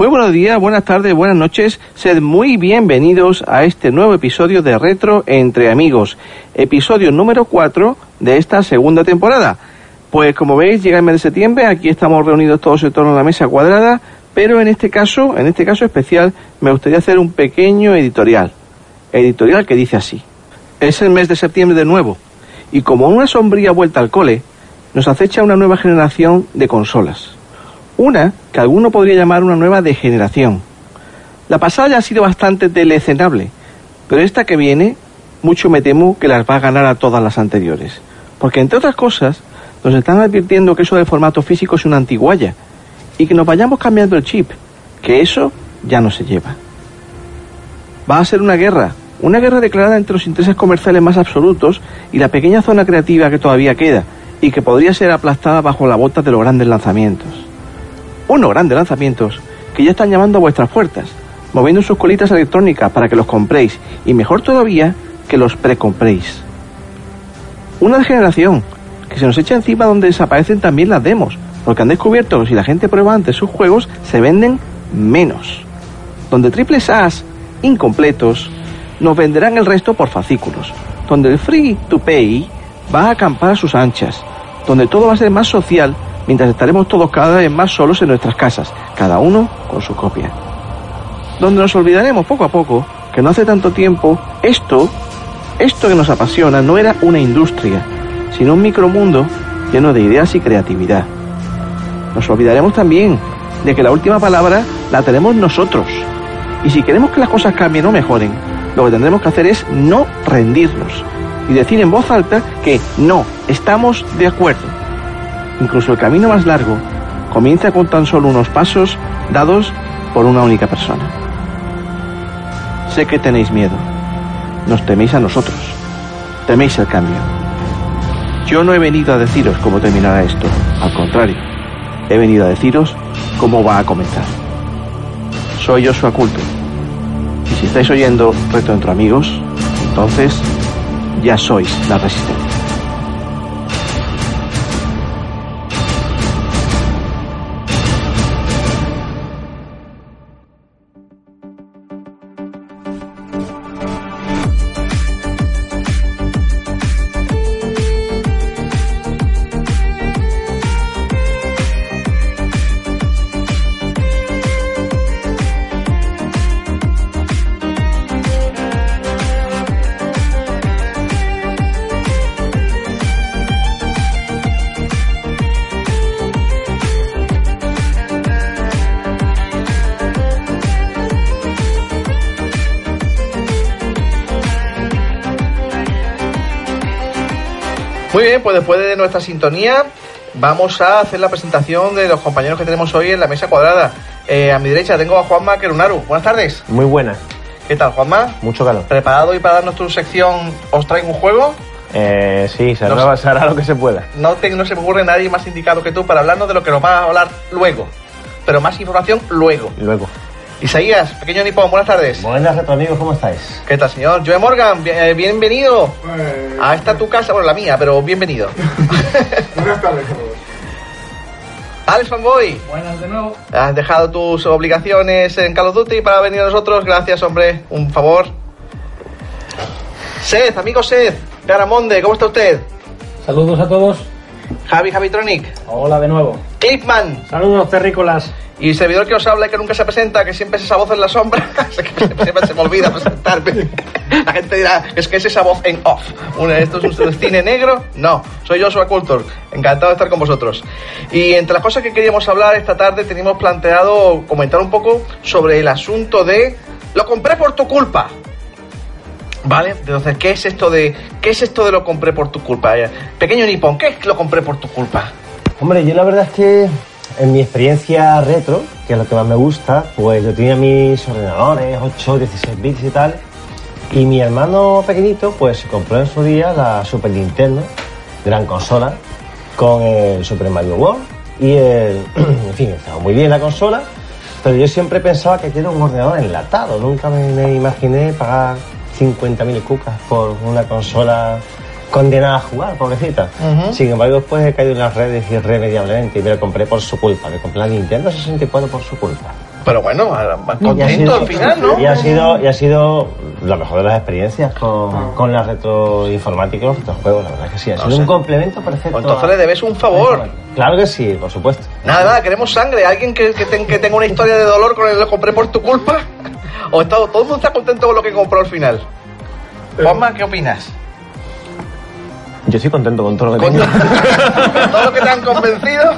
Muy buenos días, buenas tardes, buenas noches. Sed muy bienvenidos a este nuevo episodio de Retro entre Amigos, episodio número 4 de esta segunda temporada. Pues como veis, llega el mes de septiembre, aquí estamos reunidos todos en torno a la mesa cuadrada, pero en este caso, en este caso especial, me gustaría hacer un pequeño editorial. Editorial que dice así. Es el mes de septiembre de nuevo, y como una sombría vuelta al cole, nos acecha una nueva generación de consolas. Una que alguno podría llamar una nueva degeneración. La pasada ya ha sido bastante delecenable, pero esta que viene, mucho me temo que las va a ganar a todas las anteriores. Porque entre otras cosas, nos están advirtiendo que eso del formato físico es una antiguaya y que nos vayamos cambiando el chip, que eso ya no se lleva. Va a ser una guerra, una guerra declarada entre los intereses comerciales más absolutos y la pequeña zona creativa que todavía queda y que podría ser aplastada bajo la bota de los grandes lanzamientos unos grandes lanzamientos que ya están llamando a vuestras puertas, moviendo sus colitas electrónicas para que los compréis y mejor todavía que los precompréis. Una generación que se nos echa encima donde desaparecen también las demos, porque han descubierto que si la gente prueba antes sus juegos se venden menos. Donde triples A's incompletos nos venderán el resto por fascículos. Donde el free to pay va a acampar a sus anchas. Donde todo va a ser más social mientras estaremos todos cada vez más solos en nuestras casas, cada uno con su copia. Donde nos olvidaremos poco a poco que no hace tanto tiempo esto, esto que nos apasiona, no era una industria, sino un micromundo lleno de ideas y creatividad. Nos olvidaremos también de que la última palabra la tenemos nosotros. Y si queremos que las cosas cambien o mejoren, lo que tendremos que hacer es no rendirnos y decir en voz alta que no, estamos de acuerdo incluso el camino más largo, comienza con tan solo unos pasos dados por una única persona. Sé que tenéis miedo, nos teméis a nosotros, teméis el cambio. Yo no he venido a deciros cómo terminará esto, al contrario, he venido a deciros cómo va a comenzar. Soy yo su Culto, y si estáis oyendo Reto entre Amigos, entonces ya sois la resistencia. Pues después de nuestra sintonía vamos a hacer la presentación de los compañeros que tenemos hoy en la mesa cuadrada. Eh, a mi derecha tengo a Juanma Kerunaru. Buenas tardes. Muy buenas. ¿Qué tal, Juanma? Mucho calor. ¿Preparado hoy para darnos tu sección Os traigo un juego? Eh, sí, se, no, hará lo que se pueda. No, no se me ocurre nadie más indicado que tú para hablarnos de lo que nos va a hablar luego. Pero más información luego. Luego. Isaías, pequeño nipón, buenas tardes. Buenas tardes, amigos, ¿cómo estáis? ¿Qué tal, señor? Joe Morgan, eh, bienvenido pues... a esta tu casa, bueno, la mía, pero bienvenido. buenas tardes a todos. Alex Fanboy. Buenas de nuevo. Has dejado tus obligaciones en Call of Duty para venir a nosotros. Gracias, hombre. Un favor. Seth, amigo Seth. Garamonde, ¿cómo está usted? Saludos a todos. Javi Javitronic. Hola de nuevo. Clipman. Saludos, terrícolas. Y servidor que os habla y que nunca se presenta, que siempre es esa voz en la sombra, siempre se me olvida presentarme. La gente dirá, es que es esa voz en off. ¿Esto es un cine negro? No, soy Joshua Culture. Encantado de estar con vosotros. Y entre las cosas que queríamos hablar esta tarde, teníamos planteado comentar un poco sobre el asunto de lo compré por tu culpa. ¿Vale? Entonces, ¿qué es esto de qué es esto de lo compré por tu culpa? Pequeño nipón, ¿qué es lo compré por tu culpa? Hombre, yo la verdad es que en mi experiencia retro, que es lo que más me gusta, pues yo tenía mis ordenadores, 8, 16 bits y tal, y mi hermano pequeñito pues se compró en su día la Super Nintendo, gran consola, con el Super Mario World y el... en fin, estaba muy bien la consola, pero yo siempre pensaba que era un ordenador enlatado, nunca me, imaginé pagar 50.000 cucas por una consola condenada a jugar, pobrecita. Sin embargo, después he caído en las redes irremediablemente y me lo compré por su culpa. Me compré la Nintendo 64 por su culpa. Pero bueno, contento sido- al final, ¿no? Y ha sido, y ha sido la mejor de las experiencias con, con la retroinformática y los retrojuegos, la verdad es que sí, ha sido un complemento perfecto. Entonces a- le debes un favor. Claro que sí, por supuesto. Nada, nada, queremos sangre. Alguien que, que, ten- que tenga una historia de dolor con el lo compré por tu culpa. O está, todo el mundo está contento con lo que compró al final. Juanma, ¿qué opinas? Yo estoy contento con todo lo que ¿Con, tengo. con todo lo que te han convencido?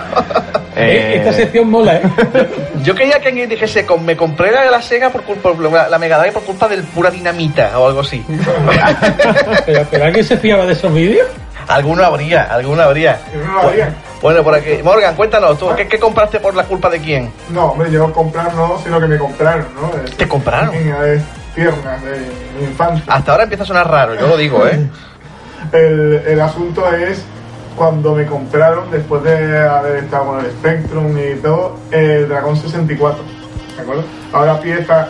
Eh, Esta Eh, sección mola, ¿eh? Yo quería que alguien dijese, con- me compré la de la Sega por culpa, la, la Mega Drive por culpa del pura dinamita o algo así. pero, pero ¿alguien se fiaba de esos vídeos? alguno habría, alguno habría. Alguno habría. Bueno, por aquí. Morgan, cuéntanos, ¿tú qué, qué compraste por la culpa de quién? No, hombre, yo comprar no, sino que me compraron, ¿no? ¿Te compraron? Tiernas de mi infancia. Hasta ahora empieza a sonar raro, yo lo digo, ¿eh? El, el asunto es cuando me compraron, después de haber estado con el Spectrum y todo, el Dragon 64. ¿De acuerdo? Ahora empieza.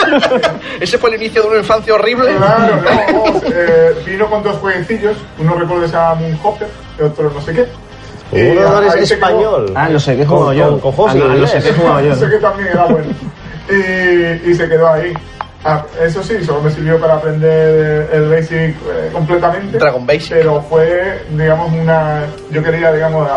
Ese fue el inicio de una infancia horrible. Claro, no, eh, vino con dos jueguecillos. Uno recuerdo que se llama Moonhopper, el otro no sé qué. Se quedó. español. Ah, lo sé, que he Con- yo. con- con juegos Ah, no, inglés. lo sé, que he jugado yo. Sé que también era bueno. Y, y se quedó ahí. Ah, eso sí, solo me sirvió para aprender el Basic eh, completamente. Dragon Basic. Pero fue, digamos, una. Yo quería, digamos,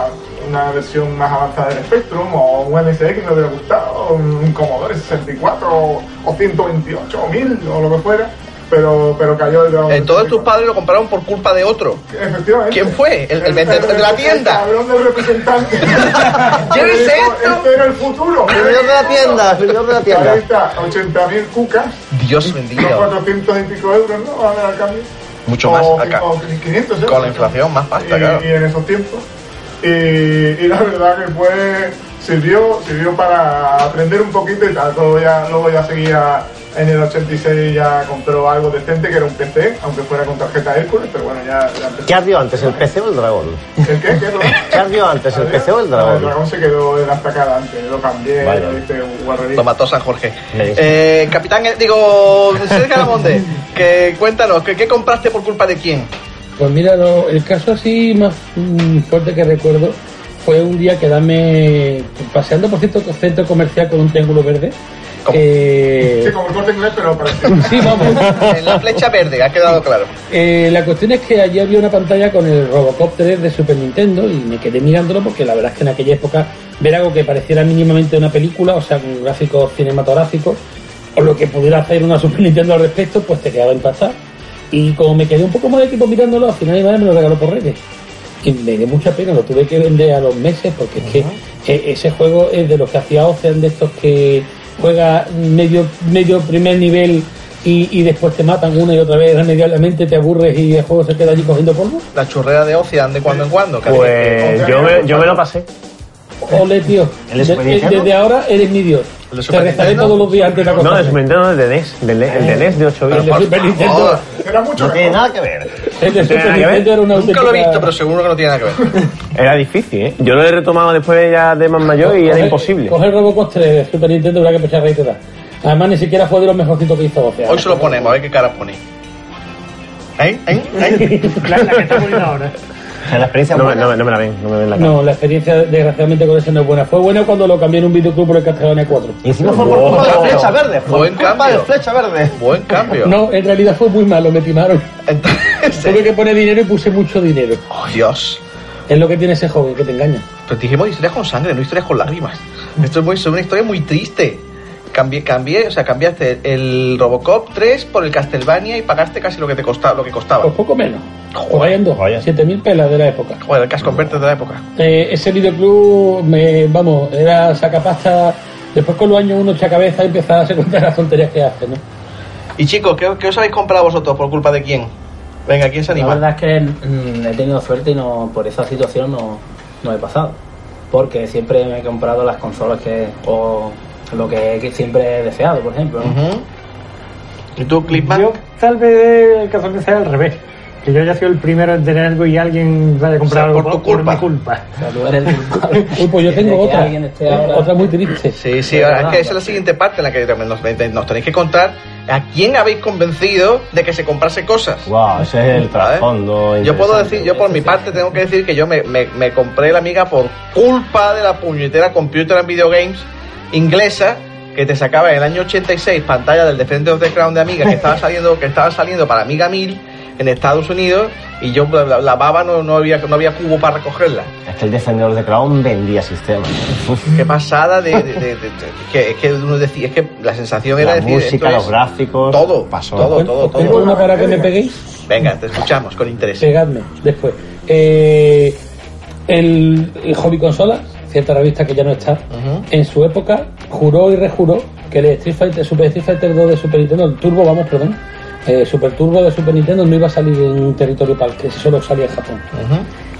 una versión más avanzada del Spectrum o un MSX que me hubiera gustado, un Commodore 64 o, o 128 o 1000 o lo que fuera. Pero, pero cayó el Dragon Entonces tus 64. padres lo compraron por culpa de otro. Efectivamente. ¿Quién fue? ¿El- el vendedor de la tienda? El cabrón del representante. ¿Lleves Dijo, esto? Este era el futuro. El vendedor de la tienda, el vendedor de la Ahí tienda. está, 80.000 cucas, Dios bendito. 400 y pico euros, ¿no? Van al cambio. Mucho O más acá. o 500 euros. Con la inflación, más pasta, y, claro. y en esos tiempos. Y, y la verdad que fue, sirvió, sirvió para aprender un poquito y tal. Luego ya, luego ya seguía en el 86 ya compró algo decente que era un PC, aunque fuera con tarjeta Hércules, pero bueno, ya, ya empezó. ¿Qué ardió antes, el PC o el dragón? ¿El qué? ¿Qué? ¿Perdón? ¿Qué ardió antes, el PC o el No, el dragón? dragón se quedó en la estacada antes, lo cambié, Vaya. lo hice mató San Jorge. Eh, capitán, eh, digo, Sergio Lamonde, que cuéntanos, que, ¿qué compraste por culpa de quién? Pues mira, lo- el caso así más mm, fuerte que recuerdo fue un día quedarme paseando por cierto centro comercial con un triángulo verde. ¿Cómo? Eh, Sí, como el corte inglés, pero parecido. sí, vamos. En la flecha verde, ha quedado claro. Eh, la cuestión es que allí había una pantalla con el Robocop 3 de Super Nintendo y me quedé mirándolo porque la verdad es que en aquella época ver algo que pareciera mínimamente una película, o sea, con gráficos cinematográficos, o lo que pudiera hacer una Super Nintendo al respecto, pues te quedaba impactado. Y como me quedé un poco más de tiempo mirándolo, al final mi madre me lo regaló por redes. Y me dio mucha pena, lo tuve que vender a los meses porque es que eh, ese juego es de los que hacía Ocean, de estos que juega medio, medio primer nivel y, y después te matan una y otra vez irremediablemente, te aburres y el juego se queda allí cogiendo polvo. La churrera de Ocean de cuando en cuando. Pues yo me, yo me lo pasé. Ole, tío. Desde ahora eres mi dios. ¿El de Te Super rezaré Nintendo? todos los días antes de No, de acostarme. Super Nintendo, el de NES. del de- El de NES de 8 Pero El bits. de Super. Nintendo. Era mucho No tiene mejor. nada que ver. El de Super nada que ver. Nintendo era una Nunca lo he auténtica- visto, pero seguro que no tiene nada que ver. Era difícil, ¿eh? Yo lo he retomado después ya de más mayor y era Coger- imposible. Coger Robocop 3 de Super Nintendo habrá que pechar rey te da. Además, ni siquiera fue de los mejorcitos que hizo Ocean. Hoy se lo ponemos, a ver qué cara pone. ¿Eh? ¿Eh? ¿Eh? La, la que está poniendo ahora. O sea, la experiencia No, no, no me la ven, no me ven la cara. No, la experiencia desgraciadamente con ese no es buena. Fue buena cuando lo cambié en un videoclub por el Castlevania 4. Y encima fue por culpa de la flecha verde. Por Buen culpa cambio. de flecha verde. Buen cambio. No, en realidad fue muy malo, me timaron. Entonces, Tuve que poner dinero y puse mucho dinero. oh, Dios. Es lo que tiene ese joven, que te engaña. Pero dijimos historias con sangre, no historias con lágrimas. Esto es, muy, es una historia muy triste. Cambié, cambié, o sea, cambiaste el Robocop 3 por el Castlevania y pagaste casi lo que te costaba, lo que costaba. Pues poco menos. Vayan dos. Vaya. 7.000 pelas de la época. Joder, el Cash Converter de la época. Eh, ese videoclub, me, vamos, era sacapasta. Después con los años uno echa cabeza y empieza a darse cuenta de las tonterías que hace, ¿no? Y chicos, ¿qué, qué os habéis comprado vosotros? ¿Por culpa de quién? Venga, ¿quién se La anima? verdad es que mm, he tenido suerte y no por esa situación no, no he pasado. Porque siempre me he comprado las consolas que o lo que, que siempre he deseado, por ejemplo. ¿Y tú, Clipman? Yo tal vez el caso que sea al revés. Que yo haya sido el primero en tener algo y alguien vaya a comprar O sea, algo por tu culpa. mi culpa. O sea, tú eres el culpable. Uy, pues yo tengo otra. ahora- Otra muy triste. Sí, sí, ahora es que esa es la siguiente parte en la que nos, nos tenéis que contar a quién habéis convencido de que se comprase cosas. Wow, ese es el trasfondo. Yo puedo decir, yo por mi parte tengo que decir que yo me, me, me compré la amiga por culpa de la puñetera Computer and Video Games inglesa que te sacaba en el año 86 pantalla del Defender of the Crown de Amiga que estaba saliendo, que estaba saliendo para Amiga 1000 en Estados Unidos y yo la, la- la baba no, no había no había cubo para recogerla. Es que el Defender de Crown vendía sistemas. Qué pasada de, de- de- de- de- que, es que uno decía, es que la sensación era La decir música, los es- gráficos. todo, pasó. todo, todo, todo. una para que me peguéis. Venga, te escuchamos con interés. Pegadme después. Eh, el, el Hobby Consolas, cierta revista que ya no está, en su época juró y rejuró que el Street Fighter, Super Street Fighter 2 de Super Nintendo, el Turbo, vamos, perdón, eh, Super Turbo de Super Nintendo no iba a salir en territorio PAL, que solo salía en Japón.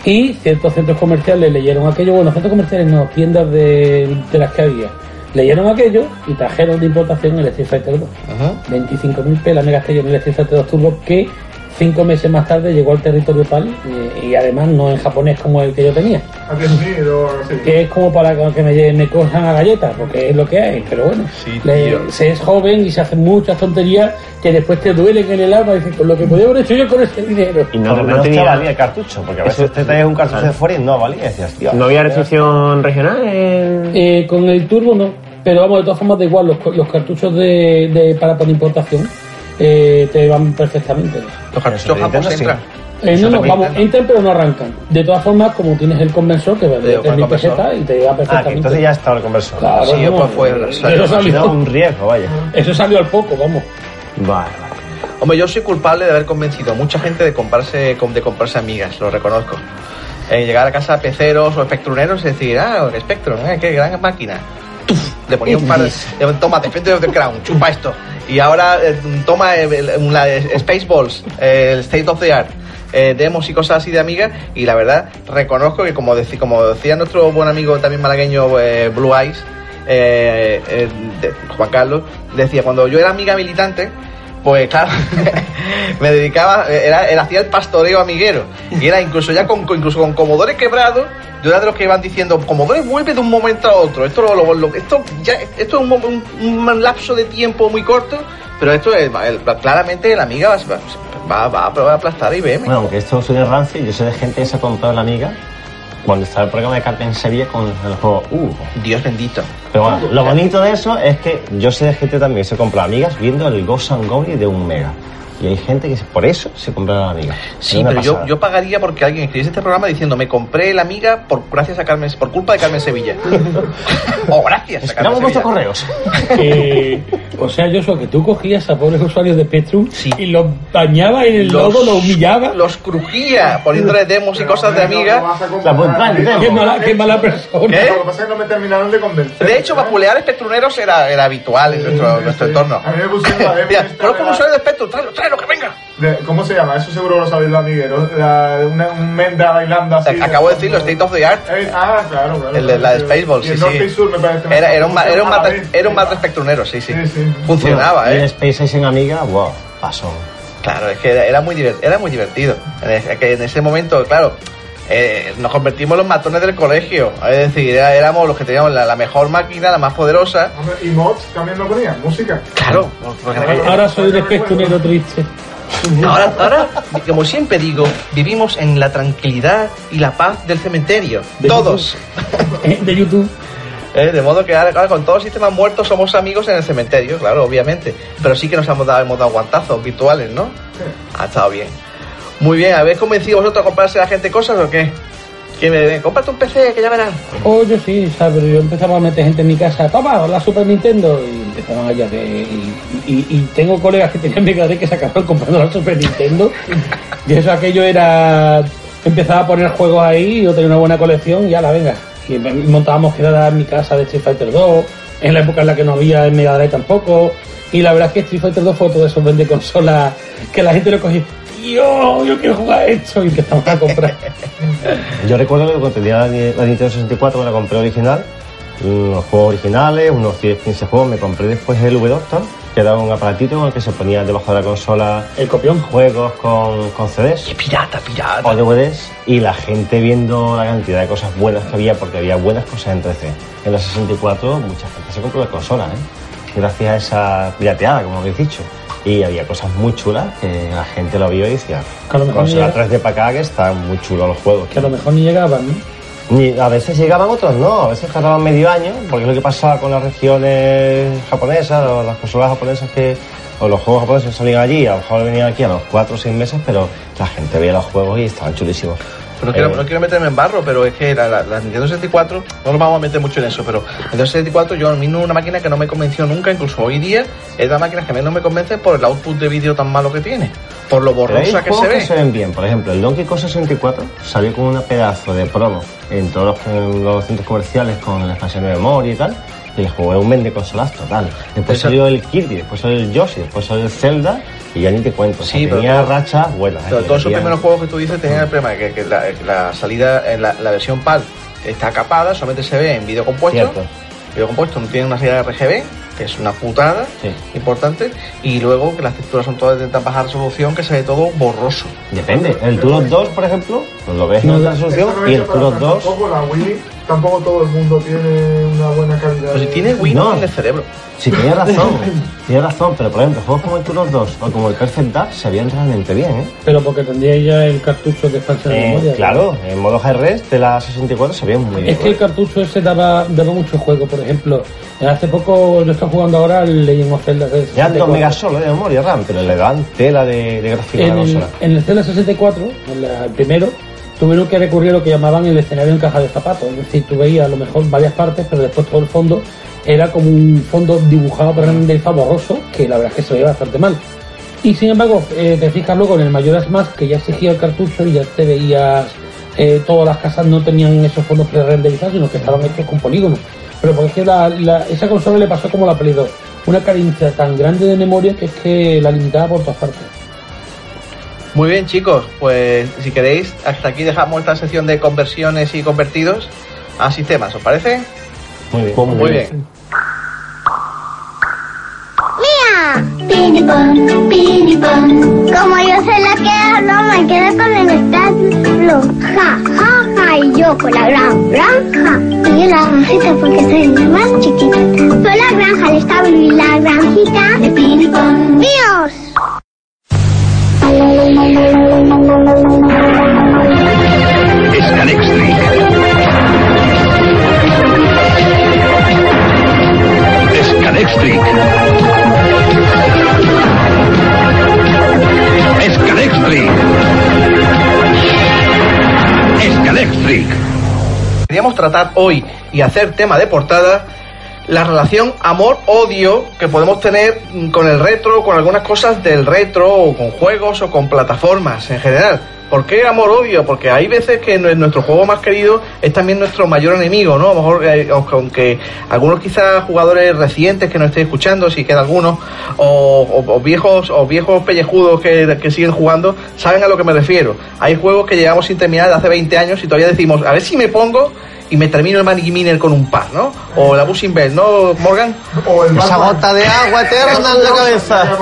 Y ciertos centros comerciales leyeron aquello, bueno, centros comerciales no, tiendas de, de las que había, leyeron aquello y trajeron de importación el Street Fighter 2. Ujú. 25.000 pelas me gasté yo en el Street Fighter 2 Turbo que cinco meses más tarde llegó al territorio PAL y, y además no en japonés como el que yo tenía. Así. que es como para que me, me cojan a galletas porque es lo que hay pero bueno. Sí, le- se es joven y se hacen muchas tonterías que después te duelen en el alma y dices con lo que podía haber hecho yo con ese dinero Y no, no te tenía- valía el cartucho, porque a veces te traías un cartucho de fuera y no valía. Decías, tío, ¿No había restricción regional? en- Eh, con el turbo no, pero vamos, de todas formas da igual, los, los cartuchos de, de- para por importación eh, te van perfectamente. Los japoneses sí. entran. Eh, no, no, vamos, entran pero no arrancan. De todas formas, como tienes el conversor que vale Te lleva 3.000 el conversor. pesetas y te va Ah, que perfectamente. entonces ya estaba el conversor. Claro, Sí, no, pues fue- eh, salió- eso, salió, un riesgo, vaya. eso salió al poco, vamos. Vale, vale. Hombre, yo soy culpable de haber convencido a mucha gente de comprarse, de comprarse amigas, lo reconozco. Eh, llegar a casa peceros o espectruneros y decir, ah, el Spectrum, eh, qué gran máquina. Tuf, le ponía un par de. Toma, Defender of the Crown, chupa esto. Y ahora eh, toma eh, la Spaceballs, el State of the Art. eh, demos y cosas así de amiga y la verdad reconozco que como, deci- como decía nuestro buen amigo también malagueño Blue Eyes Juan Carlos decía cuando yo era amiga militante pues claro, me dedicaba, era, era hacía el pastoreo amiguero. Y era incluso ya con- incluso con comodores quebrados, yo era de los que iban diciendo, comodores vuelve de un momento a otro. Esto lo, lo- lo- esto ya, esto es un, un- un lapso de tiempo muy corto, pero esto es, el- claramente la amiga va, va, va a probar a aplastar a IBM. Bueno, aunque esto suene rancio, yo sé de gente que se ha comprado la amiga cuando estaba el programa de carta en Sevilla con el juego Uh. Dios bendito. Pero bueno, lo bonito de eso es que yo sé de gente también que se compra amigas viendo el Ghost and Goblin de un mega. Y hay gente que por eso se compra la amiga. Sí, pero yo, yo pagaría porque alguien escribiese este programa diciendo me compré la amiga por gracias a Carmen, por culpa de Carmen Sevilla. o gracias a Carmen Sevilla. correos. Eh, o sea, yo que tú cogías a pobres usuarios de Spectrum Sí. y los bañabas en el Los- logo, los humillabas. Los crujía poniéndole demos y cosas de amiga. La montaña, ¿eh? Qué mala, qué mala persona. ¿Qué? Lo que pasa es que no me terminaron de convencer. De hecho, vapulear espectruneros era, era habitual en nuestro, nuestro entorno. A mí me pusieron la demo Mira, esta conozco de un la- usuario de Spectrum, tráelo, que venga. de- ¿Cómo se llama? Eso seguro lo sabéis los amigueros. La, una- un menda bailando así. Acabo de decirlo, State of the Art. Eh, ah, claro, claro. El de la de Spaceballs, Y sí, el Norte y sí. Sur me parece. Era, era un, era un mata, era un mata espectrunero, sí, sí. Sí, sí. Funcionaba, Y el ¿eh? Space Ace en amiga, wow, pasó. Claro, es que era, era muy, divert- era muy divertido. En ese momento, claro, eh, nos convertimos en los matones del colegio. Es decir, era- éramos los que teníamos la, la mejor máquina, la más poderosa. Y mods también lo ponían, música. Claro, Ahora soy un espectrunero triste. Ahora, ahora, como siempre digo, vivimos en la tranquilidad y la paz del cementerio. De Todos. De YouTube. Eh, De modo que ahora, ahora con todos los sistemas muertos somos amigos en el cementerio, claro, obviamente. Pero sí que nos hemos dado, hemos dado guantazos virtuales, ¿no? Ha estado bien. Muy bien, ¿habéis convencido vosotros a comprarse a la gente cosas o qué? ¿Quién me dice, cómprate un PC que ya verás? Oh, yo sí, ¿sabes? Yo empezaba a meter gente en mi casa, toma, la Super Nintendo, y empezaban allá de... Y, tengo colegas que tenían Mega Drive que se acabaron comprando la Super Nintendo, y eso aquello era... Empezaba a poner juegos ahí, yo tenía una buena colección, y ya la venga. Y montábamos quedadas en mi casa de Street Fighter 2, en la época en la que no había en Mega Drive tampoco, y la verdad es que Street Fighter 2 fue todo de esos vende consolas que la gente lo cogía, tío, yo quiero jugar esto, y empezamos a comprar. Yo recuerdo que cuando tenía la, Ni- la Nintendo 64 me la compré original, unos juegos originales, unos 10, 15 juegos, me compré después el V-Doctor, que era un aparatito con el que se ponía debajo de la consola El copión. juegos con, con CDs Pirata, pirata. o DVDs y la gente viendo la cantidad de cosas buenas que había, porque había buenas cosas en 3D. En la 64 mucha gente se compró la consola, ¿eh? gracias a esa pirateada, como habéis dicho. Y había cosas muy chulas que la gente lo vio y decía, Que a lo mejor 3D para acá que están muy chulos los juegos. Que a lo mejor ni llegaban, ¿no? Ni- a veces llegaban otros no, a veces tardaban medio año, porque es lo que pasaba con las regiones japonesas o las consolas japonesas que, o los juegos japoneses que salían allí, a lo mejor venían aquí a los 4 o 6 meses, pero la gente veía los juegos y estaban chulísimos. No quiero, Eh, no quiero meterme en barro, pero es que la, la- la Nintendo 64, no nos vamos a meter mucho en eso, pero la Nintendo 64 yo a mí no es una máquina que no me convenció nunca, incluso hoy día es la máquina que no me convence por el output de vídeo tan malo que tiene, por lo borrosa que se que ve. se ven bien, por ejemplo, el Donkey Kong 64 salió con una pedazo de promo en todos los, en los centros comerciales con la expansión de memoria y tal. Y el juego era un vende consolas total. Después Esa- salió el Kirby, después salió el Yoshi, después salió el Zelda y ya ni te cuento. O sea, Sí, pero tenía todo- rachas buenas. ¿eh? Pero todos esos primeros juegos que tú dices tenían el problema de que, que la, la salida, en la, la versión PAL está capada, solamente se ve en vídeo compuesto. Cierto. Vídeo compuesto no tiene una salida RGB, que es una putada Sí. importante, y luego que las texturas son todas de tan baja resolución que se ve todo borroso. Depende. El Turok 2, por ejemplo, pues lo ves en No, alta Eso resolución y el para Turok 2 Tampoco la Wii, tampoco todo el mundo tiene una buena calidad. Pero si de- tiene Wii no cerebro. Sí, tenía razón, tenía razón, pero por ejemplo, juegos como el Turok 2 o como el Perfect Dark se veían realmente bien, ¿eh? Pero porque tendría ya el cartucho de expansión de Eh, memoria. claro, en modo res de la 64 se veían muy bien. Es que el cartucho ese daba, daba mucho juego, por ejemplo. Hace poco yo estoy jugando ahora al Legend of Zelda del Ya 2 64. megas solo de memoria RAM, pero le dan tela de, de gráfico a en la el, consola. en el Zelda 64, en la- el primero, tuvieron que recurrir a lo que llamaban el escenario en caja de zapatos. Es decir, tú veías a lo mejor varias partes, pero después todo el fondo era como un fondo dibujado por renderizado borroso, que la verdad es que se veía bastante mal. Y sin embargo, eh, te fijas luego en el Majora's Mask, que ya exigía el cartucho y ya te veías, eh, todas las casas no tenían esos fondos pre-renderizados, sino que estaban hechos con polígonos. Pero porque es que esa consola le pasó como la Play 2, una carencia tan grande de memoria que es que la limitaba por todas partes. Muy bien, chicos, pues si queréis, hasta aquí dejamos esta sección de conversiones y convertidos a sistemas, ¿os parece? Muy bien. Muy bien. Pinipón, pinipón. Como yo soy la que hablo, me quedo con el establo. Ja, ja, ja, y yo con la gran granja. Y la granjita porque soy la más chiquita. Soy la granja, el establo y la granjita de. Queríamos tratar hoy y hacer tema de portada la relación amor-odio que podemos tener con el retro, con algunas cosas del retro, o con juegos o con plataformas en general. ¿Por qué amor-odio? Porque hay veces que nue- nuestro juego más querido es también nuestro mayor enemigo, ¿no? A lo mejor, eh, aunque- algunos quizás jugadores recientes que nos estén escuchando, si queda alguno, o, o- o viejos o viejos pellejudos que, que siguen jugando, saben a lo que me refiero. Hay juegos que llevamos sin terminar de hace 20 años y todavía decimos, a ver si me pongo y me termino el Manic Miner con un par, ¿no? O la Bushing Bell, ¿no, Morgan? O el Esa Batman. gota de agua eterna en la cabeza.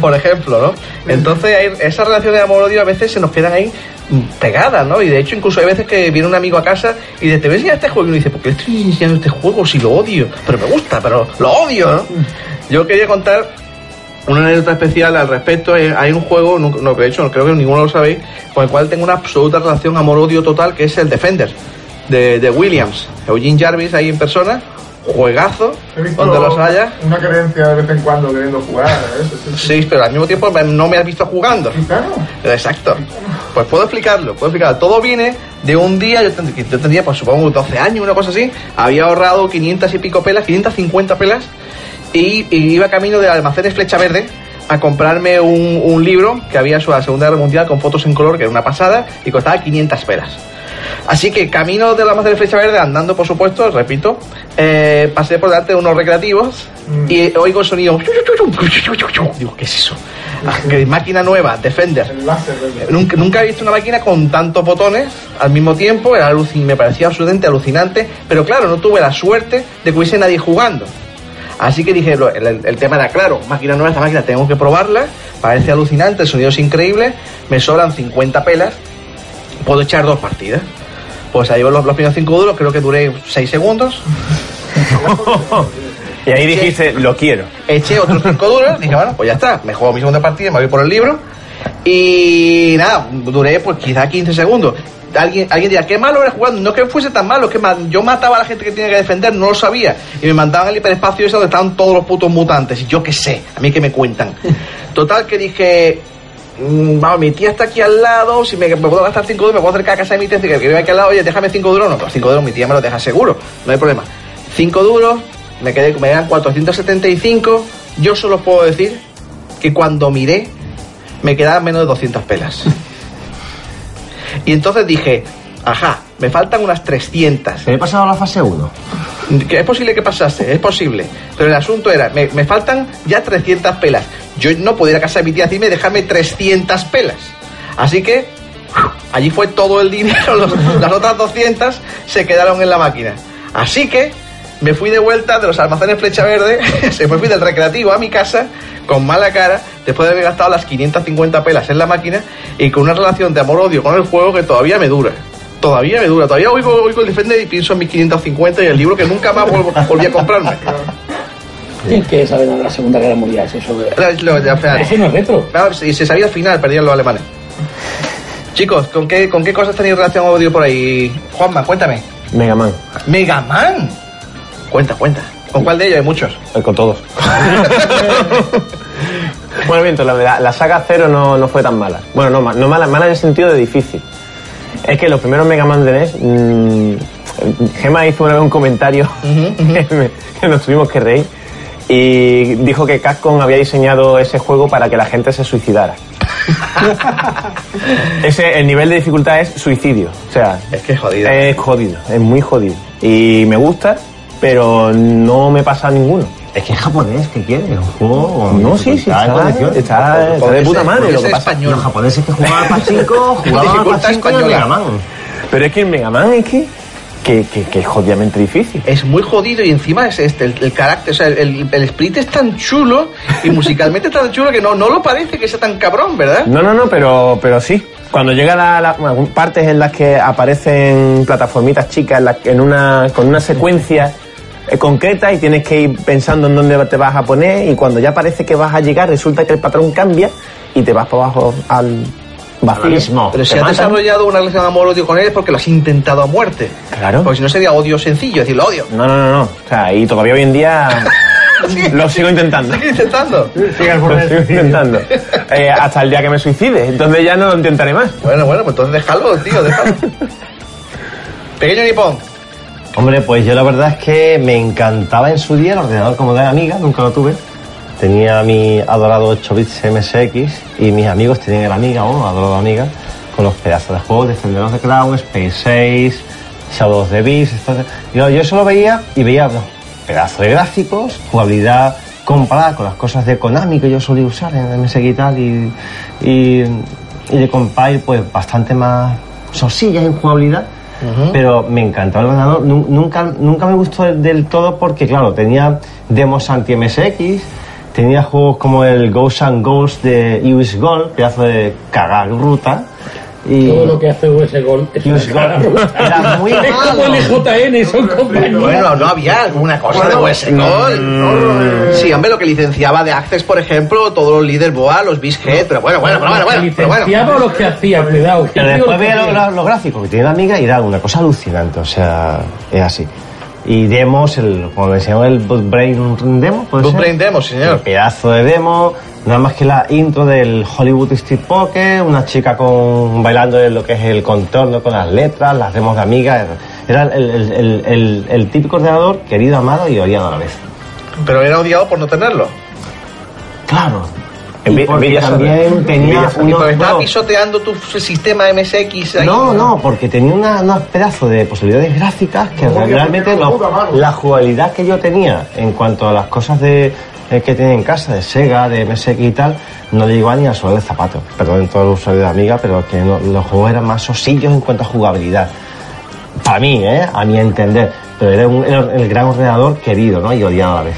por ejemplo, ¿no? Entonces hay, esas relaciones de amor-odio a veces se nos quedan ahí mm, pegadas, ¿no? Y de hecho incluso hay veces que viene un amigo a casa y dice, te voy a enseñar este juego y uno dice, ¿por qué le estoy enseñando este juego si lo odio? Pero me gusta, pero lo odio, ¿no? Yo quería contar una anécdota especial al respecto. Eh, Hay un juego, no, no, de hecho creo que ninguno lo sabéis, con el cual tengo una absoluta relación amor-odio total, que es el Defender, de, de Williams. Eugene Jarvis ahí en persona, juegazo, donde los haya. una creencia de vez en cuando queriendo jugar. ¿eh? Sí, sí, sí. Sí, pero al mismo tiempo no me has visto jugando. Exacto. Pues puedo explicarlo, puedo explicarlo. Todo viene de un día, yo, ten- yo tendría, pues supongo, 12 años, una cosa así. Había ahorrado 500 y pico pelas, 550 pelas, y, y iba camino de almacenes Flecha Verde a comprarme un, un libro que había sobre la Segunda Guerra Mundial con fotos en color, que era una pasada, y costaba 500 pelas. Así que camino del almacén de Flecha Verde, andando por supuesto, repito, eh, pasé por delante de unos recreativos y oigo el sonido. Digo, ¿qué es eso? Ah, que máquina nueva, Defender. Nunca, nunca he visto una máquina con tantos botones al mismo tiempo, era me parecía absolutamente alucinante, pero claro, no tuve la suerte de que hubiese nadie jugando. Así que dije, el, el- el tema era claro, máquina nueva, esta máquina tengo que probarla, parece alucinante, el sonido es increíble, me sobran 50 pelas, puedo echar dos partidas. Pues ahí los, los primeros 5 duros, creo que duré 6 segundos, Y ahí dijiste, lo quiero. eché otros 5 duros, dije, bueno, pues ya está, me juego mi segunda partida, me voy por el libro, Y nada, duré pues quizá 15 segundos. Alguien, alguien dirá, qué malo era jugando. No es que fuese tan malo, es que yo mataba a la gente que tenía que defender, no lo sabía. Y me mandaban al hiperespacio ese donde estaban todos los putos mutantes. Y yo qué sé, a mí que me cuentan. Total que dije, vamos, mi tía está aquí al lado, si me, me puedo gastar 5 duros, me puedo acercar a casa de mi tía, que vive aquí al lado, oye, déjame 5 duros. No, pero 5 duros mi tía me lo deja seguro, no hay problema. 5 duros, me quedé, me dan 475. Yo solo puedo decir que cuando miré, me quedaban menos de 200 pelas. Y entonces dije, ajá, me faltan unas 300. ¿Se he pasado la fase 1? Que es posible que pasase, es posible. Pero el asunto era, me, me faltan ya 300 pelas. Yo no puedo ir a casa de mi tía y dejarme 300 pelas. Así que allí fue todo el dinero, los- las otras 200 se quedaron en la máquina. Así que me fui de vuelta de los almacenes Flecha Verde, se me fui del recreativo a mi casa con mala cara, después de haber gastado las 550 pelas en la máquina y con una relación de amor-odio con el juego que todavía me dura. Todavía me dura, todavía oigo, oigo el Defender y pienso en mis 550 y el libro que nunca más vuelvo- volví a comprarme. ¿Quién que sabe nada de la Segunda Guerra Mundial? Si Eso, lo- ya, eso no es retro. Claro, y se sabía al final, perdían los alemanes. Chicos, ¿con qué, ¿con qué cosas tenéis relación odio por ahí? Juanma, cuéntame. Mega Man. Mega Man. Cuenta, cuenta. ¿Con cuál de ellos? Hay muchos. Eh, Con todos. bueno, bien, la, la saga Zero no, no fue tan mala. Bueno, no, no mala, mala en el sentido de difícil. Es que los primeros Mega Man de NES, mm, Gema hizo una vez un comentario que, me- que nos tuvimos que reír y dijo que Capcom había diseñado ese juego para que la gente se suicidara. ese, el nivel de dificultad es suicidio. O sea, Es que es jodido. es jodido, es muy jodido. Y me gusta, pero no me pasa ninguno. Es que es japonés, ¿qué quiere? Un juego No, sí, sí, está, está, está de puta madre. Lo que pasa. español. Los japoneses que jugaban pachinko, jugaban pachinko y. Mega Man. Pero es que el Mega Man es que, que, que, que es jodidamente difícil. Es muy jodido y encima es este, el, el carácter, o sea, el, el, split es tan chulo y musicalmente tan chulo que no, no lo parece que sea tan cabrón, ¿verdad? No, no, no, pero, pero sí. Cuando llega la, la- bueno, partes en las que aparecen plataformitas chicas en, la- en una, con una secuencia concreta y tienes que ir pensando en dónde te vas a poner y cuando ya parece que vas a llegar resulta que el patrón cambia y te vas para abajo al vacío. Pero si has matan. desarrollado una relación amor-odio con él es porque lo has intentado a muerte. Claro. Porque si no sería odio sencillo, decir, lo odio. No, no, no, no. O sea, y todavía hoy en día lo sigo intentando. Sigue intentando. Lo sigo intentando. Eh, hasta el día que me suicide. Entonces ya no lo intentaré más. Bueno, bueno, pues entonces déjalo, tío, déjalo. Pequeño nipón. Hombre, pues yo la verdad es que me encantaba en su día el ordenador como de amiga, nunca lo tuve. Tenía mi adorado 8 bits MSX y mis amigos tenían el Amiga, o adorado Amiga, con los pedazos de juegos, Defenders the Crown, Space 6, Shadow of the Beast, etc. Yo, yo veía y veía no, pedazos de gráficos, jugabilidad comparada con las cosas de Konami que yo solía usar en MSX y tal, y de Compile pues bastante más sosillas en jugabilidad pero me encantaba el ordenador. Nu- Nunca, nunca me gustó del, todo porque, claro, tenía demos anti-MSX, tenía juegos como el Ghost and Ghost de US Gold, pedazo de cagar ruta. Y Todo lo que hace US Gol es US Gold era muy Es como el malo. JN, son compañías. Bueno, no había alguna cosa de US Gold. Sí, hombre, lo que licenciaba de Access, por ejemplo, todos los líderes BOA, los Bishead, pero bueno, bueno, pero bueno, bueno, pero bueno. Licenciaba los que hacía, cuidado. Pero después veía los, los- los gráficos que tiene la amiga y era una cosa alucinante, o sea, es así. Y demos, el, como le llamaban el Boot Brain Demo, ¿puede Boot ser? Brain Demo, sí, señor. Un pedazo de demo, nada más que la intro del Hollywood Street Poker, una chica con bailando en lo que es el contorno con las letras, las demos de amiga. Era el, el- el- el- el típico ordenador querido, amado y odiado a la vez. Pero era odiado por no tenerlo. Claro. Y porque sana. también tenía sana. Y unos estaba pisoteando tu sistema MSX ahí. No, no, porque tenía una- unos pedazos de posibilidades gráficas que realmente tenía una mano. la jugabilidad que yo tenía en cuanto a las cosas de eh, que tenía en casa, de Sega, de MSX y tal, no le llegaba ni al suelo de zapatos. Perdón todos los usuarios de Amiga, pero que no- los juegos eran más sosillos en cuanto a jugabilidad. Para mí, ¿eh? A mi entender. Pero era, un- era el gran ordenador querido, ¿no? Y odiado a la vez.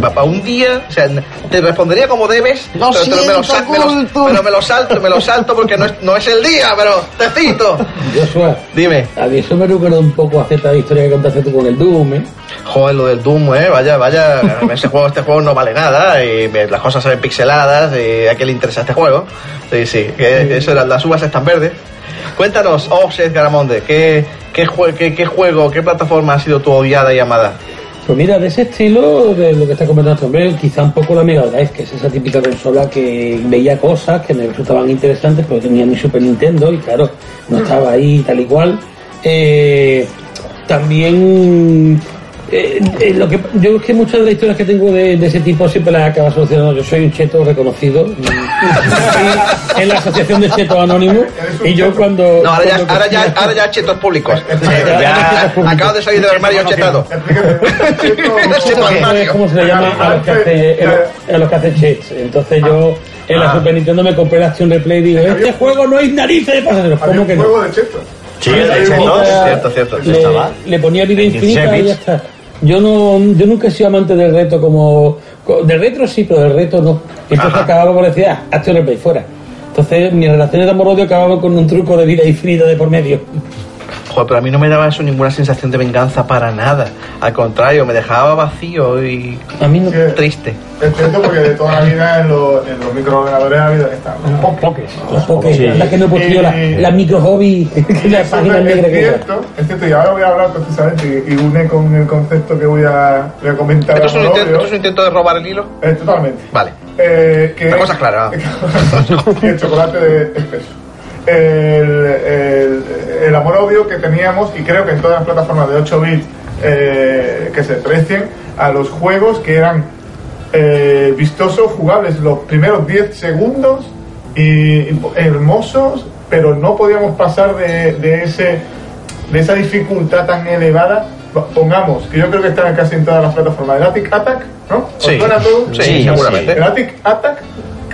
Para un día, o sea, te respondería como debes, Lo pero, te lo- me lo, siento, sa- me lo- culto. pero me lo salto, me lo salto porque no es, no es el día, pero te cito. Joshua, Dime. a mí eso me recuerda un poco a cierta historia que contaste tú con el Doom, ¿eh? Joder, lo del Doom, eh, vaya, vaya, ese juego, este juego no vale nada y las cosas se ven pixeladas y a quién le interesa este juego. Sí, sí, que eso eran las uvas están verdes. Cuéntanos, oh, Edgar Amonde, ¿qué, qué, jue- qué, qué juego, qué plataforma ha sido tu odiada y amada? Pues mira, de ese estilo, de lo que está comentando hombre, quizá un poco la Mega Drive, que es esa típica consola que veía cosas que me resultaban interesantes, pero tenía mi Super Nintendo y claro, no estaba ahí tal y cual. Eh, también eh, eh, lo que yo es que muchas de las historias que tengo de, de ese tipo siempre las acaba solucionando. Yo soy un cheto reconocido en la asociación de chetos anónimos y yo cuando No, ahora ya, cuando ahora ya, cogía- ahora ya chetos públicos. ya- Ya, acabo de salir del armario chetado. Cheto armario. es como se le llama a los que hace, a los que hacen chats. Entonces yo en la Ah. Super Nintendo me compré la Action Replay y digo, este juego no hay narices de pasajeros. Había ¿Cómo que no? juego de chetos. Sí, el de Chetos. Cierto, cierto. Le, le ponía vida 26 infinita y ya está. Yo no, yo nunca he sido amante del reto como, co- del retro sí, pero del reto no. Y entonces Ajá. acababa por decir, ah, Action Replay fuera. Entonces mis relaciones de amor-odio acababan con un truco de vida infinita de por medio. Joder, pero a mí no me daba eso ninguna sensación de venganza para nada. Al contrario, me dejaba vacío y A mí no. Sí. triste. Es cierto porque de toda la vida en los, en los microordenadores ha habido esta. Sí. que no he puesto yo la, Y- la micro hobby, la página es negra que cierto, es cierto, y ahora voy a hablar precisamente y, y une con el concepto que voy a, voy a comentar ¿Esto es, un a intento, esto es un intento de robar el hilo? Eh, totalmente. Vale. Eh, que es clara, y el chocolate de espeso. El, el, el amor-odio que teníamos, y creo que en todas las plataformas de 8 bits eh, que se precien, a los juegos que eran eh, vistosos, jugables los primeros 10 segundos y, y hermosos, pero no podíamos pasar de, de ese de esa dificultad tan elevada. Pongamos, que yo creo que están casi en todas las plataformas. El Attic Attack, ¿no? ¿Os Sí. suena todo? Sí, Sí, seguramente. El Attic Attack,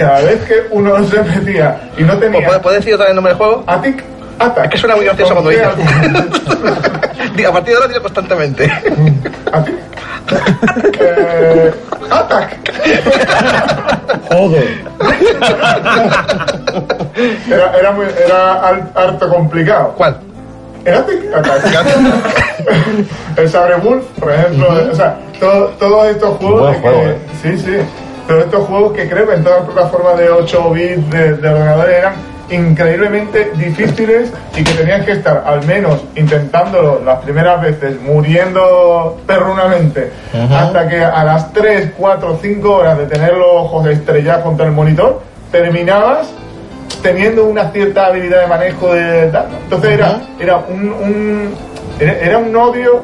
cada vez que uno se metía y no tenía. ¿Puedes, puedes decir otra vez el nombre del juego? Attic Attack. Es que suena muy gracioso cuando dices. Diga, a partir de ahora dilo constantemente. Attic. Eh, Attack. Joder. Era, era, muy, era al- harto complicado. ¿Cuál? El Attic Attack. el Sabre Wolf, por ejemplo. O sea, todo- todos estos juegos. Buen de juego, que- eh. Sí, sí. Todos estos juegos que creo que en todas las plataformas de 8 bits de, de ordenadores eran increíblemente difíciles y que tenías que estar al menos intentándolo las primeras veces, muriendo perrunamente, hasta que a las 3, 4, 5 horas de tener los ojos estrellados contra el monitor, terminabas teniendo una cierta habilidad de manejo de tal. Entonces era, era un, era un odio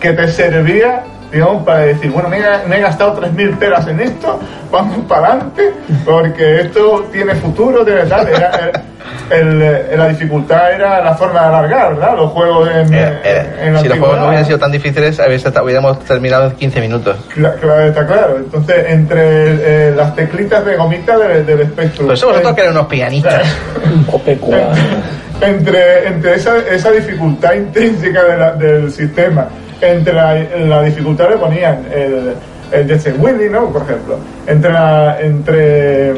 que te servía digamos para decir bueno me he, me he gastado 3.000 peras en esto vamos para adelante porque esto tiene futuro tiene tal Era- el- el- la dificultad era la forma de alargar ¿verdad? los juegos en, en la si los juegos no hubieran sido tan difíciles, hubiéramos terminado en 15 minutos. Cla- Claro, está claro. Entonces, entre eh, las teclitas de gomita del, del Spectrum. Pero eso vosotros eh, que eran unos pianistas. Entre, entre esa, esa dificultad intrínseca de la- del sistema, entre la, la dificultad le ponían el, el Jet Set Willy, ¿no? Por ejemplo. Entre entre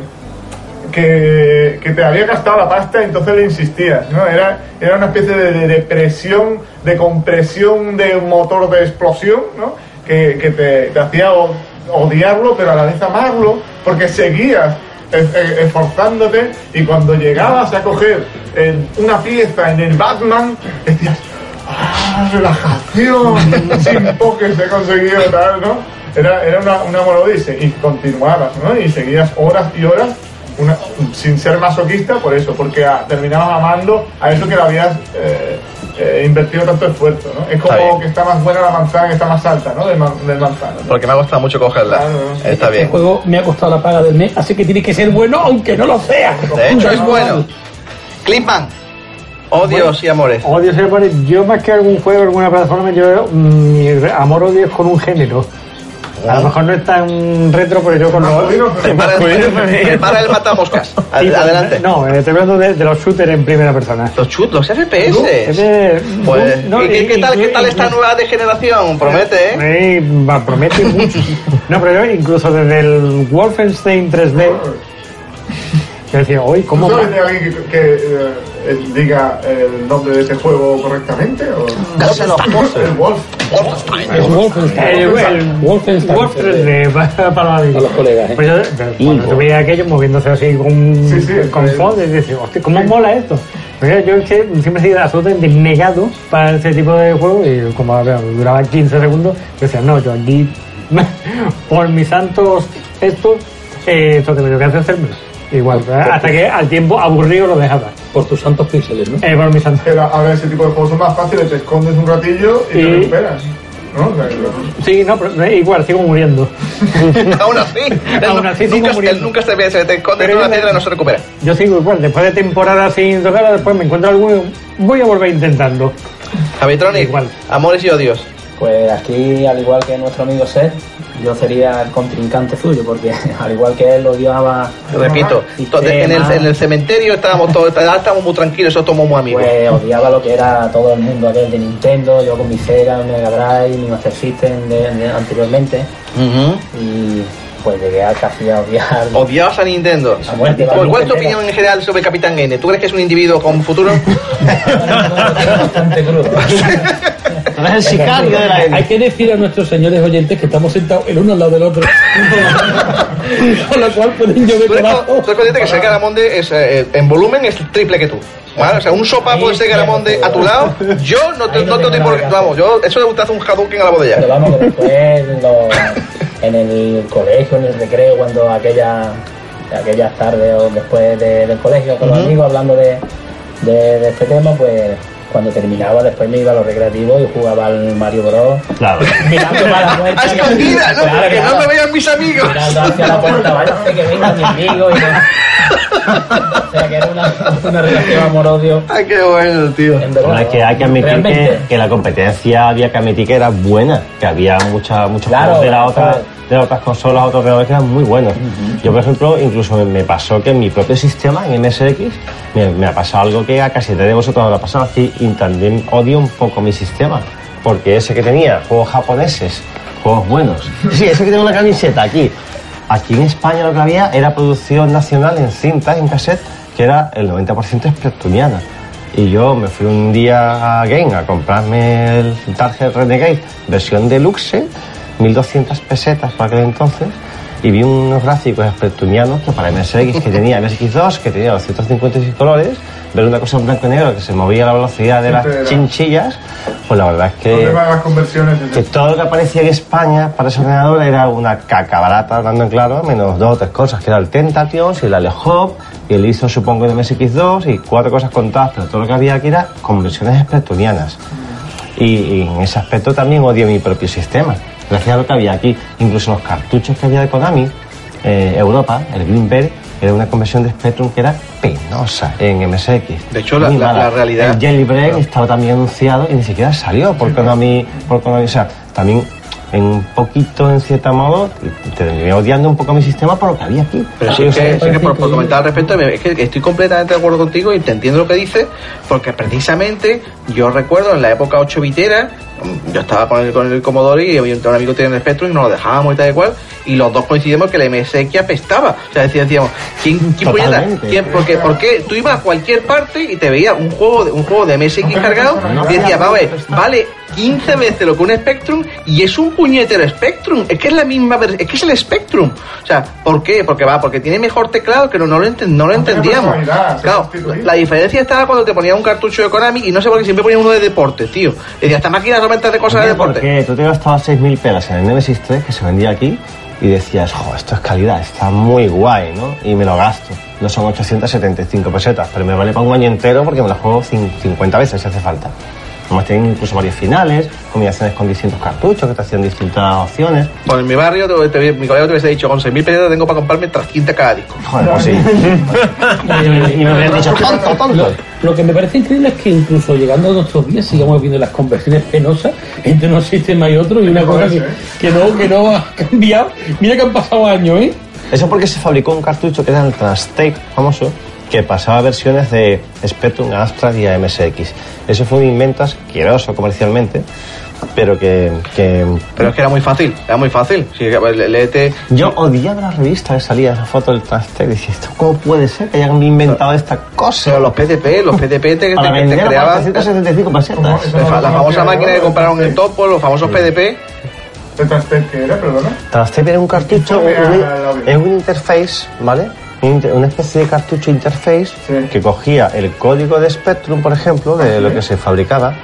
que, que te había gastado la pasta entonces le insistías, ¿no? Era, era una especie de, de, presión, de compresión de un motor de explosión, ¿no? Que, que te, hacía odiarlo, pero a la vez amarlo, porque seguías e- e- esforzándote y cuando llegabas a coger eh, una pieza en el Batman, decías, ¡ah, relajación! sin poke se consiguió tal, ¿no? Era, era una, una molodice y continuabas, ¿no? Y seguías horas y horas una- sin ser masoquista por eso, porque ah, terminabas amando a eso que le habías eh, eh, invertido tanto esfuerzo, ¿no? Es como que está más buena la manzana que está más alta, ¿no? Del, man- del manzano. ¿no? Porque me ha costado mucho cogerla. Claro, no, sí. Está Este bien. juego me ha costado la paga del mes, así que tiene que ser bueno aunque no lo sea. De hecho, es bueno. Clipman. Odios y amores. Odio ser amor- Yo más que algún juego, alguna plataforma, yo mm, mi amor odio es con un género. A lo mejor no es tan retro, pero yo con los... Masculino, Para el, para el matamoscas. Ad- Adelante. No, eh, estoy hablando de, de los shooters en primera persona. Los chut, los FPS. Pues, no, ¿y qué, qué tal, qué tal esta nueva degeneración? Promete, ¿eh? Eh, va, promete mucho. No, pero yo incluso desde el Wolfenstein 3D, yo decía, hoy, ¿cómo de alguien que, que, eh, eh, diga el nombre de ese juego correctamente? O? El Wolf. Es Wolfenstein. El, el Wolfenstein. Wolf 3D para, los colegas, ¿eh? Pues yo, cuando tú veías aquello moviéndose así con, Sí, sí, con sí. fondo, y dices, hostia, ¿cómo mola esto? Pero yo es que siempre he sido absolutamente negado para ese tipo de juego y como duraba 15 segundos, yo decía, no, yo aquí, por mis santos estos, eh, esto que me tengo que hacer hacérmelo. Igual, hasta que al tiempo aburrido lo dejaba. Por tus santos píxeles, ¿no? Eh, por mis santos. Pero, a ver, ese tipo de juegos son más fáciles, te escondes un ratillo y Y- te recuperas. ¿No? O sea, que- Sí, no, pero igual, sigo muriendo. Aún así, Aún así sigo nunca, muriendo. nunca se ve, se te esconde en una yo- piedra y no se recupera. Yo sigo igual, después de temporada sin tocarla, después me encuentro algo voy a volver intentando. Javitronic, Igual. amores y odios. Pues aquí, al igual que nuestro amigo Seth, yo sería el contrincante suyo, porque al igual que él odiaba, Repito, en, el, en el cementerio estábamos todos, estábamos muy tranquilos, eso somos muy amigos. pues odiaba lo que era todo el mundo aquel de Nintendo, yo con mi Sega, mi Mega Drive, mi Master System de, de- anteriormente, y pues llegué a casi a odiar. Odiabas a Nintendo. A muerte, ¿Cuál, es tu opinión en general sobre Capitán N? ¿Tú crees que es un individuo con futuro? bastante crudo. El sicario de la Hay que decir a nuestros señores oyentes que estamos sentados el uno al lado del otro. Con lo cual pueden llover Tú eres, debajo. tú eres consciente que Sega Ramonde es, eh, en volumen es triple que tú. ¿Vale? O sea, un sopapo de Sega Ramonde a tu lado, yo no te, no te doy por... Vamos, yo, eso le gusta hacer un Hadouken a la Pero botella. vamos, que después en, lo- en el colegio, en el recreo, cuando aquella, aquellas tardes o después de- del colegio con los amigos hablando de, de, de este tema, pues cuando terminaba después me iba a los recreativos y jugaba al Mario Bros. Claro. Mirando para la puerta. A escondida, ¿no? Claro, que no me vean mis amigos. Mirando hacia la puerta, váyase que venga mi amigo. Y no. o sea que era una, una relación amor-odio. Ay, qué bueno, tío. Es que hay que admitir que, la competencia había que admitir que era buena, que había mucha, muchos Claro, de, la claro. De otras consolas, otros ordenadores que eran muy buenos. Yo, por ejemplo, incluso me, pasó que en mi propio sistema, en MSX, me, me ha pasado algo que a casi de vosotros os ha pasado, aquí y también odio un poco mi sistema, porque ese que tenía juegos japoneses, juegos buenos. Sí, ese que tengo una camiseta aquí. Aquí en España lo que había era producción nacional en cinta, en cassette, que era el 90% spectrumiana. Y yo me fui un día a Game a comprarme el Target Renegade versión deluxe, 1200 pesetas para aquel entonces, y vi unos gráficos spectrumianos que para MSX, que tenía MSX2, que tenía 256 colores, ver una cosa en blanco y negro que se movía a la velocidad de Siempre las era. chinchillas, pues la verdad es que las conversiones que todo lo que aparecía en España para ese ordenador era una caca barata, hablando en claro, menos dos o tres cosas, que era el Tentations y el Ale Hop y el ISO supongo de MSX2 y cuatro cosas contadas, pero todo lo que había aquí era conversiones spectrunianas. Y, y en ese aspecto también odio mi propio sistema. Gracias a lo que había aquí, incluso los cartuchos que había de Konami, eh, Europa, el Greenberg, era una conversión de Spectrum que era penosa en MSX. De hecho, la- la- realidad- El Jailbreak estaba también anunciado y ni siquiera salió por Konami, por Konami. O sea, también en un poquito, en cierto modo, terminé odiando un poco mi sistema por lo que había aquí. Pero sí o que, por, por comentar al respecto, es que estoy completamente de acuerdo contigo y te entiendo lo que dices, porque precisamente yo recuerdo en la época 8 bitera, mm, yo estaba con el, con el Commodore y un amigo tenía el Spectrum y nos lo dejábamos y tal y cual, y los dos coincidimos que el MSX apestaba. O sea, decía- decíamos, ¿quién, quién puñeta? ¿Quién? Porque, porque tú ibas a cualquier parte y te veías un juego de, un juego de MSX cargado y decías, va a ver, vale 15 veces lo que un Spectrum y es un puñetero Spectrum. Es que es la misma vers- es que es el Spectrum. O sea, ¿por qué? Porque va, porque tiene mejor teclado que no, no lo, enten- no lo No entendíamos. Claro, la diferencia estaba cuando te ponía un cartucho de Konami y no sé por qué siempre ponía uno de deporte, tío. Decía, esta máquina solamente hace cosas de deporte. Porque tú te gastabas 6.000 pelas en el Nemesis 3 que se vendía aquí y decías, jo, esto es calidad, está muy guay, ¿no? Y me lo gasto. No son 875 pesetas, pero me vale para un año entero porque me lo juego cin- 50 veces si hace falta. Además tienen incluso varios finales, combinaciones con distintos cartuchos que te hacían distintas opciones. Pues en mi barrio, te- te- mi colega te hubiese dicho, con 6.000 pesetas tengo para comprarme 300 cada disco. Joder, pues sí. y me habrían dicho, tonto, tonto. Lo, lo que me parece increíble es que incluso llegando a nuestros días sigamos viendo las conversiones penosas entre unos sistemas y otros y una cosa que, que no, que no ha cambiado. Mira que han pasado años, ¿eh? Eso porque se fabricó un cartucho que era el Transtape famoso, que pasaba versiones de Spectrum, a Amstrad y a MSX. Eso fue un invento asqueroso comercialmente, pero que, que Pero es que era muy fácil, era muy fácil. Sí, pues, léete. yo odiaba la revista que salía esa foto del. Decía, ¿esto cómo puede ser que hayan inventado esta cosa? Pero los PDP, los PDP te, te- Para te creaban. 475 pesetas. Eso La, no famosa máquina que compraron en Topo, los famosos PDP. ¿El Transtep que era, perdona? Era un cartucho, un, un- es un interface, ¿vale? Una especie de cartucho interface Sí. que cogía el código de Spectrum, por ejemplo, de lo que se fabricaba,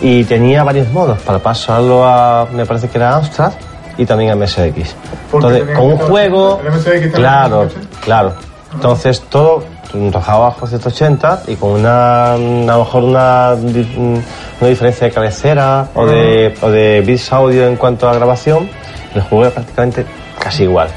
y tenía varios modos para pasarlo a, me parece que era Amstrad y también a MSX. Entonces, con un juego, MSX claro, claro. Entonces todo trabajaba bajo 180 y con una, a lo mejor una, una diferencia de cabecera o de, o de bits audio en cuanto a grabación, el juego era prácticamente casi igual.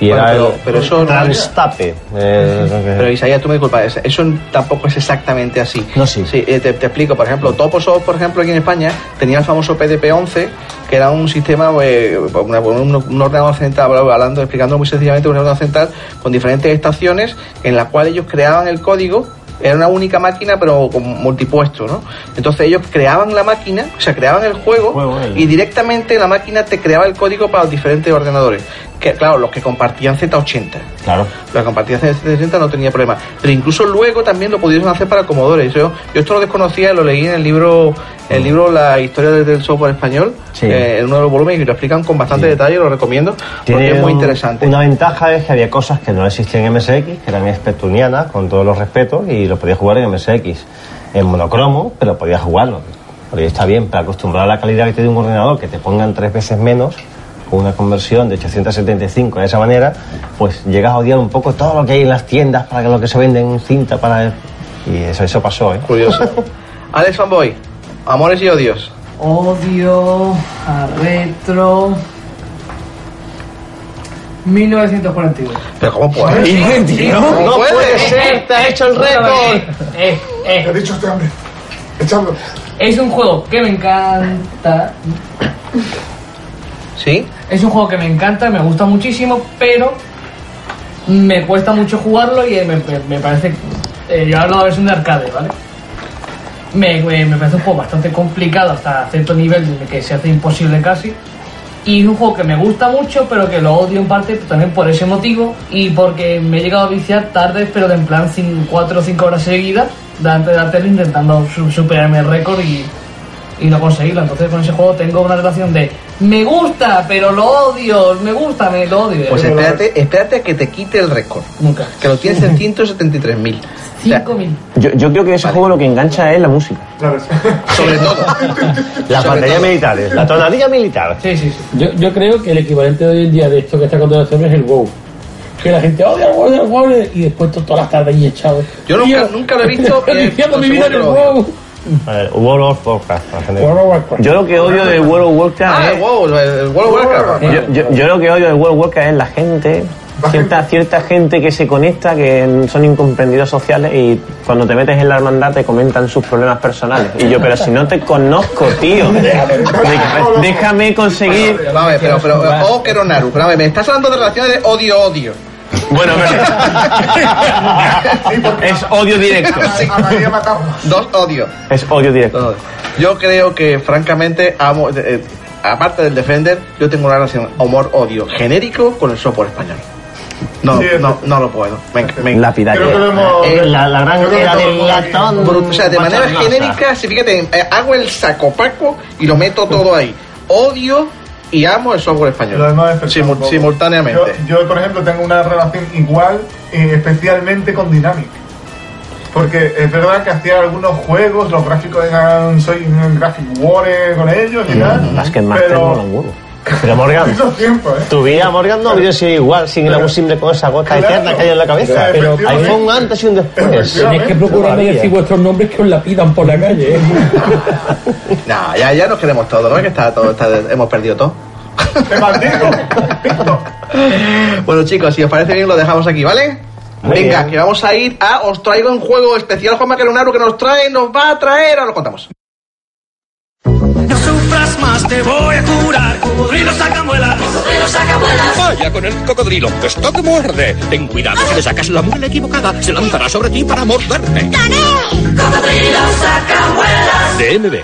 Y Bueno, era pero- el pero eso no- Transtape. eh, Pero Isaías, tú me disculpas, es- eso tampoco es exactamente así. No, sí. eh, te, te explico, por ejemplo, Toposoft, por ejemplo, aquí en España, tenía el famoso PDP-11, que era un sistema, eh, una- un, un ordenador central, hablando, explicando muy sencillamente, un ordenador central con diferentes estaciones en la cual ellos creaban el código. Era una única máquina, pero con multipuesto, ¿no? Entonces ellos creaban la máquina, o sea, creaban el juego, Juego, y directamente la máquina te creaba el código para los diferentes ordenadores. Que, claro, los que compartían Z80. Claro. La compartida C60 no tenía problema. Pero incluso luego también lo pudieron hacer para Commodore. Yo, yo esto lo desconocía, lo leí en el libro, el libro La historia del, software español, Sí. eh, en uno de los volúmenes, y lo explican con bastante Sí. detalle, lo recomiendo, porque es muy un- interesante. Una ventaja es que había cosas que no existían en MSX, que eran spectrunianas, con todos los respetos, y lo podías jugar en MSX. En monocromo, pero podías jugarlo. Porque está bien, para acostumbrar a la calidad que tiene un ordenador, que te pongan tres veces menos, con una conversión de 875 de esa manera, pues llegas a odiar un poco todo lo que hay en las tiendas, para que lo que se vende en cinta, para... Y eso, eso pasó, ¿eh? Curioso. Alex Fanboy, amores y odios. Odio a retro. 1942. Pero ¿cómo puede? ¡No, ¿Cómo puede? ser! ¡Te ha hecho el Eh, eh, eh. ¿Qué ha dicho este hombre? Echadlo. Es un juego que me encanta. ¿Sí? Es un juego que me encanta, me gusta muchísimo, pero me cuesta mucho jugarlo y me, parece. Eh, yo hablo de la versión de arcade, ¿vale? Me, me- parece un juego bastante complicado hasta cierto nivel que se hace imposible casi. Y es un juego que me gusta mucho, pero que lo odio en parte también por ese motivo y porque me he llegado a viciar tarde, pero de en plan 4 o 5 horas seguidas, delante de la tele intentando su- superarme el récord y, y no conseguirlo. Entonces con ese juego tengo una relación de me gusta, pero lo odio, me gusta, me lo odio. Pues espérate, espérate a que te quite el récord. Nunca. Que lo tienes en 173.000. O sea, 5.000. Yo, yo creo que ese juego lo que engancha es la música. La versión. sobre todo. Las baterías militares, la tonadilla militar. Sí, sí, sí. Yo, yo creo que el equivalente de hoy en día de esto que está contando hombre es el WoW. Que la gente odia el WoW, el WoW, y después to- todas las tardes ahí echado. Yo nunca- nunca lo he visto, y Diciendo mi vida en el WoW. A ver, World of Warcraft, en general. World of Warcraft. Yo lo que odio de World of Warcraft Ah, es... el WoW, el, el World of Warcraft. Yo, yo- yo lo que odio del World of Warcraft es la gente, cierta, cierta gente que se conecta, que son incomprendidos sociales y cuando te metes en la hermandad te comentan sus problemas personales. Y yo, pero si no te conozco, tío, déjame, déjame conseguir... Pero, pero, oh, Naru, pero a ver, me estás hablando de relaciones de odio-odio. Bueno, pero es odio directo. Dos odios. Es odio directo. Yo creo que, francamente, amo, eh, eh, aparte del Defender, yo tengo una relación amor-odio genérico con el software español. No, Sí, no, no lo puedo. Me, me- Creo que Lapidario. lo hemos. Eh, La, la gran Yo creo que era del latón. O sea, de manera genérica, si fíjate, eh, hago el sacopaco y lo meto todo ahí. Odio y amo el software español. Simu- simultáneamente. Yo, yo, por ejemplo, tengo una relación igual, eh, especialmente con Dynamic. Porque es verdad que hacía algunos juegos, los gráficos eran. Soy un Graphic War con ellos y tal. Las que más pero- tengo los huevos. Pero Morgan, ¿eh? tu vida, Morgan, no hubiera sido igual sin la simple con esa gota Claro. eterna que hay en la cabeza. Pero- Hay un antes y un después. Tenéis que procurar no Maravilla. decir vuestros nombres que os la pidan por la calle. ¿eh? No, ya, ya nos queremos todos, ¿no? Que está todo, está- hemos perdido todo. Te maldigo. Bueno, chicos, si os parece bien, lo dejamos aquí, ¿vale? Muy Venga, bien. que vamos a ir a. Os traigo un juego especial, Juan Macaronaro, que nos trae, nos va a traer. Ahora lo contamos. Más, te voy a curar. Cocodrilo sacamuelas. Cocodrilo sacamuelas. Vaya con el cocodrilo, esto te muerde. Ten cuidado, si le sacas la muela equivocada, se lanzará sobre ti para morderte. Cocodrilo sacamuelas. DMB.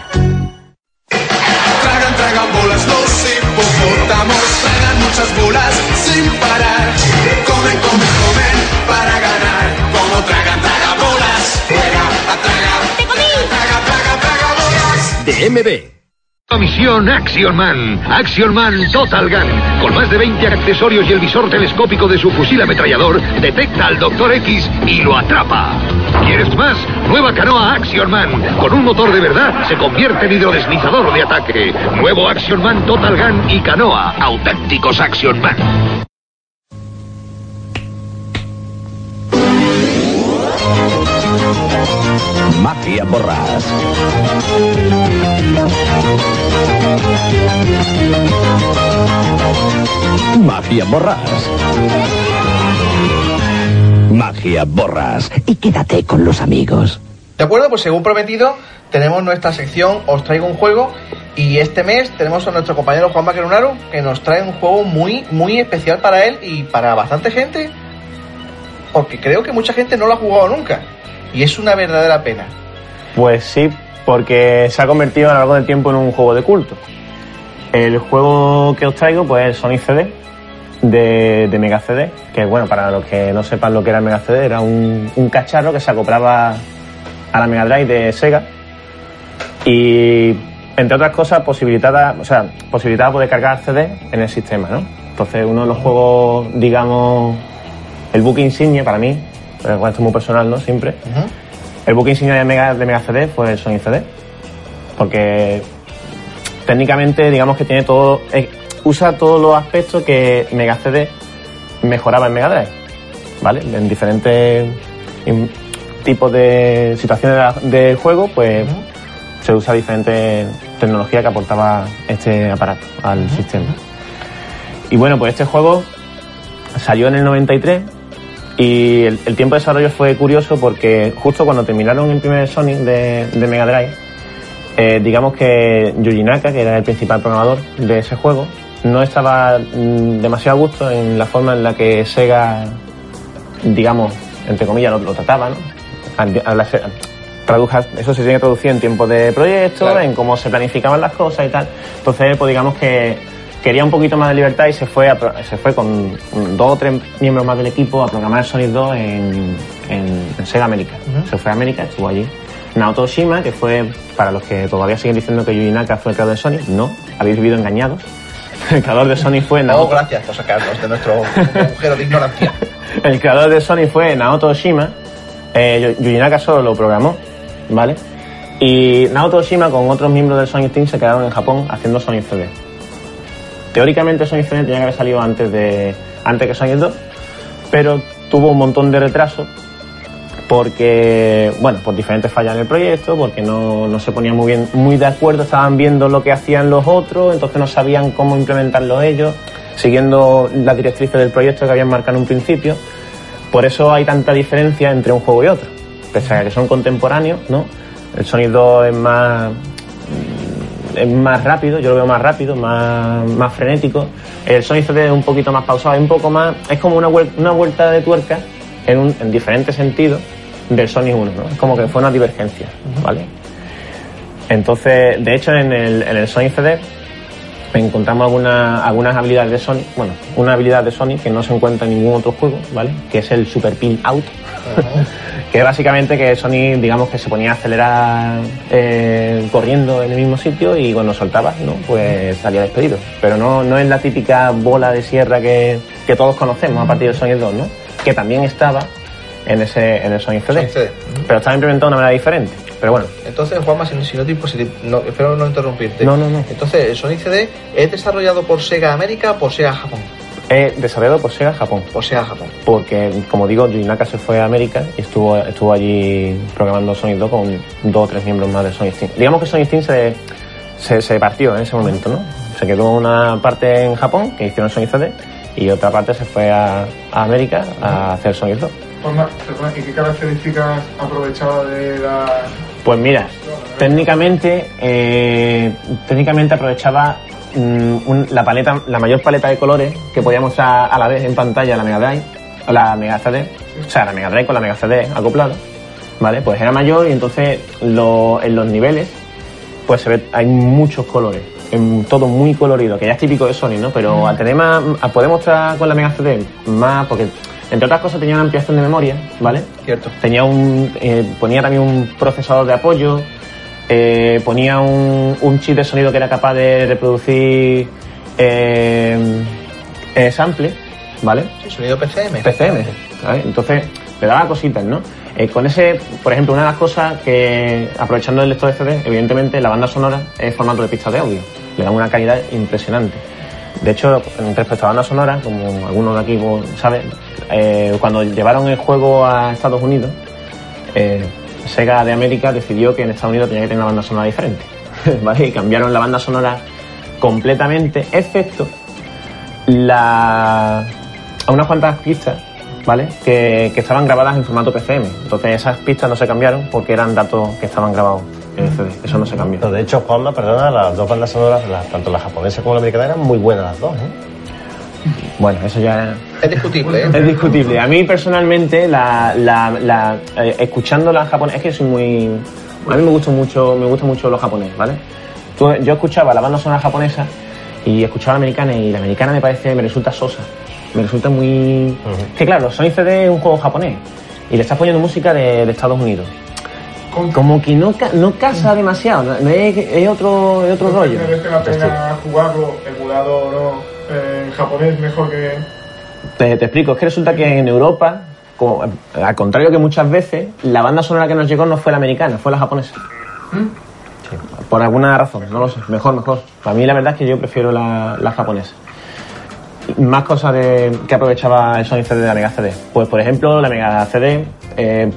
Tragan, tragan bolas los hipopótamos. Tragan muchas bolas sin parar. Comen, comen, comen para ganar. Como tragan, tragan bolas. Juega, atraga. ¡Te comí! Traga, traga, traga bolas. DMB. Misión Action Man, Action Man Total Gun. Con más de 20 accesorios y el visor telescópico de su fusil ametrallador, detecta al Dr. X y lo atrapa. ¿Quieres más? Nueva canoa Action Man. Con un motor de verdad, se convierte en hidrodeslizador de ataque. Nuevo Action Man Total Gun y canoa. Auténticos Action Man. Mafia Borras. Mafia Borras. Magia Borras. Y quédate con los amigos. ¿De acuerdo? Pues según prometido, tenemos nuestra sección Os traigo un juego. Y este mes tenemos a nuestro compañero Juan Macaronaro, que nos trae un juego muy, muy especial para él y para bastante gente. Porque creo que mucha gente no lo ha jugado nunca. Y es una verdadera pena. Pues sí, porque se ha convertido a lo largo del tiempo en un juego de culto. El juego que os traigo, pues es Sonic CD de, de Mega CD, que bueno, para los que no sepan lo que era Mega CD, era un, cacharro que se acoplaba a la Mega Drive de Sega y entre otras cosas posibilitaba, o sea, poder cargar CD en el sistema, ¿no? Entonces uno de los juegos, digamos, el buque insignia para mí, pero bueno, esto es muy personal, ¿no? Siempre. El buque insignia de Mega, de Mega CD fue el Sonic CD. Porque técnicamente, digamos que tiene todo. eh, usa todos los aspectos que Mega CD mejoraba en Mega Drive. ¿Vale? En diferentes tipos de situaciones de, juego, pues se usa diferentes tecnologías que aportaba este aparato al sistema. Y bueno, pues este juego salió en el 93 y el, el tiempo de desarrollo fue curioso porque justo cuando terminaron el primer Sonic de, de Mega Drive, eh, digamos que Yuji Naka, que era el principal programador de ese juego, no estaba mm, demasiado a gusto en la forma en la que Sega, digamos, entre comillas, lo, lo trataba, ¿no? Traduja- eso se tiene que traducir en tiempo de proyecto, Claro. en cómo se planificaban las cosas y tal. Entonces, pues digamos que quería un poquito más de libertad y se fue, a pro- se fue con dos o tres miembros más del equipo a programar Sonic 2 en, en- en Sega América. Se fue a América, estuvo allí. Naoto Oshima, que fue, para los que todavía siguen diciendo que Yuji Naka fue el creador de Sonic, no, habéis vivido engañados. El creador de Sonic fue No, Naoto. gracias por sacarnos de nuestro agujero de ignorancia. El creador de Sonic fue Naoto Oshima. Eh, Yuji Naka solo lo programó, ¿vale? Y Naoto Oshima con otros miembros del Sonic Team se quedaron en Japón haciendo Sonic CD. Teóricamente Sonic CD tenía que haber salido antes de antes que Sonic 2, pero tuvo un montón de retraso porque, bueno, por diferentes fallas en el proyecto, porque no, no se ponían muy bien, muy de acuerdo, estaban viendo lo que hacían los otros, entonces no sabían cómo implementarlo ellos, siguiendo las directrices del proyecto que habían marcado en un principio. Por eso hay tanta diferencia entre un juego y otro. Pese a que son contemporáneos, ¿no? El Sonic 2 es más es más rápido, yo lo veo más rápido, más, más frenético. El Sonic CD es un poquito más pausado, es un poco más, es como una, una vuelta de tuerca en, un, en diferentes sentidos del Sonic 1, ¿no? Es como que fue una divergencia, ¿vale? Entonces, de hecho, en el, en el Sonic CD encontramos alguna- algunas habilidades de Sonic, bueno, una habilidad de Sonic que no se encuentra en ningún otro juego, ¿vale? Que es el Super Pin Out. que básicamente que Sonic, digamos que se ponía a acelerar eh, corriendo en el mismo sitio y cuando soltabas, ¿no? Pues salía despedido. Pero no, no es la típica bola de sierra que, que todos conocemos a partir del Sonic 2, ¿no? Que también estaba en ese en el Sonic CD. Pero estaba implementado de una manera diferente. pero bueno. Entonces, Juanma, si, si no te, pues, si no, espero no interrumpirte. No, no, no. Entonces, el Sonic CD es desarrollado por Sega América o por Sega Japón. Es desarrollado por Sega Japón. Por Sega Japón. Porque, como digo, Yuji Naka se fue a América y estuvo, estuvo allí programando Sonic 2 con dos o tres miembros más de Sonic Team. Digamos que Sonic Team se, se, se partió en ese momento, ¿no? Se quedó una parte en Japón, que hicieron Sonic CD, y otra parte se fue a, a América a hacer Sonic 2. Juanma, perdona, ¿y qué características aprovechaba de la... Pues mira, técnicamente, eh, técnicamente aprovechaba mm, un- la paleta, la mayor paleta de colores que podíamos usar a la vez en pantalla la Mega Drive, o la Mega CD, o sea, la Mega Drive con la Mega CD acoplada, ¿vale? Pues era mayor y entonces lo- en los niveles, pues se ve, hay muchos colores, en todo muy colorido, que ya es típico de Sony, ¿no? Pero al tener más, a poder mostrar con la Mega CD más, porque entre otras cosas tenía una ampliación de memoria, ¿vale? Cierto. Tenía un, eh, ponía también un procesador de apoyo, eh, ponía un, un chip de sonido que era capaz de reproducir eh, eh, sample, ¿vale? Sí, sonido PCM. PCM, ¿sabes? Entonces le daba cositas, ¿no? Eh, con ese, por ejemplo, una de las cosas que, aprovechando el lector de CD, evidentemente la banda sonora es formato de pista de audio. Le da una calidad impresionante. De hecho, respecto a banda sonora, como algunos de aquí pues, saben, eh, cuando llevaron el juego a Estados Unidos, eh, Sega de América decidió que en Estados Unidos tenía que tener una banda sonora diferente. ¿Vale? Y cambiaron la banda sonora completamente, excepto la, a unas cuantas pistas, ¿vale? Que, estaban grabadas en formato PCM. Entonces esas pistas no se cambiaron porque eran datos que estaban grabados en CD. Eso no se cambió. De hecho, Juanma, perdona, las dos bandas sonoras, tanto la japonesa como la americana, eran muy buenas las dos, ¿eh? Bueno, eso ya Es discutible, ¿eh? es discutible. A mí personalmente, la, la, la, eh, escuchando la japonesa, es que soy muy... A mí me gusta mucho, me gusta mucho lo japonés, ¿vale? Tú- yo escuchaba la banda sonora japonesa y escuchaba la americana y la americana me parece, me resulta sosa. Me resulta muy... Que claro, Sonic CD es un juego japonés y le estás poniendo música de, de Estados Unidos. Como que no, ca- no casa demasiado, es, es otro, es otro rollo. ¿Merece la pena jugarlo emulado o no en japonés mejor que...? Te, te explico, es que resulta que en Europa, como- al contrario que muchas veces, la banda sonora que nos llegó no fue la americana, fue la japonesa. Sí, por alguna razón, no lo sé. Mejor, mejor. Para mí la verdad es que yo prefiero la, la japonesa. Más cosas de, que aprovechaba el Sonic CD de la Mega CD. Pues por ejemplo, la Mega CD eh,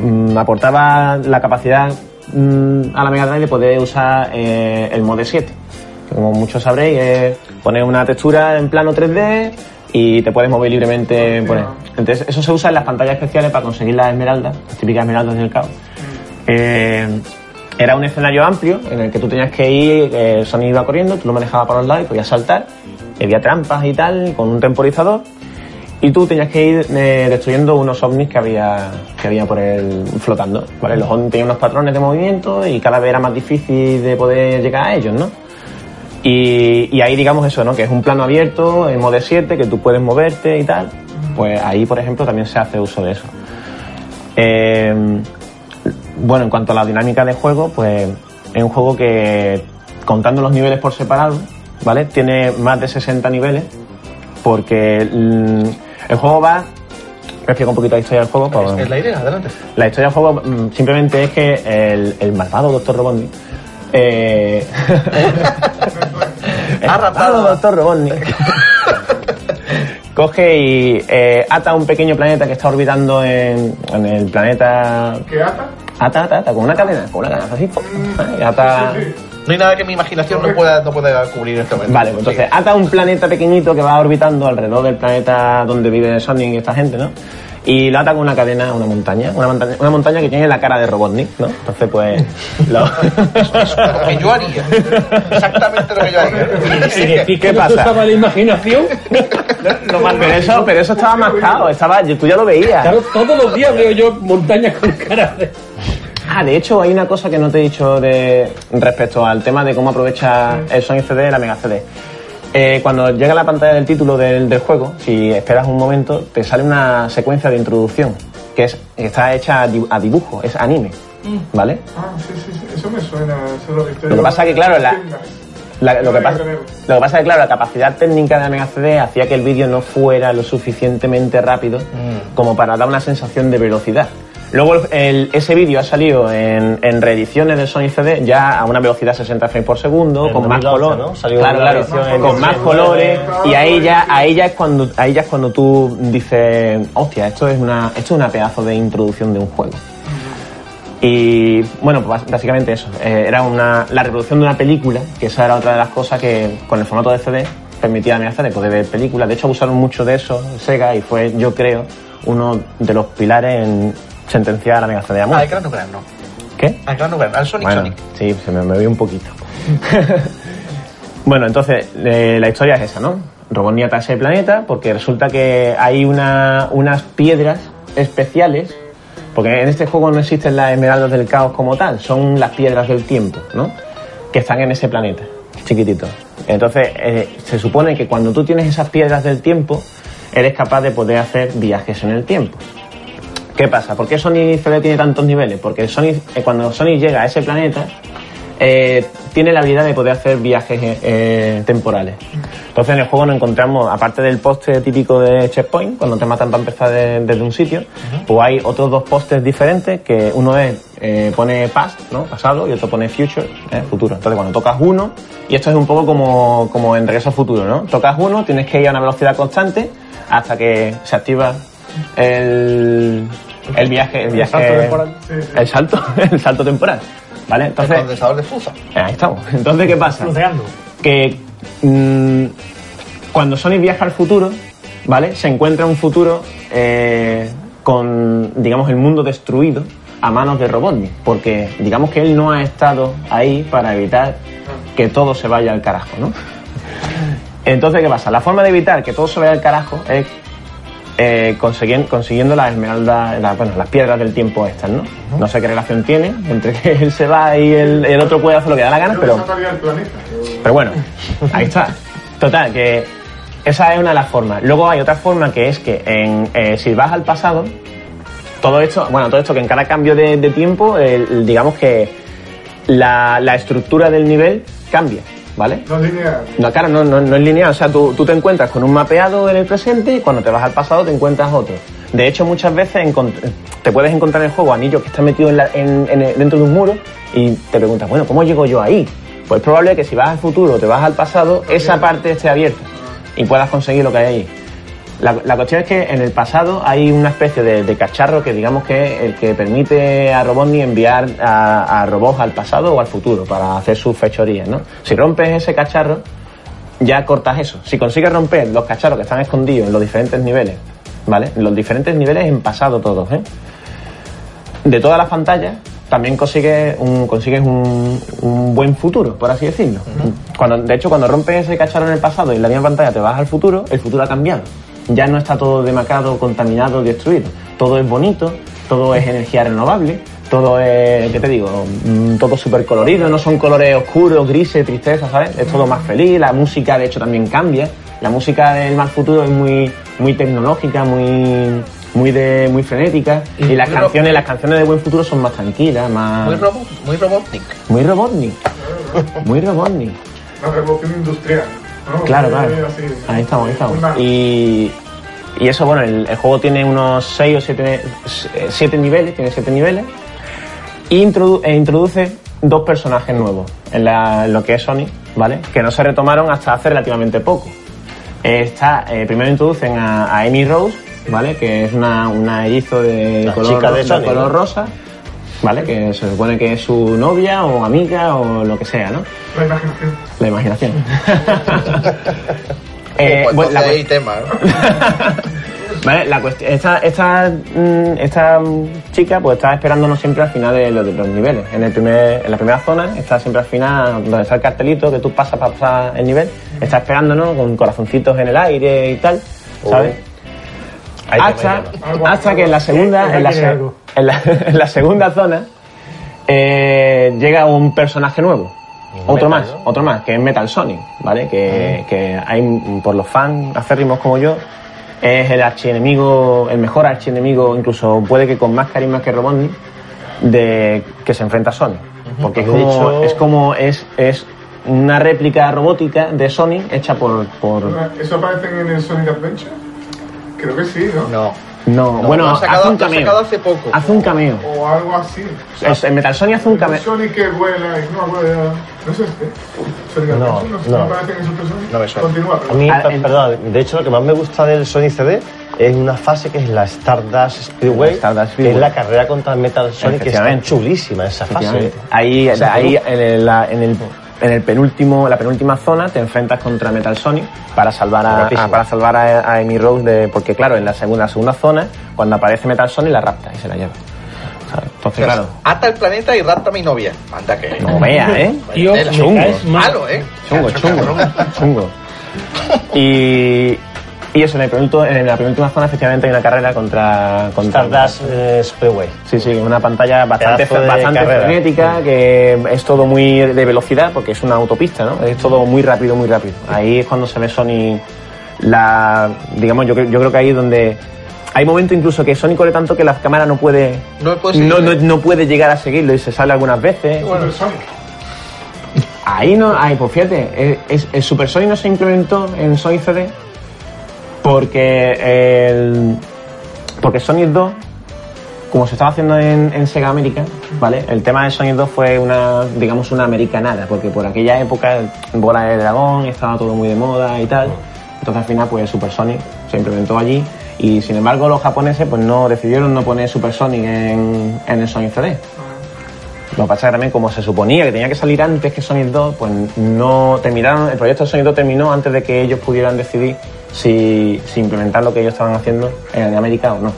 mm, aportaba la capacidad mm, a la Mega Drive de poder usar eh, el Mode 7. Que como muchos sabréis, es poner una textura en plano 3D y te puedes mover libremente él. Entonces, eso se usa en las pantallas especiales para conseguir las esmeraldas, las típicas esmeraldas del caos. Eh, era un escenario amplio en el que tú tenías que ir, eh, el Sonic iba corriendo, tú lo manejabas para los lados y podías saltar, y había trampas y tal, con un temporizador, y tú tenías que ir eh, destruyendo unos ovnis que había, que había por el flotando. ¿vale? Los ovnis tenían unos patrones de movimiento y cada vez era más difícil de poder llegar a ellos, ¿no? Y, y ahí digamos eso, ¿no? Que es un plano abierto en modo 7, que tú puedes moverte y tal. Pues ahí, por ejemplo, también se hace uso de eso. Eh, bueno, en cuanto a la dinámica de juego, pues es un juego que, contando los niveles por separado, ¿vale? Tiene más de 60 niveles, porque mm, el juego va... Me explico un poquito la historia del juego. pues- Es la idea, adelante. la historia del juego mm, simplemente es que el, el malvado Dr. Robotnik. Eh, el malvado Dr. Robotnik. coge y eh, ata un pequeño planeta que está orbitando en, en el planeta. ¿Qué ata? Ata, ata, ata, con una cadena, con una cadena así. y ata. No hay nada que mi imaginación no pueda, no pueda cubrir en este momento. Vale, pues entonces ata un planeta pequeñito que va orbitando alrededor del planeta donde vive Sonic y esta gente, ¿no? Y lo ata con una cadena a una montaña, una montaña, una montaña que tiene la cara de Robotnik, ¿no? Entonces, pues. Lo... Lo que yo haría. Exactamente lo que yo haría. ¿Y qué ¿No pasa? usaba la imaginación? Pero eso, pero eso estaba marcado, estaba, tú ya lo veías. Claro, todos los días veo yo montañas con cara de... Ah, de hecho, hay una cosa que no te he dicho de, respecto al tema de cómo aprovecha el Sonic CD y la Mega CD. Eh, cuando llega la pantalla del título del, del juego, si esperas un momento, te sale una secuencia de introducción que es, está hecha a di- a dibujo, es anime, ¿vale? Ah, sí, sí, sí, eso me suena. Eso es lo que estoy Lo que pasa que, claro, la- La- lo, que pasa, lo que pasa es que, claro, la capacidad técnica de la Mega CD hacía que el vídeo no fuera lo suficientemente rápido como para dar una sensación de velocidad. Luego el- ese vídeo ha salido en, en reediciones del Sony CD ya a una velocidad 60 frames por segundo, con más 2011, color, ¿no? Salió claro, con más 2011. colores y ahí ya, ahí ya es cuando, ahí ya es cuando tú dices, hostia, esto es una, esto es una pedazo de introducción de un juego. Y bueno, pues básicamente eso. Eh, era una, la reproducción de una película, que esa era otra de las cosas que con el formato de CD permitía a hacer de poder ver películas. De hecho, abusaron mucho de eso Sega y fue, yo creo, uno de los pilares en sentenciar a la Mega CD a Ah, muerte. el Gran Nuclear no. ¿Qué? Al Gran Nuclear, al Sonic Bueno, Sonic. sí, se me movió un poquito. bueno, entonces, eh, la historia es esa, ¿no? Robotnik ataca ese planeta porque resulta que hay una, unas piedras especiales, porque en este juego no existen las esmeraldas del caos como tal, son las piedras del tiempo, ¿no? Que están en ese planeta, chiquitito. Entonces, eh, se supone que cuando tú tienes esas piedras del tiempo, eres capaz de poder hacer viajes en el tiempo. ¿Qué pasa? ¿Por qué Sony CD tiene tantos niveles? Porque Sony, eh, cuando Sony llega a ese planeta, eh, tiene la habilidad de poder hacer viajes eh, temporales. Entonces en el juego nos encontramos, aparte del poste típico de checkpoint, cuando te matan para empezar de- desde un sitio, pues hay otros dos postes diferentes, que uno es, eh, pone past, ¿no? Pasado, y otro pone future, futuro. Entonces cuando tocas uno, y esto es un poco como, como en regreso al futuro, ¿no? Tocas uno, tienes que ir a una velocidad constante hasta que se activa el, el viaje, el viaje, salto temporal. el salto, el salto temporal, ¿vale? Entonces, el condensador de Fusa. Ahí estamos. Entonces, ¿qué pasa? Que mm, cuando Sony viaja al futuro, ¿vale? Se encuentra un futuro eh, con, digamos, el mundo destruido a manos de Robotnik. Porque, digamos que él no ha estado ahí para evitar que todo se vaya al carajo, ¿no? Entonces, ¿qué pasa? La forma de evitar que todo se vaya al carajo es eh, conseguen- consiguiendo las esmeraldas, la- bueno, las piedras del tiempo estas, ¿no? No sé qué relación tiene entre que él se va y el, el otro puede hacer lo que da la gana, pero, pero bueno, ahí está. Total, que esa es una de las formas. Luego hay otra forma que es que en, eh, si vas al pasado, todo esto, bueno, todo esto que en cada cambio de, de tiempo, digamos que la, la estructura del nivel cambia, ¿vale? No es lineal. No, claro, no, no, no es lineal. O sea, tú, tú te encuentras con un mapeado en el presente y cuando te vas al pasado te encuentras otro. De hecho, muchas veces te puedes encontrar en el juego anillos que están metidos en la- en- en el- dentro de un muro y te preguntas, bueno, ¿cómo llego yo ahí? Pues es probable que si vas al futuro o te vas al pasado, esa parte esté abierta y puedas conseguir lo que hay ahí. La, la cuestión es que en el pasado hay una especie de, de cacharro que digamos que es el que permite a Robotnik enviar a, a robots al pasado o al futuro para hacer sus fechorías, ¿no? Si rompes ese cacharro, ya cortas eso. Si consigues romper los cacharros que están escondidos en los diferentes niveles, ¿vale? En los diferentes niveles en pasado todos, ¿eh? De todas las pantallas, también consigues un, consigues un, un buen futuro, por así decirlo. Cuando, de hecho, cuando rompes ese cacharro en el pasado y en la misma pantalla te vas al futuro, el futuro ha cambiado. Ya no está todo demacrado, contaminado, destruido. Todo es bonito, todo es energía renovable, todo es, ¿qué te digo? Mm, Todo súper colorido, no son colores oscuros, grises, tristeza, ¿sabes? Es todo más feliz, la música de hecho también cambia. La música del Mal Futuro es muy, muy tecnológica, muy, muy, de, muy frenética. Y, las canciones, las canciones de Buen Futuro son más tranquilas, más... Muy, robo, muy Robotnik. Muy Robotnik. Muy Robotnik. La revolución industrial. ¿No? Claro, claro. así. Ahí estamos, ahí estamos. Y, y eso, bueno, el, el juego tiene unos 6 o 7 siete niveles, tiene 7 niveles. Introdu- e introduce dos personajes nuevos en, la- en lo que es Sony, ¿vale? Que no se retomaron hasta hace relativamente poco. Está, eh, primero introducen a, a Amy Rose, ¿vale? Que es una, una erizo de La color, chica de Sony, color ¿no? ¿Vale? Que se supone que es su novia o amiga o lo que sea, ¿no? La imaginación. La imaginación. Eh, pues bueno, la hay tema, ¿no? Vale, la cuestión, esta, esta, mm, esta mm, chica pues está esperándonos siempre al final de los, de los niveles. En, el primer, en la primera zona está siempre al final, donde está el cartelito que tú pasas para pasar el nivel, está esperándonos con corazoncitos en el aire y tal, ¿sabes? Hasta, hasta que en la segunda, en la, en la, en la segunda zona eh, llega un personaje nuevo. Otro Metal, más, otro más, que es Metal Sonic, ¿vale? Que, que hay, por los fans acérrimos como yo, es el archienemigo, el mejor archienemigo, incluso puede que con más carisma que Robotnik, de, que se enfrenta a Sonic. Porque es De como, hecho- es como, es, es una réplica robótica de Sonic hecha por, por, ¿Eso aparece en el Sonic Adventure? Creo que sí, ¿no? No. No, bueno, lo ha sacado, hace un cameo. hace poco. Hace un cameo. O algo así. Es- en Metal Sonic hace un cameo. Sonic que vuela y no vuela. ¿No es este? Sonic No, no, no. me parece que es Sonic. No me suena. Continúa, A mí, Ah, en- perdón, de hecho lo que más me gusta del Sonic CD es una fase que es la Stardust Speedway, Stardust que Speedway. es la carrera contra el Metal Sonic, que está chulísima esa fase. Ahí, ahí la- en el, en el penúltimo, la penúltima zona te enfrentas contra Metal Sonic para salvar a, para salvar a, a Amy Rose de, porque claro, en la segunda, la segunda zona, cuando aparece Metal Sonic la rapta y se la lleva. Entonces, claro, Ata el planeta y rapta a mi novia. Anda que. no veas, ¿eh? Tío, Chungo. mal. Malo, ¿eh? Chungo, chungo, chungo. Y, y eso, en, el en la penúltima zona efectivamente hay una carrera contra... contra Stardust eh, Speedway. Sí, sí, una pantalla bastante, Pedazo bastante frenética, que es todo muy de velocidad, porque es una autopista, ¿no? Es todo muy rápido, muy rápido. Ahí es cuando se ve Sony la... Digamos, yo, creo- yo creo que ahí es donde... Hay momentos incluso que Sony corre tanto que la cámara no puede... No puede no, no, no puede llegar a seguirlo y se sale algunas veces. Super Sonic. Ahí no, ahí, pues fíjate, es, es- el Super Sonic no se implementó en Sonic CD porque el, porque Sonic 2, como se estaba haciendo en, Sega América, ¿vale? El tema de Sonic 2 fue una, digamos, una americanada, porque por aquella época Bola de Dragón estaba todo muy de moda y tal. Entonces al final pues Super Sonic se implementó allí y sin embargo los japoneses pues no decidieron no poner Super Sonic en, en el Sonic CD. Lo que pasa es que también como se suponía que tenía que salir antes que Sonic 2, pues no terminaron, el proyecto de Sonic 2 terminó antes de que ellos pudieran decidir si, si implementar lo que ellos estaban haciendo en América o no.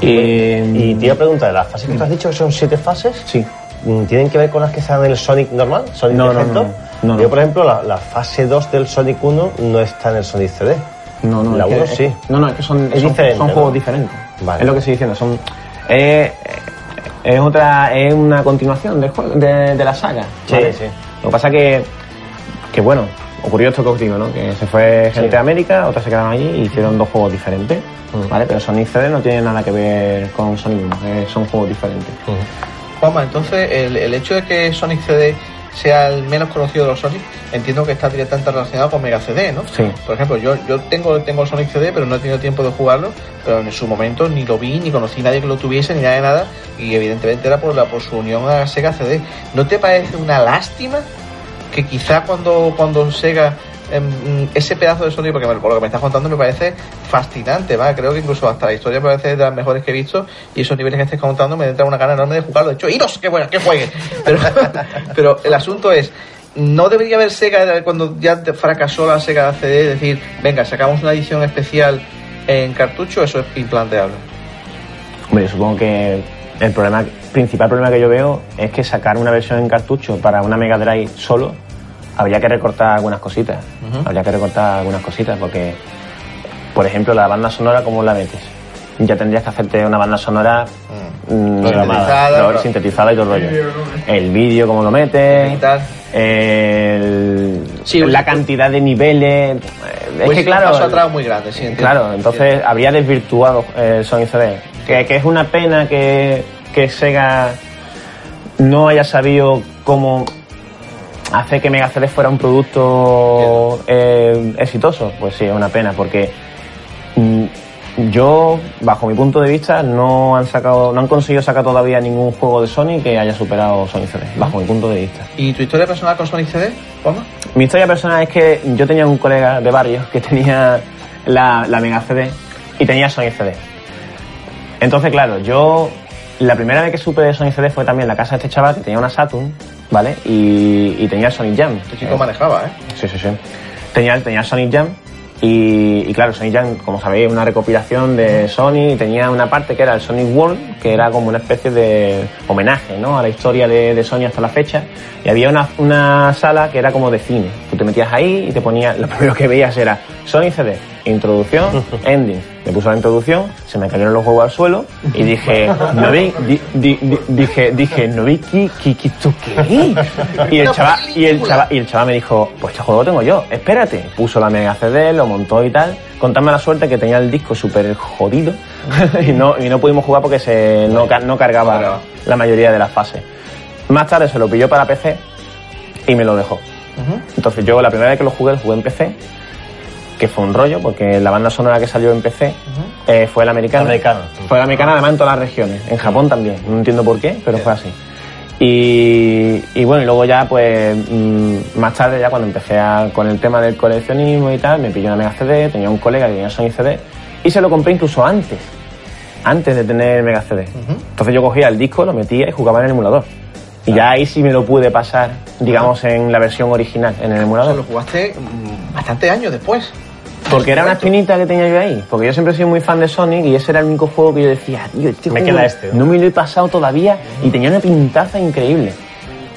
Y, Y te iba a preguntar, ¿las fases que tú has dicho que son siete fases? Sí. mm, ¿Tienen que ver con las que están en el Sonic normal? ¿Sonic No, no, no, no. Yo, por ejemplo, la, la fase 2 del Sonic 1 no está en el Sonic CD. No, no, La es que- 1 es- sí. No, no, es que son, Es son, juegos diferentes. Vale. Es lo que estoy diciendo. Son, es, es otra, es una continuación del juego, de, de la saga. Sí, ¿vale? sí. Lo que pasa que, que bueno, ocurrió esto que os digo, ¿no? Que se fue gente Sí. de América, otras se quedaron allí y hicieron dos juegos diferentes. Mm. ¿Vale? Pero Sonic CD no tiene nada que ver con Sonic 1, eh, son juegos diferentes. Juanma, entonces el, el hecho de que Sonic CD sea el menos conocido de los Sonic, entiendo que está directamente relacionado con Mega CD, ¿no? Sí. Por ejemplo, yo, yo tengo, tengo el Sonic CD, pero no he tenido tiempo de jugarlo, pero en su momento ni lo vi, ni conocí a nadie que lo tuviese, ni nada de nada, y evidentemente era por, la, por su unión a Sega CD. ¿No te parece una lástima que quizá cuando, cuando Sega em, ese pedazo de Sonic, porque por lo que me estás contando me parece fascinante, ¿va? Creo que incluso hasta la historia me parece de las mejores que he visto y esos niveles que estés contando me entra una gana enorme de jugarlo. De hecho, iros, que bueno, que juegue. Pero, el asunto es, no debería haber Sega cuando ya fracasó la Sega CD, decir, venga, sacamos una edición especial en cartucho, eso es implanteable. Hombre, supongo que el problema, principal problema que yo veo es que sacar una versión en cartucho para una Mega Drive solo, habría que recortar algunas cositas. Habría que recortar algunas cositas porque, por ejemplo, la banda sonora, ¿cómo la metes? Ya tendrías que hacerte una banda sonora mm, Sintetizada, pero- sintetizada y todo el rollo. El vídeo, cómo lo metes, el- Sí, la pues- cantidad de niveles. eh, Es Pues que claro. un paso atrás muy grande, sí, entiendo. Claro, entonces habría desvirtuado eh, el Sonic CD. Que, que es una pena que, que Sega no haya sabido cómo hacer que Mega CD fuera un producto eh, exitoso. Pues sí, es una pena, porque mm, yo, bajo mi punto de vista, no han sacado, no han conseguido sacar todavía ningún juego de Sony que haya superado Sonic CD, bajo mi punto de vista. ¿Y tu historia personal con Sonic CD, Juanma? Mi historia personal es que yo tenía un colega de barrio que tenía la, la Mega CD y tenía Sonic CD. Entonces, claro, yo la primera vez que supe de Sonic CD fue también en la casa de este chaval que tenía una Saturn, ¿vale? Y, y tenía Sonic Jam. Este chico manejaba, ¿eh? Sí, sí, sí. Tenía, tenía Sonic Jam y, y claro, Sonic Jam, como sabéis, es una recopilación de Sony y tenía una parte que era el Sonic World, que era como una especie de homenaje ¿no? a la historia de, de Sony hasta la fecha. Y había una, una sala que era como de cine. Tú te metías ahí y te ponías, lo primero que veías era Sonic CD, introducción, ending. Me puso la introducción, se me cayeron los huevos al suelo y dije, no vi, di- di- di- dije, dije, no vi, ¿qué, qué, qué, esto qué es?". Y el chaval, y el chaval, y el chaval me dijo, pues este juego lo tengo yo, espérate. Puso la mega CD, lo montó y tal. Contadme la suerte que tenía el disco súper jodido y no, y no pudimos jugar porque se, no, no cargaba la mayoría de las fases. Más tarde se lo pilló para PC y me lo dejó. Entonces yo la primera vez que lo jugué, lo jugué en PC que fue un rollo, porque la banda sonora que salió en PC eh, fue la americana. Americana. Fue la americana además en todas las regiones. En Japón también. No entiendo por qué, pero fue así. Y, y bueno, y luego ya pues mm, más tarde ya cuando empecé a- con el tema del coleccionismo y tal, me pilló una Mega CD, tenía un colega que tenía Sony CD y se lo compré incluso antes, antes de tener Mega CD. Entonces yo cogía el disco, lo metía y jugaba en el emulador. Y ya ahí sí me lo pude pasar, digamos, en la versión original, en el Lo emulador. jugaste mm, bastante años después. Porque era una espinita que tenía yo ahí. Porque yo siempre he sido muy fan de Sonic y ese era el único juego que yo decía, tío, este Me juego queda este, ¿no? me lo he pasado todavía y tenía una pintaza increíble.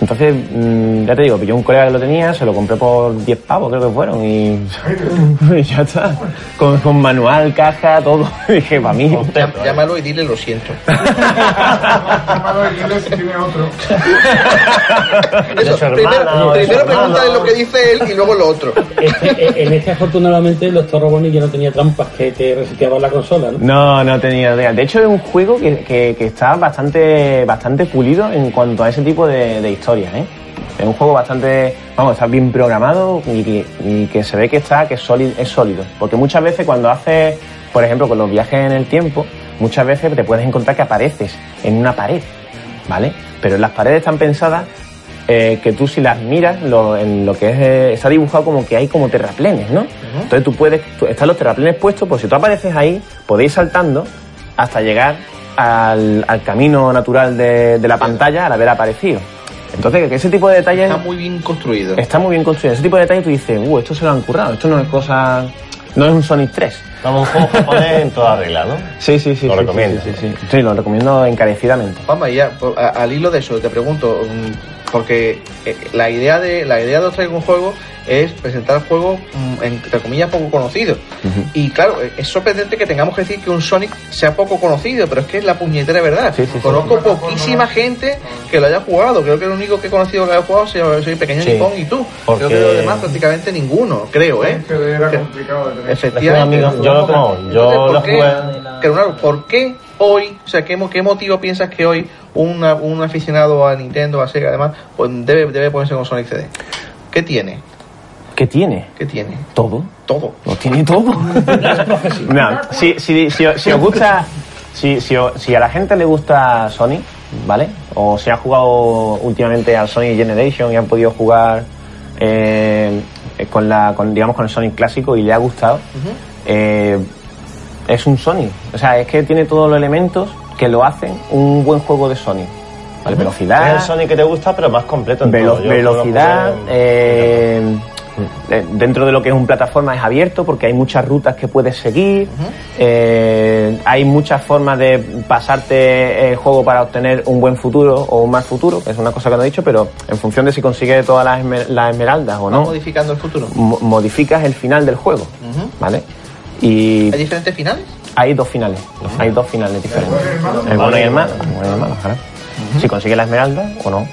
Entonces, mm, ya te digo, pilló un colega que lo tenía, se lo compré por 10 pavos, creo que fueron, y, y ya está. Con, con manual, caja, todo. Y dije, para mí. Llam- Llámalo y dile lo siento. Llámalo y dile si tiene otro. Eso, hermana primero primero pregúntale lo que dice él y luego lo otro. Este- en este, afortunadamente, el doctor Roboni ya no tenía trampas que te reseteaban la consola, ¿no? No, no tenía idea. De hecho, es un juego que, que- que está bastante, bastante pulido en cuanto a ese tipo de, de historias, ¿eh? Es un juego bastante, vamos, está bien programado y que, y que se ve que está, que es sólido, es sólido. Porque muchas veces cuando haces, por ejemplo, con los viajes en el tiempo, muchas veces te puedes encontrar que apareces en una pared, ¿vale? Pero las paredes están pensadas eh, que tú si las miras, lo- en lo que es, eh, está dibujado como que hay como terraplenes, ¿no? Entonces tú puedes, tú- están los terraplenes puestos, pues si tú apareces ahí, podéis ir saltando hasta llegar al, al camino natural de, de la pantalla al haber aparecido. Entonces, que ese tipo de detalles Está muy bien construido. está muy bien construido. Ese tipo de detalles tú dices, uh, esto se lo han currado, esto no es cosa, no es un Sonic 3. Como un juego japonés en toda regla, ¿no? Sí, sí, sí. Lo sí, recomiendo. Sí, sí, sí. Sí, lo recomiendo encarecidamente. Vamos, ya, al hilo de eso, te pregunto, mm, porque eh, la idea de la idea de os traigo un juego es presentar juegos, mm, entre comillas, poco conocidos. Y claro, eh, es sorprendente que tengamos que decir que un Sonic sea poco conocido, pero es que es la puñetera verdad. Sí, sí, sí. Conozco poquísima gente que lo haya jugado. Creo que el único que he conocido que lo haya jugado soy, soy Pequeño Sí. Nippon y tú. Porque- Creo que los demás prácticamente ninguno, creo, ¿eh? Era complicado de tener. Efectivamente. Amigo, yo lo tengo, yo lo ¿por qué, jugué. Claro, ¿por qué hoy, o sea, qué, mo- qué motivo piensas que hoy una- un aficionado a Nintendo, a Sega, además, pues debe, debe ponerse con Sonic CD? ¿Qué tiene? ¿Qué tiene? ¿Qué tiene? Todo. Todo. Lo tiene todo. Si, si, si, si os gusta, si, si, si a la gente le gusta Sonic, ¿vale? O si ha jugado últimamente al Sonic Generation y han podido jugar eh, con la, con, digamos, con el Sonic clásico y le ha gustado, eh, es un Sonic. O sea, es que tiene todos los elementos que lo hacen un buen juego de Sonic. ¿Vale? Velocidad, Es el Sonic que te gusta, pero más completo en Velo- todo. Yo velocidad, en- eh, eh, dentro de lo que es un plataforma es abierto porque hay muchas rutas que puedes seguir, eh, hay muchas formas de pasarte el juego para obtener un buen futuro o un mal futuro, que es una cosa que no he dicho, pero en función de si consigues todas las, esmer- las esmeraldas o ¿Va no, modificando el futuro? mo- modificas el final del juego. ¿vale? Y ¿Hay diferentes finales? hay dos finales, hay dos finales diferentes. El bueno y el malo, el bueno y el malo, claro. Si consigue la esmeralda o no.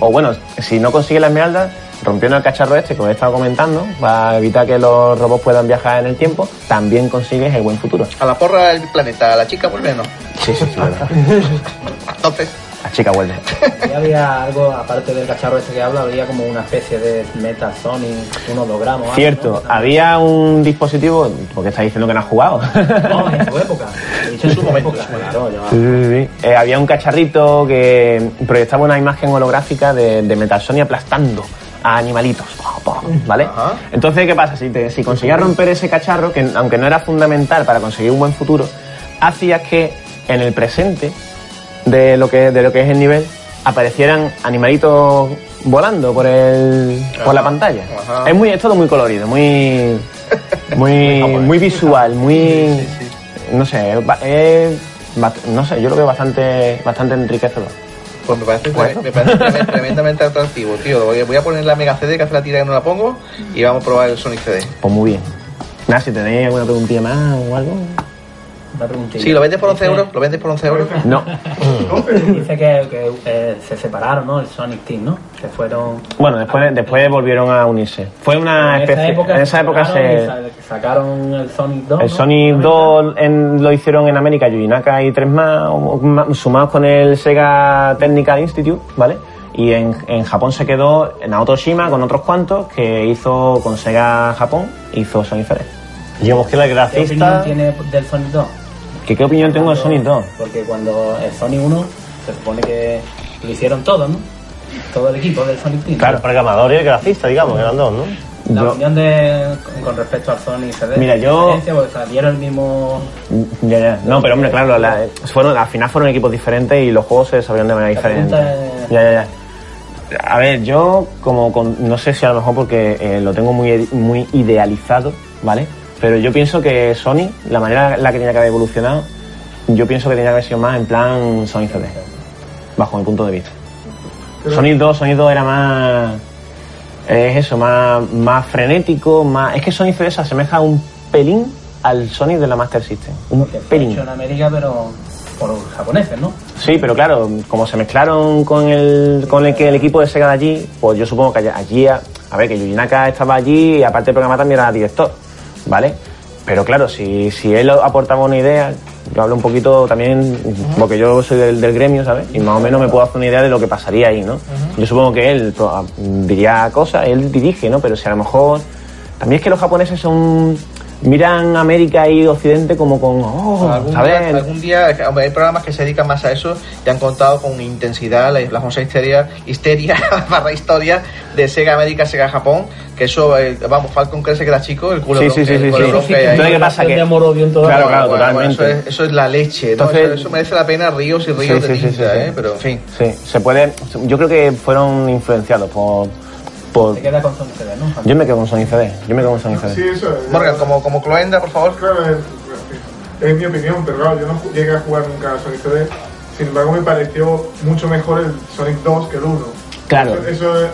o bueno, si no consigue la esmeralda, rompiendo el cacharro este que os he estado comentando, para evitar que los robots puedan viajar en el tiempo, también consigues el buen futuro. A la porra del planeta, ¿a la chica vuelve no? Sí, sí, sí. Entonces, La chica vuelve. Y había algo, aparte del cacharro este que habla, había como una especie de Meta Sonic, un holograma. Cierto, ¿no? había un dispositivo, porque está diciendo que no has jugado. No, en su época. En su época. Claro. Sí, sí, sí. Eh, había un cacharrito que proyectaba una imagen holográfica de, de Metal Sonic aplastando a animalitos, ¿vale? Ajá. Entonces, ¿qué pasa? Si, te- si conseguías romper ese cacharro, que aunque no era fundamental para conseguir un buen futuro, hacías que en el presente de lo que, de lo que es el nivel aparecieran animalitos volando por el por la pantalla. Ajá. Es muy es todo muy colorido, muy muy muy visual, muy no sé, es no sé, yo lo veo bastante bastante enriquecedor. pues me parece, me parece trem- tremendamente atractivo, tío. Voy, voy a poner la Mega CD, que hace la tira que no la pongo, y vamos a probar el Sonic CD. Pues muy bien. Nada, si tenéis alguna preguntilla más o algo. Una preguntilla. Sí, ¿lo vendes por 11 Dice- euros? ¿Lo vendes por 11 euros? No. Dice que, que, eh, se separaron, ¿no? El Sonic Team, ¿no? Se fueron. Bueno, después después volvieron a unirse. Fue una en esa especie época, en esa época se sacaron el Sonic 2. El ¿no? Sonic 2 en- lo hicieron en América, Yuji Naka y tres más, sumados con el Sega Technical Institute, ¿vale? Y en, en Japón se quedó Naoto Shima con otros cuantos que hizo con Sega Japón, hizo Sonic CD. Digamos que la ¿Qué opinión grafista. tiene del Sonic 2? ¿Qué, qué opinión tengo de Sonic 2? Porque cuando el Sonic 1 se supone que lo hicieron todos, ¿no? Todo el equipo del Sonic Team. Claro, el programador y el grafista, digamos, eran dos, ¿no? La Yo- opinión de, con- respecto al Sonic CD. Mira, yo- salieron el mismo. Ya, ya. No, pero hombre, claro, la- fueron, al final fueron equipos diferentes y los juegos se desarrollaron de manera La diferente. es- Ya, ya, ya. A ver, yo como con- no sé si a lo mejor porque eh, lo tengo muy, muy idealizado, ¿vale? Pero yo pienso que Sony, la manera en la que tenía que haber evolucionado, yo pienso que tenía que haber sido más en plan Sony CD, bajo mi punto de vista. Sonic 2, Sonic 2 era más. Es eso, más, más frenético, más. Es que Sonic CD se asemeja un pelín al Sonic de la Master System. Un pelín. hecho en América, pero por japoneses, ¿no? Sí, pero claro, como se mezclaron con el, con el que el equipo de Sega de allí, pues yo supongo que allí, a, a ver, que Yuji Naka estaba allí y aparte de programar también era director, ¿vale? Pero claro, si, si él aportaba una idea, yo hablo un poquito también, porque yo soy del, del gremio, ¿sabes? Y más o menos me puedo hacer una idea de lo que pasaría ahí, ¿no? Yo supongo que él ah, diría cosas, él dirige, ¿no? Pero si a lo mejor... También es que los japoneses son... Miran América y Occidente como con... Oh, algún, ¿sabes? día, algún día, hay programas que se dedican más a eso y han contado con intensidad la, la famosa histeria, histeria barra historia de Sega América, Sega Japón, que eso, eh, vamos, Falcon cree que era chico, el culo Sí, sí, sí, sí, sí. Entonces, ¿qué pasa? Que- de en toda Claro, la- claro, Bueno, bueno, totalmente. eso, es, eso es la leche, ¿no? Entonces- eso, eso merece la pena ríos y ríos Sí, de sí, sí, tinta, sí, ¿eh? sí. Pero en fin. Sí, se puede. Yo creo que fueron influenciados por. Por Se queda con Sonic CD, ¿no? yo me quedo con Sonic CD. Yo me quedo con Sonic CD. Sí, eso es. Morgan, como, como Cloenda, por favor. Claro, es, es mi opinión, pero claro, yo no llegué a jugar nunca a Sonic CD. Sin embargo, me pareció mucho mejor el Sonic 2 que el 1. Claro. Eso, eso es,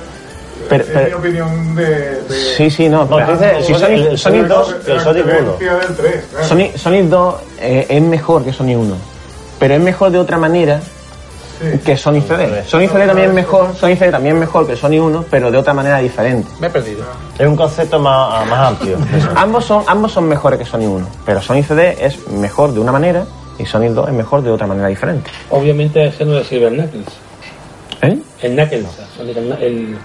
Pero- es pero- mi opinión de. de Sí, sí, no. No, pero- dices si Sonic- Sonic, el Sonic 2, que el Sonic la 1. diferencia del 3, claro. Sonic, Sonic 2 eh, es mejor que Sonic 1. Pero es mejor de otra manera Sí. que Sonic CD. Sonic CD también es mejor, Sonic CD también es mejor que Sonic 1, pero de otra manera diferente. Me he perdido. Es un concepto más, más amplio. Ambos son, ambos son mejores que Sonic 1, pero Sonic CD es mejor de una manera y Sonic 2 es mejor de otra manera diferente. Obviamente ese no es Silver Knuckles. ¿Eh? El Knuckles, el, el-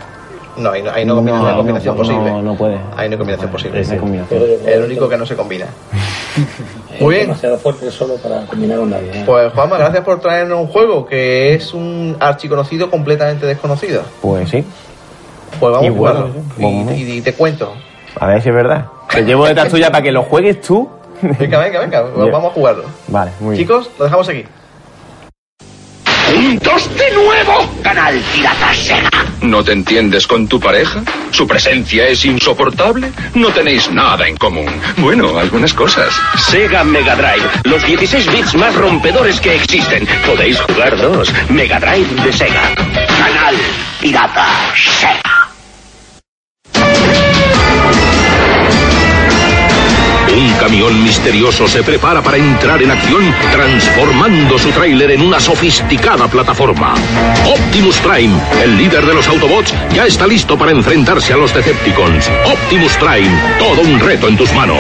No, ahí no, ahí no, combina- no hay combinación no, posible. No, no puede. Ahí no hay combinación posible. Combinación. El único que no se combina. Muy bien. demasiado fuerte solo para combinar con nadie. ¿eh? Pues Juanma, gracias por traernos un juego que es un archiconocido completamente desconocido. Pues sí. Pues vamos Y a jugarlo. bueno, Y, vamos. y- y te cuento. A ver si es verdad. Te llevo detrás tuya para que lo juegues tú. Venga, venga, venga. pues. Vamos a jugarlo. Vale, muy bien. Chicos, lo dejamos aquí. ¡Juntos de nuevo! ¡Canal Pirata Sega! ¿No te entiendes con tu pareja? ¿Su presencia es insoportable? No tenéis nada en común. Bueno, algunas cosas. Sega Mega Drive, los 16 bits más rompedores que existen. Podéis jugar dos. Mega Drive de Sega. Canal Pirata Sega. Un camión misterioso se prepara para entrar en acción transformando su tráiler en una sofisticada plataforma. Optimus Prime, el líder de los Autobots, ya está listo para enfrentarse a los Decepticons. Optimus Prime, todo un reto en tus manos.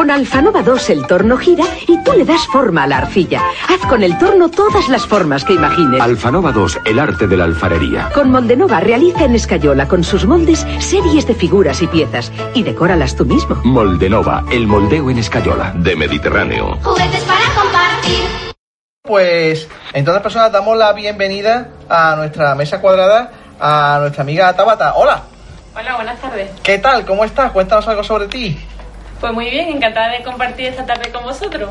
Con Alfanova 2 el torno gira y tú le das forma a la arcilla. Haz con el torno todas las formas que imagines. Alfanova 2, el arte de la alfarería. Con Moldenova realiza en escayola con sus moldes series de figuras y piezas y decóralas tú mismo. Moldenova, el moldeo en escayola. De Mediterráneo. Juguetes para compartir. Pues, entonces, personas, damos la bienvenida a nuestra mesa cuadrada a nuestra amiga Tabata. Hola, Hola, buenas tardes. ¿qué tal? ¿Cómo estás? Cuéntanos algo sobre ti. Pues muy bien, encantada de compartir esta tarde con vosotros.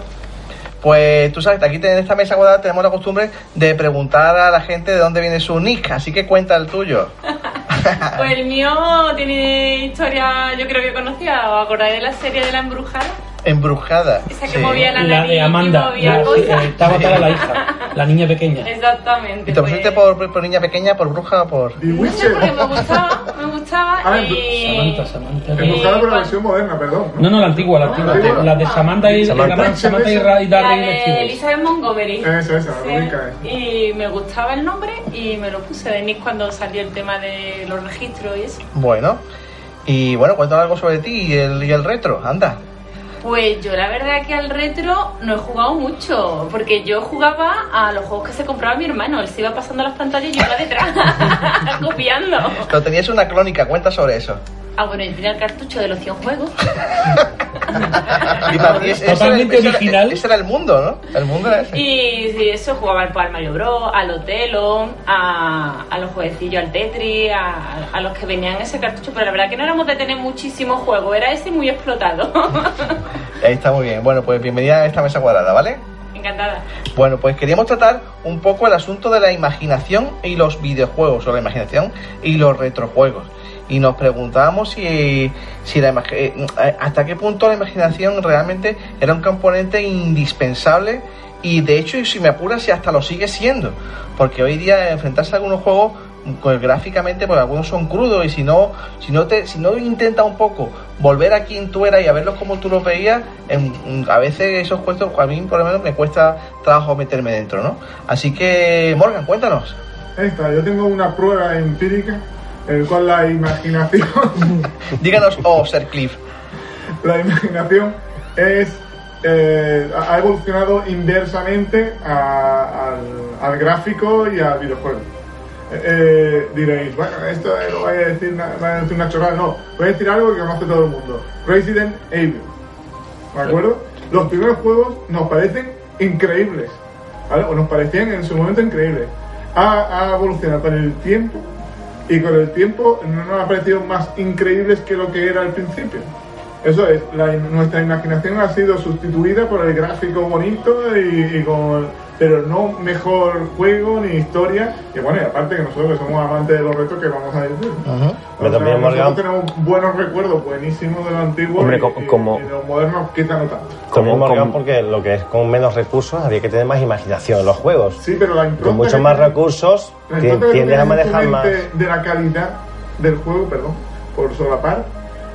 Pues tú sabes, aquí en esta mesa cuadrada tenemos la costumbre de preguntar a la gente de dónde viene su nick, así que cuenta el tuyo. Pues el mío tiene historia, yo creo que conocía. ¿Os acordáis de la serie de la embrujada? Embrujada. Esa que Sí. movía la La nariz de y Amanda, movía la, cosas. eh, Tabata era la hija, la niña pequeña. Exactamente. ¿Y te pues, pusiste por, por niña pequeña, por bruja o por...? no sé, porque me gustaba, gustaba Ah, y... Samantha, Samantha. Embrujada por la versión moderna, perdón. No, no, la antigua, la antigua. antigua. La de Samantha y Samantha. la- Samantha y, Ra- y La de. Elizabeth Montgomery. Esa, esa, la Sí. única, esa. Y me gustaba el nombre y me lo puse de nick cuando salió el tema de los registros y eso. Bueno. Y bueno, cuéntanos algo sobre ti y el, y el retro, anda. Pues yo la verdad que al retro no he jugado mucho, porque yo jugaba a los juegos que se compraba mi hermano, él se iba pasando las pantallas y yo iba detrás, copiando. Pero tenías una crónica, cuenta sobre eso. Ah, bueno, yo tenía el cartucho de los 100 juegos. Y para Totalmente era- original. Ese era el mundo, ¿no? El mundo era ese. Y sí, eso jugaba al al Mario Bros, al Otelo, a, a los jueguecillos, al Tetris, a, a los que venían en ese cartucho, pero la verdad que no éramos de tener muchísimos juegos, era ese muy explotado. Ahí está muy bien. Bueno, pues bienvenida a esta mesa cuadrada, ¿vale? Encantada. Bueno, pues queríamos tratar un poco el asunto de la imaginación y los videojuegos, o la imaginación y los retrojuegos. Y nos preguntábamos si, si la eh, hasta qué punto la imaginación realmente era un componente indispensable y de hecho, y si me apuras, si hasta lo sigue siendo. Porque hoy día enfrentarse a algunos juegos pues, gráficamente, pues algunos son crudos y si no, si no te, si no intenta un poco volver a quien tú eras y a verlos como tú los veías, en- a veces esos cuentos a mí por lo menos me cuesta trabajo meterme dentro, ¿no? Así que Morgan, cuéntanos. Esta, yo tengo una prueba empírica en la cual la imaginación, Díganos, oh, Sir Cliff. la imaginación es eh, ha evolucionado inversamente a- al, al gráfico y al videojuego. Eh, eh, diréis, bueno, esto lo voy a decir una, voy a decir una chorrada. No, voy a decir algo que conoce todo el mundo. Resident Evil. ¿De acuerdo? Los primeros juegos nos parecen increíbles. ¿vale? O nos parecían en su momento increíbles. Ha, ha evolucionado con el tiempo y con el tiempo no nos ha parecido más increíbles que lo que era al principio. Eso es, la- nuestra imaginación ha sido sustituida por el gráfico bonito y, y con, pero no mejor juego ni historia. Y bueno, y aparte que nosotros que somos amantes de los retos que vamos a decir. Pero también, nosotros Morgan, tenemos buenos recuerdos buenísimos de lo antiguo Hombre, y, co- y- como- y de los modernos quizá no tanto. como porque lo que es con menos recursos había que tener más imaginación en los juegos. Sí, pero la Con muchos que más recursos que tiendes a manejar más. de la calidad del juego, perdón, por solapar,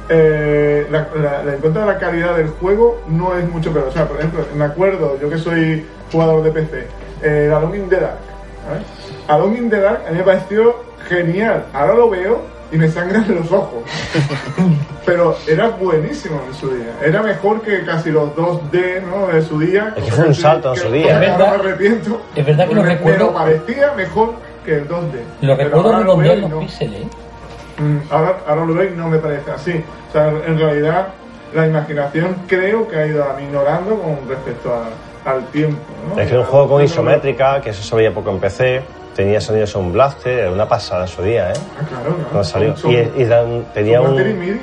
eh, la, la, la impronta de la calidad del juego no es mucho peor. O sea, por ejemplo, me acuerdo, yo que soy jugador de PC, eh, Alone in the Dark. ¿sabes? Alone in the Dark a mí me pareció genial. Ahora lo veo y me sangran los ojos. Pero era buenísimo en su día. Era mejor que casi los 2D ¿no? de su día. Es que fue un salto en su que día. ahora Es verdad. me arrepiento. Es verdad que lo Pero recuerdo- parecía mejor que el 2D. Lo Pero recuerdo veo y los no. píxeles. ¿eh? Mm, ahora, ahora lo veo y no me parece así. O sea, en realidad la imaginación creo que ha ido aminorando con respecto a- al tiempo. ¿no? Es que un juego con isométrica, que eso se veía poco en PC, tenía sonido un blaster, era una pasada en su día, ¿eh? Ah, claro, claro. Cuando salió. Son- Y, y dan- tenía son un. Blaster y MIDI.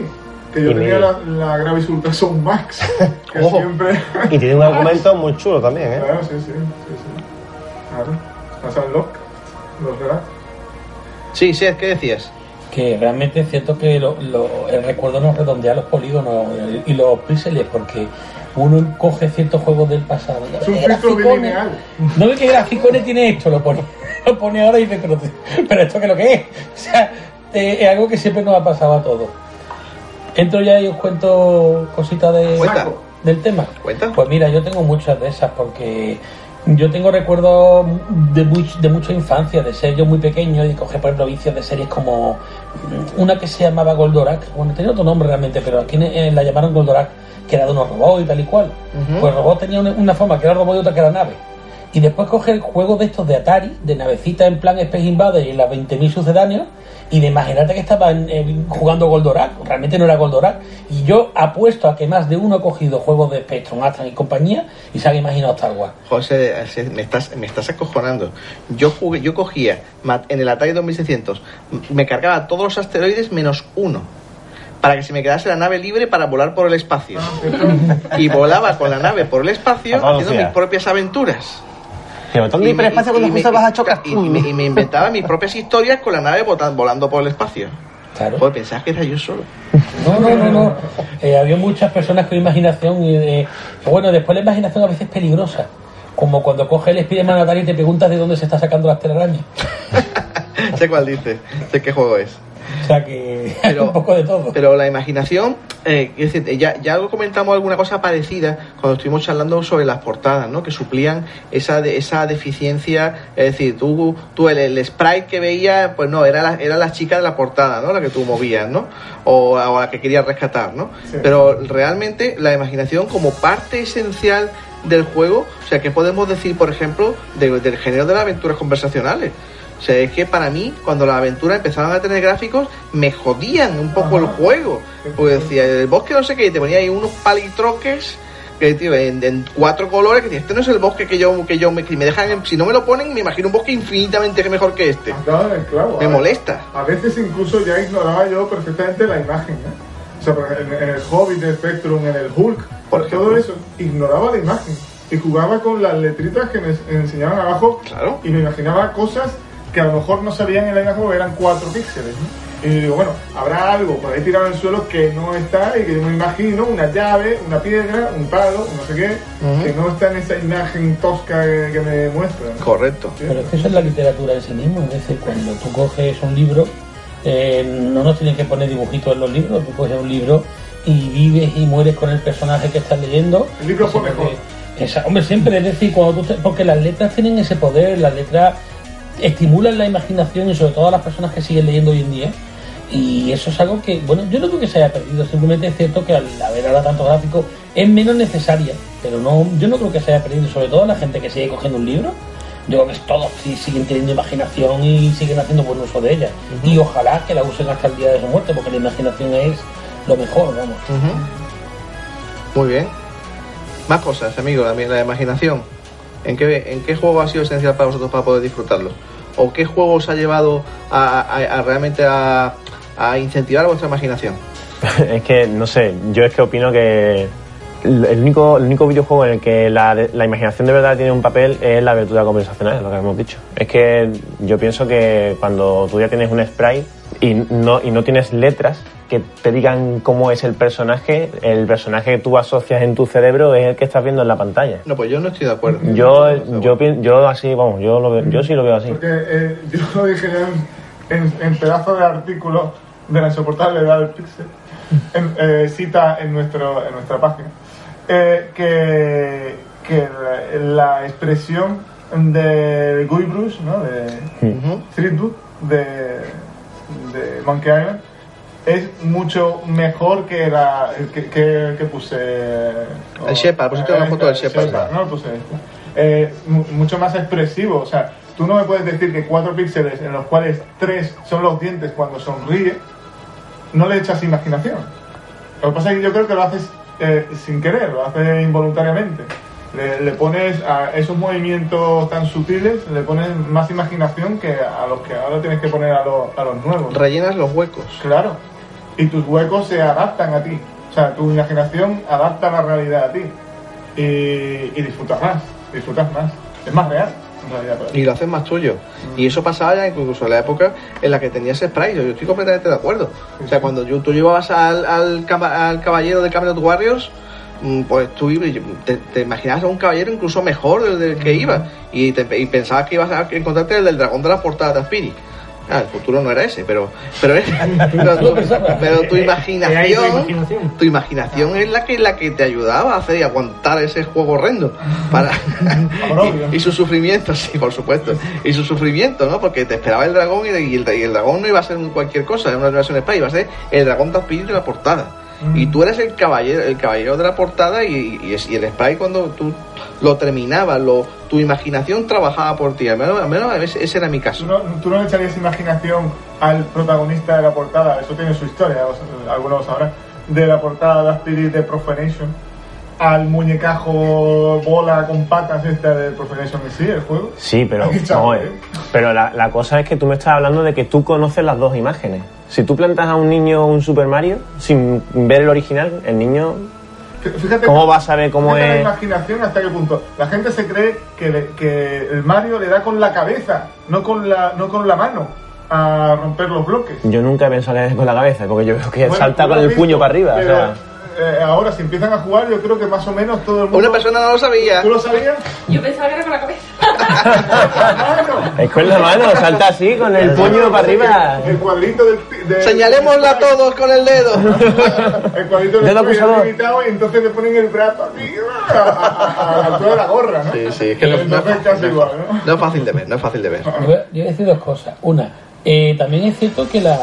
Que yo y tenía MIDI. la, la Gravis Ultrasound Max. Que Ojo. siempre. Y tiene un argumento muy chulo también, ¿eh? Claro, sí, sí. sí, sí. Claro. Pasan lock. Los relatos. Sí, sí, ¿qué decías? Que realmente es cierto que lo- lo- el recuerdo nos redondea los polígonos y los píxeles porque uno coge ciertos juegos del pasado. Es un "Eh, filtro graficones". bilineal. No ve que graficones tiene esto, lo pone, lo pone ahora y dice, pero, pero esto que lo que es. O sea, eh, es algo que siempre nos ha pasado a todos. Entro ya y os cuento cositas de, Cuenta. del tema. Cuenta. Pues mira, yo tengo muchas de esas porque yo tengo recuerdos de, much- de mucha infancia, de ser yo muy pequeño y coger por ejemplo vicios de series como una que se llamaba Goldorak, bueno, tenía otro nombre realmente, pero aquí la llamaron Goldorak, que era de unos robots y tal y cual. Pues el robot tenía una, una forma que era robot y otra que era nave. Y después coger juegos de estos de Atari, de navecitas en plan Space Invaders y las 20.000 sucedáneos, y de imaginarte que estaban eh, jugando Goldorak, realmente no era Goldorak. Y yo apuesto a que más de uno ha cogido juegos de Spectrum, Astran y compañía y se han imaginado Star Wars. José, me estás, me estás acojonando. Yo jugué, yo cogía en el Atari 2600, m- me cargaba todos los asteroides menos uno. Para que se me quedase la nave libre para volar por el espacio. Y volaba con la nave por el espacio haciendo mis propias aventuras. Pero ¿dónde Y me- hiperespacio cuando justo me- vas a chocar? Y, y me, y me inventaba mis propias historias con la nave volando por el espacio. Claro. Joder, pensabas que era yo solo. No, no, no, no. Eh, había muchas personas con imaginación y eh, bueno, después la imaginación a veces es peligrosa. Como cuando coge el Spiderman Atari y te preguntas de dónde se está sacando las telarañas. sé cuál dice, sé qué juego es. O sea que Pero- un poco de todo. Pero la imaginación, eh, es decir, ya, ya comentamos alguna cosa parecida cuando estuvimos charlando sobre las portadas, ¿no? Que suplían esa, de- esa deficiencia, es decir, tú, tú el, el sprite que veías, pues no, era la, era la chica de la portada, ¿no? La que tú movías, ¿no? O, o la que querías rescatar, ¿no? Sí. Pero realmente la imaginación como parte esencial del juego, o sea, ¿qué podemos decir, por ejemplo, de- del género de las aventuras conversacionales? O sea, es que para mí, cuando las aventuras empezaban a tener gráficos, me jodían un poco el juego. Porque decía, el bosque no sé qué, y te ponía ahí unos palitroques que, tío, en, en cuatro colores, que este no es el bosque que yo, que yo me, que me dejan, si no me lo ponen, me imagino un bosque infinitamente mejor que este. Claro, claro. Me A- molesta. A veces incluso ya ignoraba yo perfectamente la imagen. ¿eh? O sea, en, en el Hobbit, de Spectrum, en el Hulk, por todo eso, ignoraba la imagen. Y jugaba con las letritas que me enseñaban abajo. Y me imaginaba cosas que a lo mejor no salían en la imagen porque eran cuatro píxeles. ¿no? Y digo, bueno, habrá algo por ahí tirado en el suelo que no está y que yo me imagino, una llave, una piedra, un palo, un no sé qué, que no está en esa imagen tosca que, que me muestran. Correcto. Pero es que eso es la literatura en sí mismo. Es decir, cuando tú coges un libro, eh, no nos tienen que poner dibujitos en los libros. Tú coges un libro y vives y mueres con el personaje que estás leyendo. El libro fue Ese- mejor. esa- hombre, siempre es decir, cuando tú te- porque las letras tienen ese poder, las letras estimulan la imaginación y sobre todo a las personas que siguen leyendo hoy en día. Y eso es algo que, bueno, yo no creo que se haya perdido, simplemente es cierto que al haber ahora tanto gráfico es menos necesaria, pero no, yo no creo que se haya perdido, sobre todo la gente que sigue cogiendo un libro, yo creo que todos siguen teniendo imaginación y siguen haciendo buen uso de ella. Y ojalá que la usen hasta el día de su muerte, porque la imaginación es lo mejor, vamos. Muy bien. Más cosas, amigo, también la imaginación. ¿En qué, ¿En qué juego ha sido esencial para vosotros para poder disfrutarlo? ¿O qué juego os ha llevado a, a- a realmente a, incentivar vuestra imaginación? es que, no sé, yo es que opino que el único, el único videojuego en el que la, la imaginación de verdad tiene un papel es la aventura conversacional, es lo que hemos dicho. Es que yo pienso que cuando tú ya tienes un sprite y no, y no tienes letras que te digan cómo es el personaje, el personaje que tú asocias en tu cerebro es el que estás viendo en la pantalla. No, pues yo no estoy de acuerdo. Yo, yo, pi- yo así, vamos, yo, lo veo- yo sí lo veo así. Porque eh, yo lo dije en, en, en pedazo de artículo de la insoportable edad del pixel, en, eh, cita en, nuestro, en nuestra página, eh, que, que la, la expresión de Guybrush, ¿no? de Threadwood, de, de Monkey Island, es mucho mejor que la que, que, que puse El Shepard, pusiste una foto del Shepard. no puse esta. Eh, mu- mucho más expresivo o sea tú no me puedes decir que cuatro píxeles en los cuales tres son los dientes cuando sonríe no le echas imaginación lo que pasa es que yo creo que lo haces eh, sin querer lo haces involuntariamente le, le pones a esos movimientos tan sutiles le pones más imaginación que a los que ahora tienes que poner a, los- a los nuevos Rellenas los huecos. Claro. Y tus huecos se adaptan a ti. O sea, tu imaginación adapta la realidad a ti. Y, y disfrutas más. Disfrutas más. Es más real, realidad. Y lo haces más tuyo. Y eso pasaba ya incluso en la época en la que tenías sprite. Yo estoy completamente de acuerdo. O sea, cuando yo- tú llevabas al, al, caba- al caballero de Camelot Warriors, mm, pues tú te, te imaginabas a un caballero incluso mejor del, del que iba. Y, te- y pensabas que ibas a encontrarte el del dragón de la portada de Aspiri. Ah, el futuro no era ese, pero pero, pero, tu, pero tu imaginación, tu imaginación es la que la que te ayudaba a hacer y aguantar ese juego horrendo para y, y su sufrimiento, sí, por supuesto, y su sufrimiento, ¿no? Porque te esperaba el dragón y, el, y el dragón no iba a ser cualquier cosa, era una versión spy, iba a ser el dragón de de la portada. Y tú eres el caballero, el caballero de la portada y, y y el spray cuando tú lo terminabas, lo, tu imaginación trabajaba por ti. Al menos, al menos ese, ese era mi caso. ¿Tú no, tú no echarías imaginación al protagonista de la portada, eso tiene su historia, os- algunos lo sabrán, de la portada de Spirit de Profanation, al muñecajo bola con patas esta de Profanation en sí, el juego. Sí, pero, a ¿eh? ver. pero la, la cosa es que tú me estás hablando de que tú conoces las dos imágenes. Si tú plantas a un niño un Super Mario sin ver el original, el niño, Fíjate ¿cómo va a saber cómo fíjate la es? imaginación hasta qué punto. La gente se cree que, le- que el Mario le da con la cabeza, no con la, no con la mano, a romper los bloques. Yo nunca he pensado que es con la cabeza, porque yo veo que Bueno, salta con el puño para arriba. o sea. Eh, ahora si empiezan a jugar, yo creo que más o menos todo el mundo. Una persona no lo sabía. ¿Tú lo sabías? Yo pensaba que era con la cabeza. Es con la mano, salta así, con el puño para arriba. El cuadrito del. pi- de- Señalémosla todos con el dedo. El cuadrito del Dedo limitado y entonces le ponen el brazo así a, a- la altura de la gorra, ¿no? Sí, sí, es que no, no, Entonces casi igual, ¿no? no es fácil de ver, no es fácil de ver. Yo voy a decir dos cosas. Una, eh, también es cierto que la,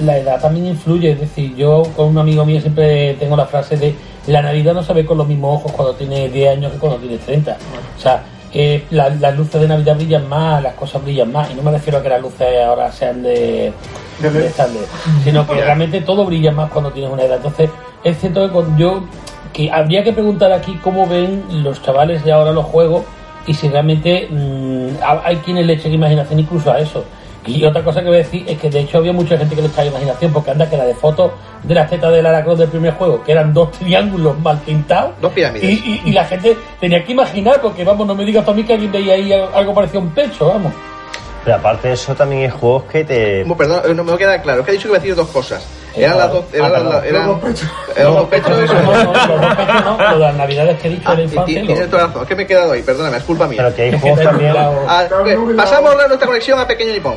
la edad también influye. Es decir, yo con un amigo mío siempre tengo la frase de la Navidad no se ve con los mismos ojos cuando tiene 10 años que cuando tiene 30. O sea, eh, la- las luces de Navidad brillan más, las cosas brillan más. Y no me refiero a que las luces ahora sean de, de LED, sino que realmente todo brilla más cuando tienes una edad. Entonces, es cierto que cuando yo que habría que preguntar aquí cómo ven los chavales de ahora los juegos y si realmente mm, ha- hay quienes le echen imaginación incluso a eso. Y otra cosa que voy a decir es que de hecho había mucha gente que le echaba imaginación porque anda que la de fotos de la teta de Lara Croft del primer juego, que eran dos triángulos mal pintados. Dos pirámides. Y, y- y la gente tenía que imaginar, porque vamos, no me digas tú a mí que alguien veía ahí algo parecido a un pecho, vamos. Pero aparte de eso, también hay juegos que te. Como, perdón, eh, no me queda claro. Es que ha dicho que iba a decir dos cosas. Eran las dos. Eran las- eran- Los dos pechos. eran los dos pechos. No, no, los dos pechos no, lo de las navidades que he dicho Ah, y- y Tienes toda razón. Es que me he quedado ahí, perdóname, es culpa mía. Pero que hay que juegos también. Ah, pasamos nuestra conexión a Pequeño Nippon.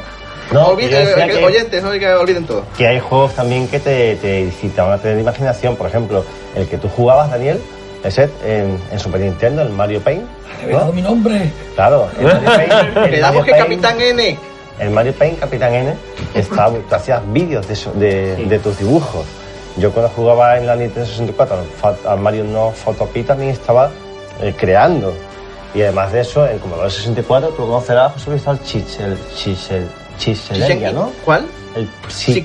No, Olvide- eh, que- Oyentes, no que olviden todo. que hay juegos también que te, te incitan a tener imaginación. Por ejemplo, el que tú jugabas, Daniel, ese en, en Super Nintendo, el Mario Paint. He revelado mi nombre. Claro, el Mario Paint. el Quedamos Mario que Paint- Capitán N. El Mario Paint Capitán N estaba, tú hacías vídeos de, de, de tus dibujos. Yo cuando jugaba en la Nintendo 64 al Mario No Photopea también estaba eh, creando. Y además de eso, en Commodore 64 tú conocerás, José Luis, al Chichel, Chichel, Chichelelia, ¿no? ¿Cuál? El. Sí,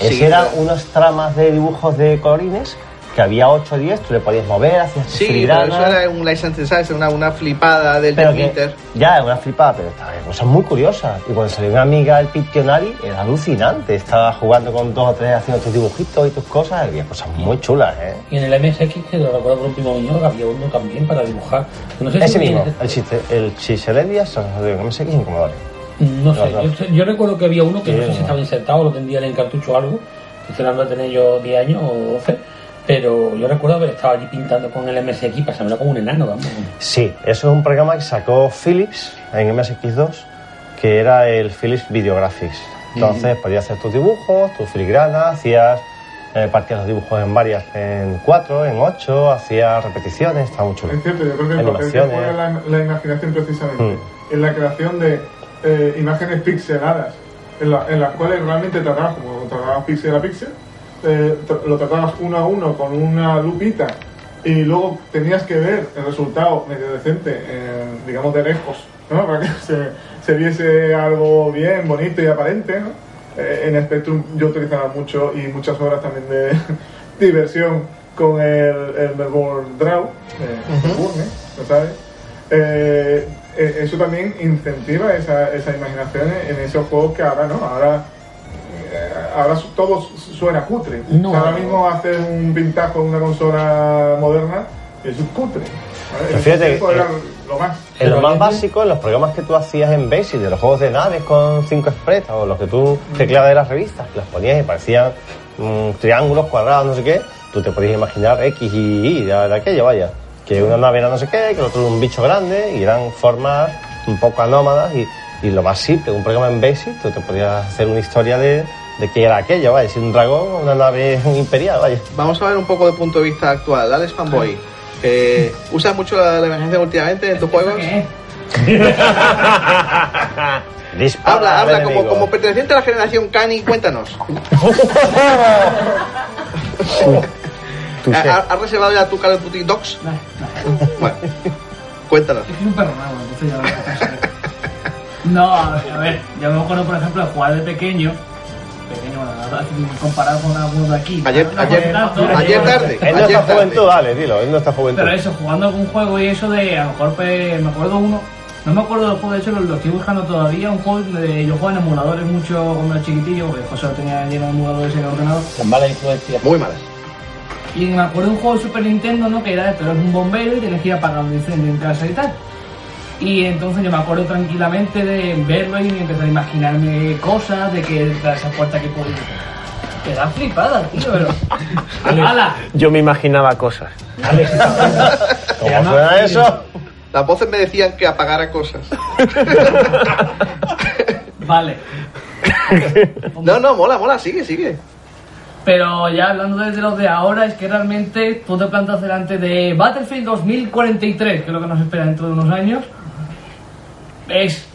Ese eran unas tramas de dibujos de colorines que había 8 o 10, tú le podías mover, hacías Sí, pero eso era un license size, una, una flipada del Twitter. que, ya, es una flipada, pero estaba cosas muy curiosas. Y cuando salió una amiga, el Pictionary, era alucinante. Estaba jugando con dos o tres haciendo tus dibujitos y tus cosas. y Había cosas muy chulas, ¿eh? Y en el MSX, que lo recuerdo con un primo mío, había uno también para dibujar. No sé si Ese mismo, el, chiste, el Chichelelia, se lo de MSX en Commodore. No sé, yo, yo recuerdo que había uno que no sé si estaba insertado, lo tendrían en cartucho o algo. Hablando de tener yo 10 años o 12. Pero yo recuerdo haber estado allí pintando con el MSX, pasándomelo como un enano, vamos. Sí, eso es un programa que sacó Philips en MSX2, que era el Philips Videographics. Entonces podías hacer tus dibujos, tus filigranas, hacías, eh, partías los dibujos en varias, en cuatro, en ocho, hacías repeticiones, estaba muy chulo. Es cierto, yo creo que lo que hay que Animaciones. poner la, la imaginación precisamente Mm. en la creación de eh, imágenes pixeladas, en, la- en las cuales realmente tratabas como tratabas píxel a píxel, eh, lo tratabas uno a uno con una lupita y luego tenías que ver el resultado medio decente, eh, digamos de lejos, ¿no? para que se, se viese algo bien, bonito y aparente. ¿no? Eh, en Spectrum yo utilizaba mucho y muchas horas también de diversión con el, el Melbourne Draw, eh, Melbourne, ¿lo sabes? Eh, eh, eso también incentiva esa, esa imaginación en esos juegos que ahora no, ahora, ahora su- todo su- suena cutre. No. O sea, ahora mismo haces un pintajo en una consola moderna y eso es cutre. ¿vale? Pero fíjate que- era lo más. En lo básico, en los programas que tú hacías en Basic, de los juegos de naves con 5 Express, o los que tú tecleabas de las revistas, que las ponías y parecían mm, triángulos, cuadrados, no sé qué, tú te podías imaginar X y Y de, de aquello, vaya. Que una nave era no sé qué, que el otro era un bicho grande, y eran formas un poco anómadas, y, y lo más simple, un programa en Basic, tú te podías hacer una historia de, de qué era aquello, vaya, si un dragón o una nave imperial, vaya. Vamos a ver un poco de punto de vista actual. Alex Fanboy, eh, ¿usas mucho la, la imaginación últimamente en tus juegos? Dispara Habla, habla como, enemigo. como perteneciente a la generación Cani, cuéntanos. ¿Ha- ¿Has reservado ya tu Call of Duty Dogs? No, no. Bueno, cuéntanos. Es que es un perro nada, entonces ya lo voy a. No, a ver, a ver, yo me acuerdo, por ejemplo, de jugar de pequeño. Pequeño, comparado con algunos de aquí. Ayer, No, ayer, tanto, ayer tarde. Él no Ayer está juventud, dale, dilo, él no está juventud. Pero eso, jugando algún juego y eso de, a lo mejor pues, me acuerdo uno, no me acuerdo del juego, de hecho lo, lo estoy buscando todavía, un juego de, yo jugaba en emuladores mucho cuando era chiquitillo, porque José lo tenía lleno de emuladores en el ordenador. Con mala influencia. Muy malas. Y me acuerdo de un juego de Super Nintendo, ¿no? Que era pero es un bombero y tienes que ir apagando incendios en casa y tal. Y entonces yo me acuerdo tranquilamente de verlo y empezar a imaginarme cosas, de que tras esa puerta que podía Me da flipada, tío, pero... ¡Hala! Yo me imaginaba cosas. ¿Cómo suena eso? Las voces me decían que apagara cosas. Vale. No, no, mola, mola, sigue, sigue. Pero ya hablando desde los de ahora, es que realmente tú te plantas delante de Battlefield 2043, que es lo que nos espera dentro de unos años. Es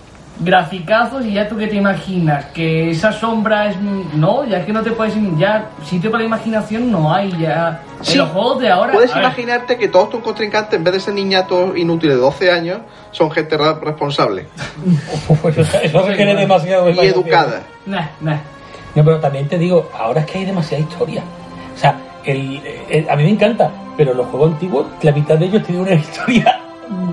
graficazos y ya tú que te imaginas que esa sombra es. No, ya que no te puedes. Ya sitio para la imaginación no hay, ya. Sí. En los juegos de ahora. Puedes ver, imaginarte que todos tus contrincantes, en vez de ser niñatos inútiles de 12 años, son gente responsable Eso requiere demasiado y educada. Nah, nah. No, pero también te digo, ahora es que hay demasiada historia. O sea, el, el- a mí me encanta, pero los juegos antiguos, la mitad de ellos tienen una historia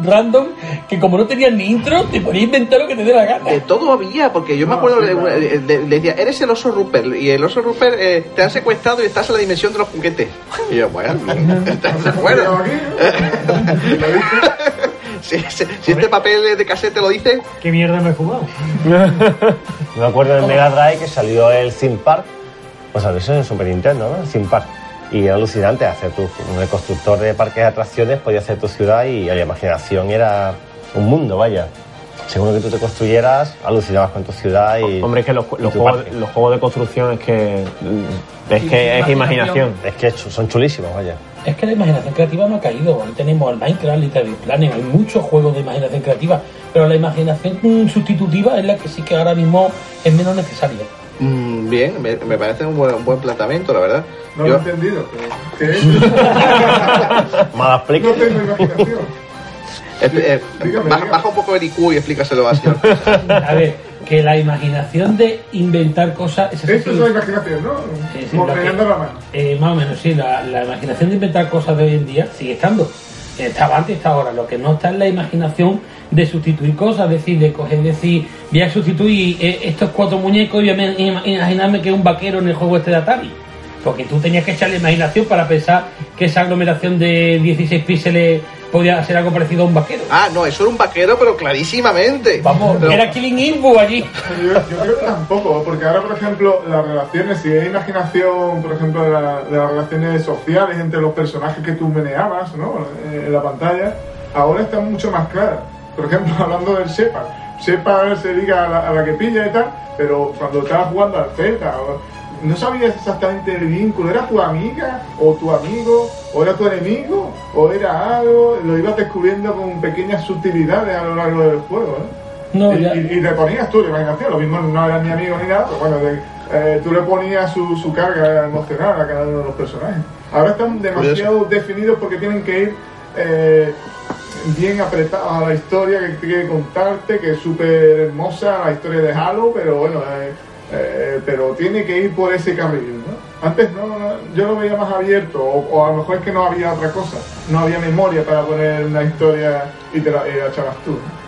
random que como no tenían ni intro, te podías inventar lo que te dé la gana. De todo había, porque yo me acuerdo de, una- de- decía, eres el oso Rupert, y el oso Rupert eh, te han secuestrado y estás en la dimensión de los juguetes. Y yo, bueno, ¿se acuerdan? si, si- si este papel de casete lo dice, ¿Qué mierda me he fumado? Me acuerdo en Mega Drive que salió el Theme Park. Pues salió eso en Super Nintendo, ¿no? El Theme Park. Y era alucinante hacer tu, un constructor de parques de atracciones, podía hacer tu ciudad y la imaginación era un mundo, vaya. Según lo que tú te construyeras, alucinabas con tu ciudad y. Hombre, es que los, los juegos, los juegos de construcción es que. mm, Es que es imaginación. Es que son chulísimos, vaya. Es que la imaginación creativa no ha caído. Ahí tenemos el Minecraft, Little Big Planet, hay muchos juegos de imaginación creativa, pero la imaginación mm, sustitutiva es la que sí que ahora mismo es menos necesaria. Mm, bien, me, me parece un buen, un buen planteamiento, la verdad. No lo he entendido. pero- ¿Qué es? Mala No tengo imaginación. eh, baja, baja un poco el IQ y explícaselo al señor. A ver, que la imaginación de inventar cosas... esa sí Esto es la imaginación, ¿no? Sí, sí, que- la mano. Eh, más o menos, sí. La, la imaginación de inventar cosas de hoy en día sigue estando. Estaba antes, está ahora. Lo que no está es la imaginación de sustituir cosas, es decir, de coger, decir, voy a sustituir eh, estos cuatro muñecos y voy a ima- imaginarme que es un vaquero en el juego este de Atari. Porque tú tenías que echarle imaginación para pensar que esa aglomeración de 16 píxeles podía ser algo parecido a un vaquero. Ah, no, eso era un vaquero, pero clarísimamente. Vamos, Pero- era Killing Info allí. Yo, yo creo que tampoco, porque ahora, por ejemplo, las relaciones, si hay imaginación, por ejemplo, de, la- de las relaciones sociales entre los personajes que tú meneabas ¿no? Eh, en la pantalla, ahora están mucho más claras. Por ejemplo, hablando del Shepard, Shepard se diga a la, a la que pilla y tal, pero cuando estabas jugando al Zelda, o- no sabías exactamente el vínculo, ¿era tu amiga o tu amigo? ¿O era tu enemigo? ¿O era algo? Lo ibas descubriendo con pequeñas sutilidades a lo largo del juego, ¿no? No, y, ya. y- y le ponías tú la imaginación, lo mismo no era ni amigo ni nada, pero bueno, de- eh, tú le ponías su, su carga emocional a cada uno de los personajes. Ahora están demasiado definidos porque tienen que ir eh, bien apretados a la historia que que contarte, que es súper hermosa la historia de Halo, pero bueno, eh, eh, pero tiene que ir por ese carril, ¿no? Antes no, no, yo lo veía más abierto, o, a lo mejor es que no había otra cosa, no había memoria para poner una historia y te la, la echabas tú. ¿no?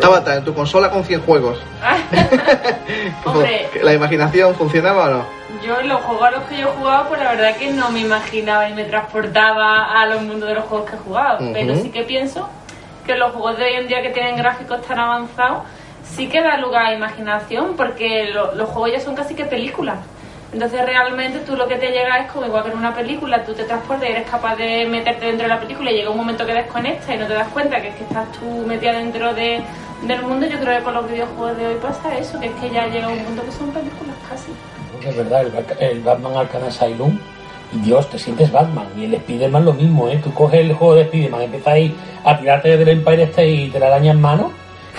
Tabata, en tu consola con 100 juegos. Hombre. ¿La imaginación funcionaba o no? Yo en los juegos a los que yo he jugado, pues la verdad que no me imaginaba y me transportaba a los mundos de los juegos que he jugado. Pero sí que pienso que los juegos de hoy en día que tienen gráficos tan avanzados, sí que da lugar a imaginación, porque lo- los juegos ya son casi que películas. Entonces realmente tú lo que te llega es como igual que en una película, tú te transportas y eres capaz de meterte dentro de la película y llega un momento que desconectas y no te das cuenta que es que estás tú metida dentro de, del mundo. Yo creo que con los videojuegos de hoy pasa eso, que es que ya llega un punto que son películas casi. Es verdad, el, el Batman Arkham Asylum, Dios, te sientes Batman. Y el Spider-Man lo mismo, ¿eh? Tú coges el juego de Spider-Man, empiezas ahí a tirarte del Empire State y te la araña en mano,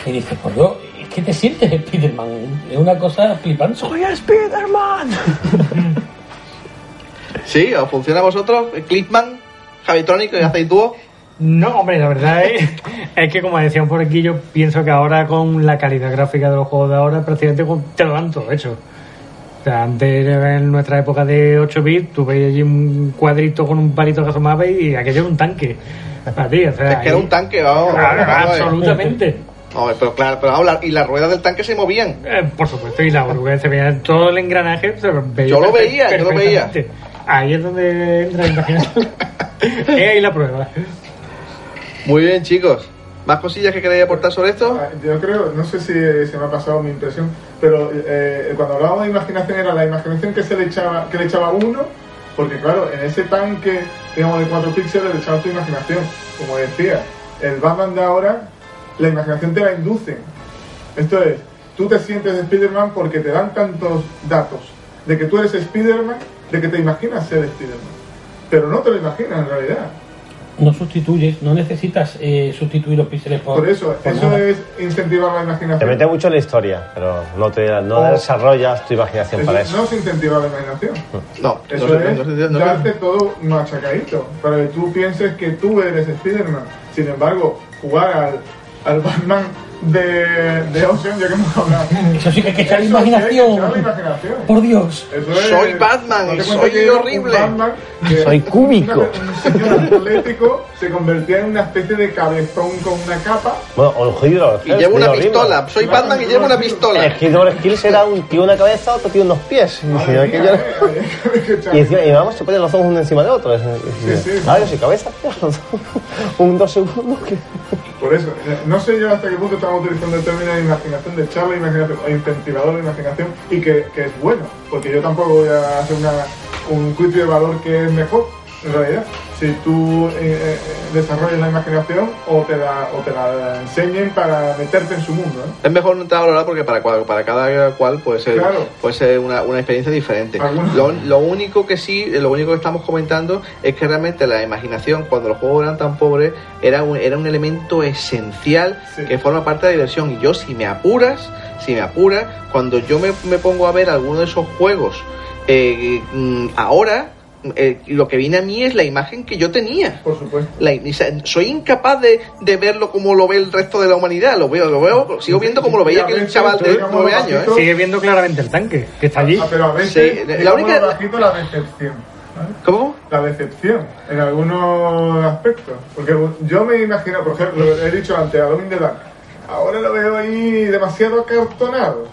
y dices, pues yo, que te sientes Spider-Man. Es una cosa flipante. ¡Soy Spider-Man! ¿Sí? ¿Os funciona a vosotros? ¿Clipman? ¿Javitronic? ¿Y hacéis dúo? No, hombre, la verdad es, es que como decían por aquí, yo pienso que ahora con la calidad gráfica de los juegos de ahora, prácticamente te lo dan todo hecho. O sea, antes en nuestra época de 8 bits, tú veías allí un cuadrito con un palito que asomaba y aquello era un tanque. Para ti, o sea, Es que era un tanque, vamos. Claro, vamos a ver. pero claro, pero la- y las ruedas del tanque se movían. Eh, por supuesto, y la oruga se veía todo el engranaje. se veía Yo lo veía, yo lo veía. Ahí es donde entra la imaginación. es ahí la prueba. Muy bien, chicos. ¿Más cosillas que queréis aportar sobre esto? Ah, Yo creo, no sé si eh, se me ha pasado mi impresión, pero eh, cuando hablábamos de imaginación era la imaginación que se le echaba, que le echaba uno, porque claro, en ese tanque, digamos, de 4 píxeles le echaba tu imaginación. Como decía, el Batman de ahora, la imaginación te la induce. Esto es, tú te sientes Spider-Man porque te dan tantos datos de que tú eres Spider-Man, de que te imaginas ser Spider-Man. Pero no te lo imaginas en realidad. No sustituyes, no necesitas eh, sustituir los píxeles por, Por eso, por eso nada. es incentivar la Te imaginación. mete mucho en la historia, pero no, te, no Oh. desarrollas tu imaginación Eso para eso. no es incentivar la imaginación. No, Eso no es no no darte todo machacadito, para que tú pienses que tú eres Spider-Man. Sin embargo, jugar al, al Batman de, de Ocean, ya que hemos hablado. Eso sí que hay que echar que imaginación. echarle imaginación. Por Dios. Eso es- Soy Batman soy horrible. Batman que Soy cúbico. Un señor atlético se convertía en una especie de cabezón con una capa. Bueno, o. Y llevo una pistola. Soy Batman y llevo una pistola. El Hydro Skills era un tío una cabeza, otro tío unos pies. Y, vamos, se ponen los ojos uno encima de otro. sí, sí. Ah, yo soy cabeza. un dos segundos. que- Por eso, eh, no sé yo hasta qué punto estamos utilizando el término de imaginación, de echarle imaginación, o incentivador de imaginación, y que, que es bueno, porque yo tampoco voy a hacer una, un juicio de valor que es mejor, en realidad. Si tú eh, eh, desarrollas la imaginación o te la, o te la enseñen para meterte en su mundo. Es mejor no entrar a valorar porque para, para cada cual puede ser, Claro. puede ser una, una experiencia diferente. Lo, lo único que sí, lo único que estamos comentando es que realmente la imaginación, cuando los juegos eran tan pobres, era un, era un elemento esencial Sí. que forma parte de la diversión. Y yo, si me apuras, si me apuras, cuando yo me, me pongo a ver alguno de esos juegos eh, mm, ahora, eh, lo que viene a mí es la imagen que yo tenía. Por supuesto. La- o sea, soy incapaz de, de verlo como lo ve el resto de la humanidad. Lo veo, lo veo, sigo viendo como lo veía aquel chaval de nueve años. ¿eh? Sigue viendo claramente el tanque, que está allí. Ah, pero a veces, Sí, la única- bajito, la decepción. ¿vale? ¿Cómo? la decepción en algunos aspectos. Porque yo me imagino, por ejemplo, he dicho antes, a Alone in the Dark, ahora lo veo ahí demasiado acartonado,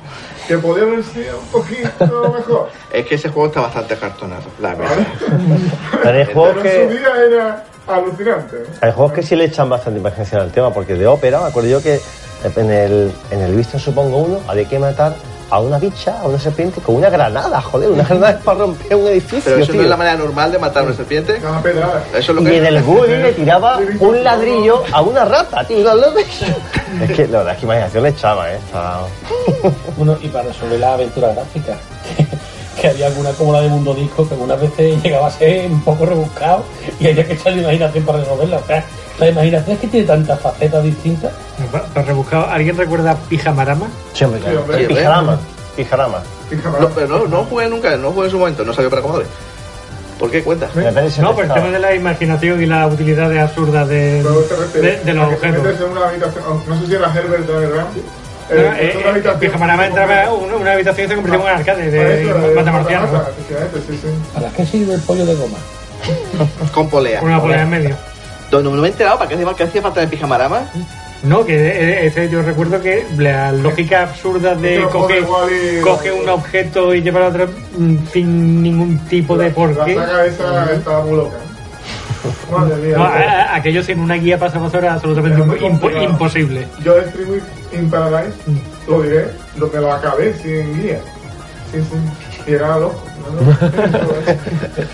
que podría haber sido un poquito mejor. Es que ese juego está bastante cartonado, la verdad. Hay juegos Pero en su que. día era alucinante. Hay juegos que sí le echan bastante imaginación al tema, porque de ópera, me acuerdo yo que en el, en el visto supongo uno, había que matar a una bicha, a una serpiente, con una granada, joder, una granada es para romper un edificio, Pero eso no tío. es la manera normal de matar a una serpiente. Eso es lo Y que en el le tiraba un ladrillo a una rata, tío. una. Es que la verdad es que imaginación le echaba, ¿eh? Estaba- Bueno, y para resolver la aventura gráfica, que había alguna como la de Mundo Disco que algunas veces llegaba a ser un poco rebuscado y había que echarle imaginación para resolverla. O sea, la imaginación es que tiene tantas facetas distintas. Para ¿alguien recuerda Pijamarama? Sí, hombre, claro. hombre. Pijarama, pijarama. No, pero no, no jugué nunca, no jugué en su momento, no salió para Commodore. ¿Por qué cuentas? No, por el tema de la imaginación y las utilidades absurdas de, de, de los objetos. metes en una habitación, no sé si era Herbert o Ram. No, eh, eh, Pijamarama entraba en una, una habitación y se convirtió en un arcade de matamarciano. Sí, sí. ¿Para qué sirve el pollo de goma? Con polea. Con una polea en medio. No, no me he enterado, ¿para qué, hacía- qué hacía falta el pijamarama? No, que eh, ese yo recuerdo que la lógica absurda de y- coge un objeto y llevar a otro mm, sin ningún tipo de La porqué. saga esa estaba muy loca. Madre mía. No, a- a- aquello sin una guía paso era absolutamente impo- imposible. Yo Street Week in Paradise, lo diré, lo, me lo acabé sin guía. Sí, sí. Y era loco.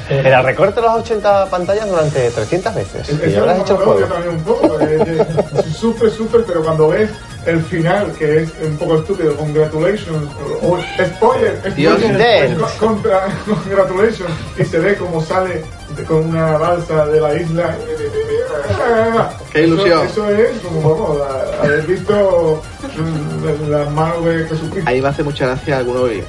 Era recorte las 80 pantallas durante 300 veces. Y Eso habrás hecho el juego. también un poco. porque, eh, Sufre, sufre, pero cuando ves el final, que es un poco estúpido, congratulations, o, o spoiler, Dios spoiler, contra, congratulations, y se ve como sale con una balsa de la isla. Qué ilusión. Eso, eso es como, vamos, a- haber visto mm, las manos de Jesucristo. Ahí me hace mucha gracia algunos, eh,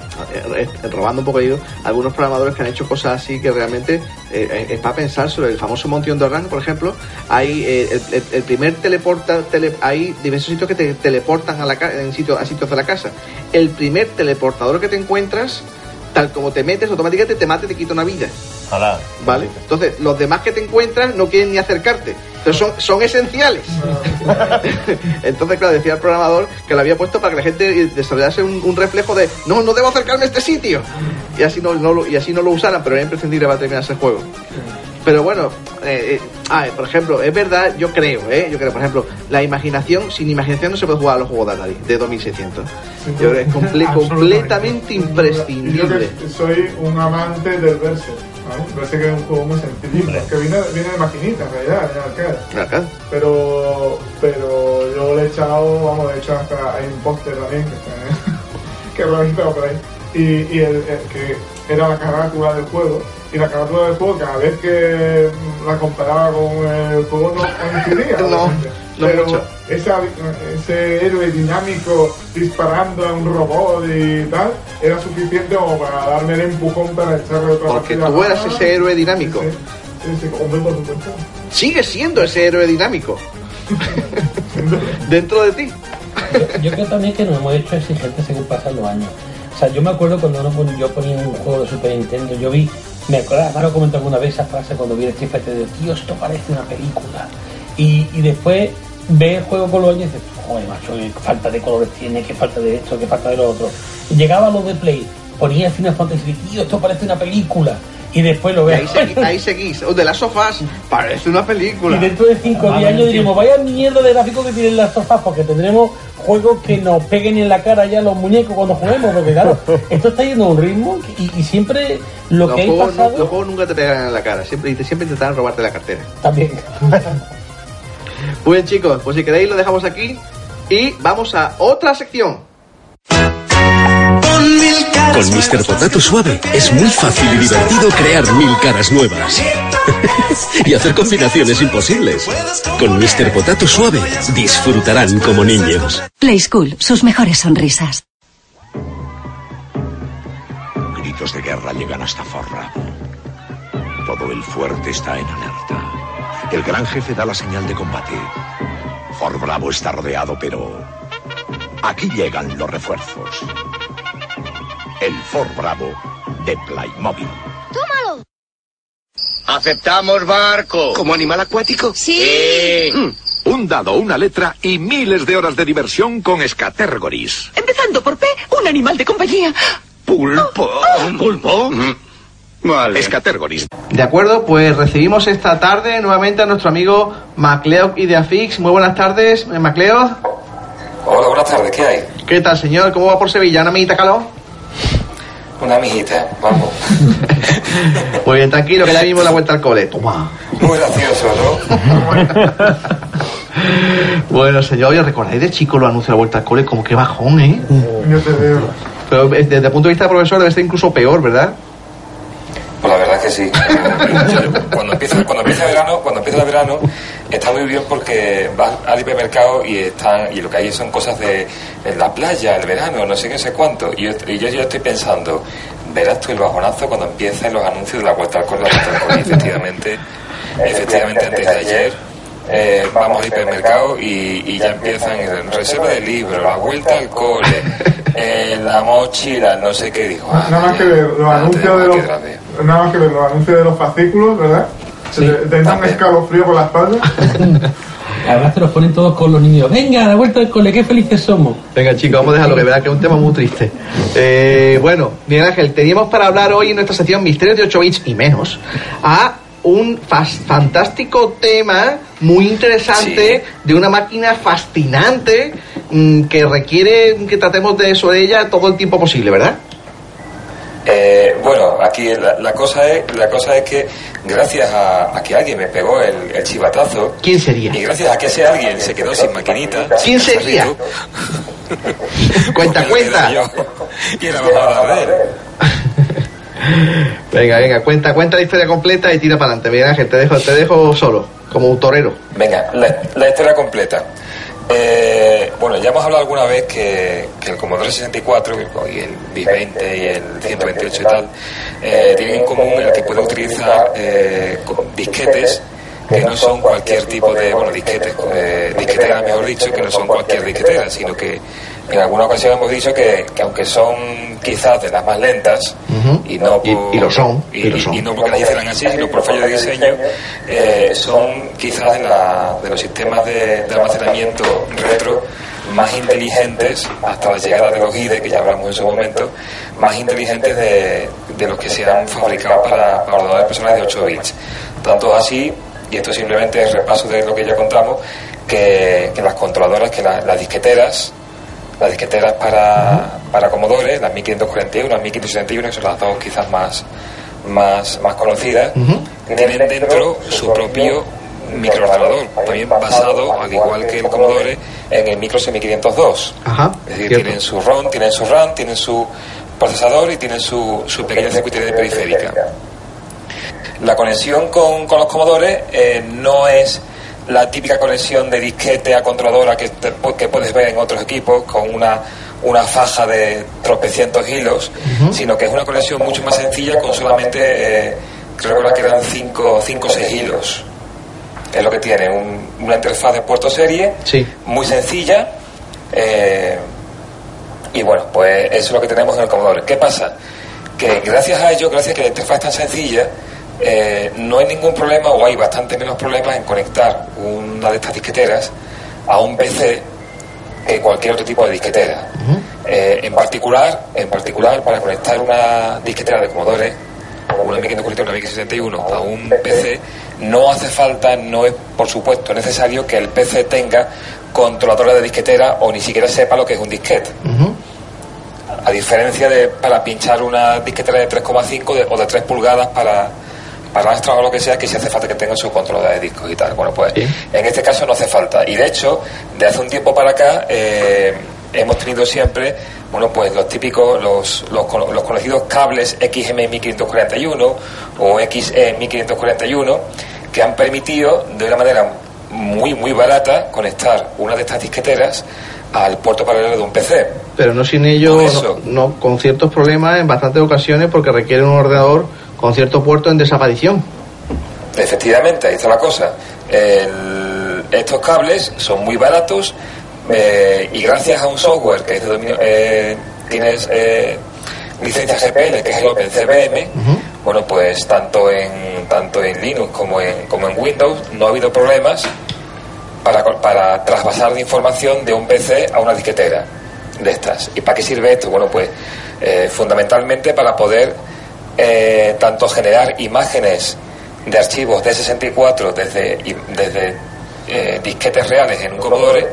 eh, robando un poco de hilo, algunos programadores que han hecho cosas así que realmente eh, es para pensar sobre el famoso the Run, por ejemplo. Hay eh, el, el- el primer teleporta, tele- hay diversos sitios que te teleportan a, la, en sitio, a sitios de la casa. El primer teleportador que te encuentras, tal como te metes, automáticamente te mata y te quita una vida. Ojalá. ¿Vale? Entonces, los demás que te encuentras no quieren ni acercarte. Pero son, son esenciales. Entonces, claro, decía el programador que lo había puesto para que la gente desarrollase un, un reflejo de no, no debo acercarme a este sitio. Y así no, y así no lo usaran, pero era imprescindible para terminarse el juego. Pero bueno, eh, eh, a ver, por ejemplo, es verdad, yo creo, ¿eh? Yo creo, por ejemplo, la imaginación, sin imaginación no se puede jugar a los juegos de Atari, de 2600. Yo creo que es comple- completamente Yo imprescindible. que soy un amante del ¿vale? Verse que es un juego muy sencillito, que viene, viene de maquinita en realidad, de arcade. Acá. Pero, pero yo le he echado, vamos, de hecho hasta hay un póster también que, está- que lo he visto por ahí. Y, y el, el que era la carátula del juego. Y la carátula del juego, cada vez que la comparaba con el juego, no coincidía. No, pero mucho. esa- ese héroe dinámico disparando a un robot y tal, era suficiente como para darme el empujón para echarle otra Porque partida tú eras ese héroe dinámico. Sí, sí, sí. Sigue siendo ese héroe dinámico. Dentro de ti. Yo creo también que nos hemos hecho exigentes según pasan los años. O sea, yo me acuerdo cuando uno yo ponía un juego de Super Nintendo, yo vi, me acuerdo, además lo comenté alguna vez esa frase cuando vi el Street de tío, esto parece una película. Y, y después ve el juego con los años y dices, joder, macho, qué falta de colores tiene, qué falta de esto, qué falta de lo otro. Y llegaba a los de Play, ponía Final Fantasy, tío, esto parece una película. Y después lo Y ves. ahí, seguís. O de las sofás, parece una película. Y dentro de 5 o 10 años diremos, vaya mierda de gráficos que tienen las sofás, porque tendremos juegos que nos peguen en la cara ya los muñecos cuando juguemos, porque claro, esto está yendo a un ritmo y, y siempre lo los, que hay juegos, no- pasado los juegos nunca te pegan en la cara, siempre, siempre intentarán robarte la cartera. también. Muy bien chicos, pues si queréis lo dejamos aquí y vamos a otra sección. Con Mr. Potato Suave es muy fácil y divertido crear mil caras nuevas. y hacer combinaciones imposibles. Con Mr. Potato Suave disfrutarán como niños. Play School, sus mejores sonrisas. Gritos de guerra llegan hasta Forra. Todo el fuerte está en alerta. El gran jefe da la señal de combate. Fort Bravo está rodeado, pero aquí llegan los refuerzos. El Fort Bravo de Playmobil. ¡Tómalo! ¿Aceptamos barco? ¿Como animal acuático? Sí. Mm, Un dado, una letra y miles de horas de diversión con Scatergories. Empezando por P, un animal de compañía. ¿Pulpo? ¿Pulpo? Vale. Scatergories. De acuerdo, pues recibimos esta tarde nuevamente a nuestro amigo Macleod Ideafix. Muy buenas tardes, eh, Macleod. Hola, buenas tardes, ¿qué hay? ¿Qué tal, señor? ¿Cómo va por Sevilla? ¿Una amiguita calor? Una amiguita, vamos. Muy bien, tranquilo, que ya mismo la vuelta al cole. Toma. Muy gracioso, ¿no? Bueno, señor, ¿os recordáis de chico los anuncios de la vuelta al cole? Como que bajón, ¿eh? Yo te veo. Pero eh, desde el punto de vista del profesor debe ser incluso peor, ¿verdad? Pues la verdad es que sí. Cuando empieza, cuando empieza el verano, cuando empieza el verano, está muy bien porque vas al hipermercado y están, y lo que hay son cosas de la playa, el verano, no sé qué, no sé cuánto. Y yo, y yo ya estoy pensando, verás tú el bajonazo cuando empiecen los anuncios de la vuelta al cole, la vuelta al cole. Y efectivamente, efectivamente antes de ayer eh, vamos al hipermercado y, y ya empiezan el reserva de libros, la vuelta al cole, eh, la mochila, no sé qué, digo. ah, Nada más que ver los anuncios de los, nada más que ver los anuncios de los fascículos, ¿verdad? Se te, te da un escalofrío por la espalda. Además te los ponen todos con los niños. Venga, la vuelta del cole, qué felices somos. Venga, chicos, vamos a dejarlo que verá que es un tema muy triste. Eh, bueno, Miguel Ángel, teníamos para hablar hoy en nuestra sección Misterios de 8 bits y menos a un fantástico tema muy interesante de una máquina fascinante mm, que requiere que tratemos de eso de ella todo el tiempo posible, ¿verdad? Eh, bueno, aquí la, la cosa es la cosa es que gracias a, a que alguien me pegó el, el chivatazo ¿Quién sería? y gracias a que ese alguien se quedó sin maquinita, ¿Quién sin sería? carrito, Cuenta, cuenta. yo. Y era mejor de él. Venga, venga, cuenta, cuenta la historia completa y tira para adelante, Miguel Ángel, te dejo, te dejo solo, como un torero. Venga, la, la historia completa. Eh, bueno, ya hemos hablado alguna vez que, el Commodore 64 y el BIS 20 y el 128 y tal eh, tienen en común el que puede utilizar eh, con disquetes que no son cualquier tipo de, bueno, disquetes, eh, disqueteras mejor dicho, que no son cualquier disquetera, sino que en alguna ocasión hemos dicho que, que aunque son quizás de las más lentas, y no por- y lo son, y, y lo son. y no porque las hicieran así, sino por fallo de diseño, eh, son quizás de, la- de los sistemas de, de almacenamiento retro más inteligentes, hasta la llegada de los IDE, que ya hablamos en su momento, más inteligentes de, de los que se han fabricado para, para ordenadores personales de 8 bits. Tanto así, y esto simplemente es repaso de lo que ya contamos, que, que las controladoras, que la- las disqueteras, las disqueteras para, para Commodore, las 1541, las 1561, que son las dos quizás más, más, más conocidas, tienen dentro su propio microordenador, también basado, al igual que el Commodore, en el micro 502. Ajá. Es decir, cierto. tienen su ROM, tienen su RAM, tienen su procesador y tienen su, su pequeña circuitería periférica. La conexión con, con los Commodore eh, no es la típica conexión de disquete a controladora que, te- que puedes ver en otros equipos con una, una faja de tropecientos hilos, sino que es una conexión mucho más sencilla con solamente, eh, creo que eran 5 o 6 hilos. Es lo que tiene, un- una interfaz de puerto serie Sí. muy sencilla. eh, y bueno, pues eso es lo que tenemos en el Commodore. ¿Qué pasa? Que gracias a ello, gracias a que la interfaz es tan sencilla, eh, no hay ningún problema o hay bastante menos problemas en conectar una de estas disqueteras a un PC que cualquier otro tipo de disquetera. Eh, en particular, en particular, para conectar una disquetera de Commodore, una 1540 una 1061 a un PC, no hace falta, no es por supuesto necesario que el PC tenga controladora de disquetera o ni siquiera sepa lo que es un disquete. A diferencia de para pinchar una disquetera de 3,5 de- o de 3 pulgadas para, Astra o lo que sea, que si hace falta que tenga su controladora de discos y tal. Bueno, pues en este caso no hace falta. Y de hecho, de hace un tiempo para acá, eh, hemos tenido siempre, bueno, pues los típicos, los, los, los conocidos cables XM 1541 o XE 1541, que han permitido de una manera muy, muy barata conectar una de estas disqueteras al puerto paralelo de un PC. Pero no sin ello, no, con ciertos problemas en bastantes ocasiones porque requiere un ordenador con cierto puerto en desaparición. Efectivamente, ahí está la cosa. El- estos cables son muy baratos eh, y gracias a un software que es de dominio, eh, tienes eh, licencia GPL, que es el OpenCBM, bueno, pues tanto en tanto en Linux como en, como en Windows no ha habido problemas para, para trasvasar la información de un PC a una disquetera de estas. ¿Y para qué sirve esto? Bueno, pues eh, fundamentalmente para poder eh, tanto generar imágenes de archivos de 64 desde, desde eh, disquetes reales en un Commodore,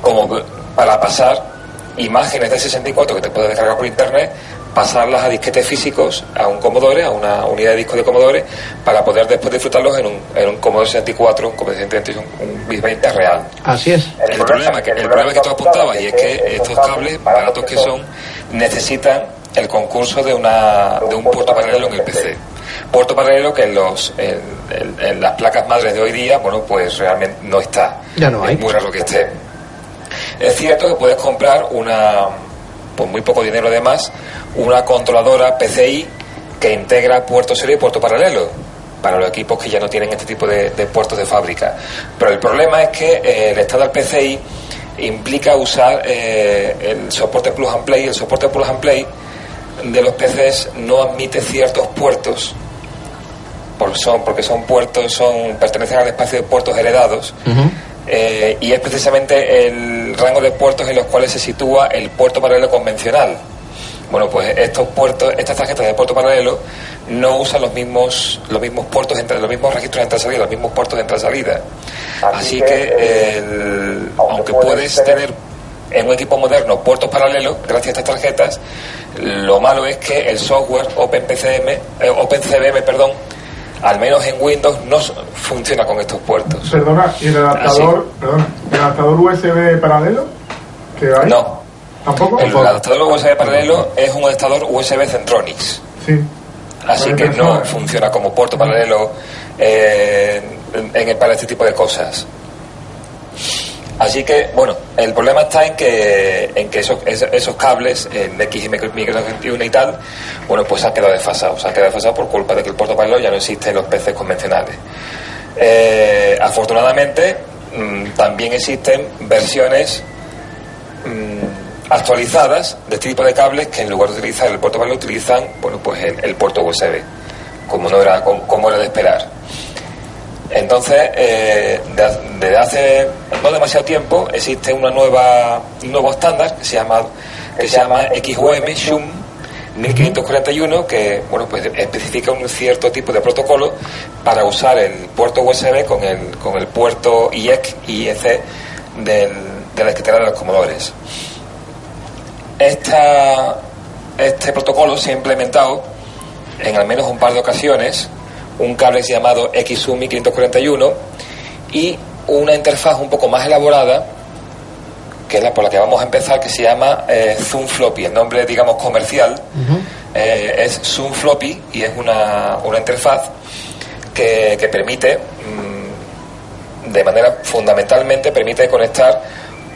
como para pasar imágenes de 64 que te puedes descargar por internet, pasarlas a disquetes físicos, a un Commodore, a una unidad de disco de Commodore, para poder después disfrutarlos en un, en un Commodore 64, un Commodore 64, un BIS 20 real. Así es. El problema, que, el problema que tú apuntabas y es que estos cables, baratos que son, necesitan el concurso de, una, de un puerto paralelo en el PC. Puerto paralelo que en, los, en, en- en las placas madres de hoy día, bueno, pues realmente no está. Ya no hay. Es muy raro que esté. Es cierto que puedes comprar una, por muy poco dinero además, una controladora PCI que integra puerto serie y puerto paralelo para los equipos que ya no tienen este tipo de, de puertos de fábrica. Pero el problema es que eh, el estándar PCI implica usar eh, el soporte plug and play. El soporte plug and play de los PCs no admite ciertos puertos por son, porque son puertos, son pertenecen al espacio de puertos heredados eh, y es precisamente el rango de puertos en los cuales se sitúa el puerto paralelo convencional. Bueno, pues estos puertos, estas tarjetas de puerto paralelo no usan los mismos, los mismos puertos entre los mismos registros de entrada y salida, los mismos puertos de entrada y salida. Así que el- aunque puedes tener en un equipo moderno puertos paralelos, gracias a estas tarjetas, lo malo es que el software OpenPCM, eh, OpenCBM, perdón, al menos en Windows no funciona con estos puertos. Perdona, ¿y el adaptador, perdona, el adaptador USB paralelo? ¿Que hay? No. ¿Tampoco? El adaptador USB paralelo es un adaptador USB Centronics. Sí. Así que no funciona como puerto paralelo eh, en, en- para este tipo de cosas. Así que, bueno, el problema está en que, en que esos, esos, cables, el XM micro 21 y tal, bueno, pues han quedado desfasados. Han quedado desfasados por culpa de que el puerto paralelo ya no existe en los PCs convencionales. Eh, afortunadamente, mm, también existen versiones mm, actualizadas de este tipo de cables que en lugar de utilizar el puerto utilizan, bueno, pues el, puerto USB, como no era, como era de esperar. Entonces, eh, de- desde hace no demasiado tiempo existe una nueva, un nuevo estándar que se llama, que se llama XOM SHUM 1541 que bueno pues especifica un cierto tipo de protocolo para usar el puerto USB con el, con el puerto IEC IEC del, de la disquetera de los comodores. Esta, este protocolo se ha implementado en al menos un par de ocasiones un cable llamado XUMI 541 y una interfaz un poco más elaborada que es la por la que vamos a empezar que se llama eh, Zoom Floppy el nombre digamos comercial eh, es Zoom Floppy y es una, una interfaz que, que permite mm, de manera fundamentalmente permite conectar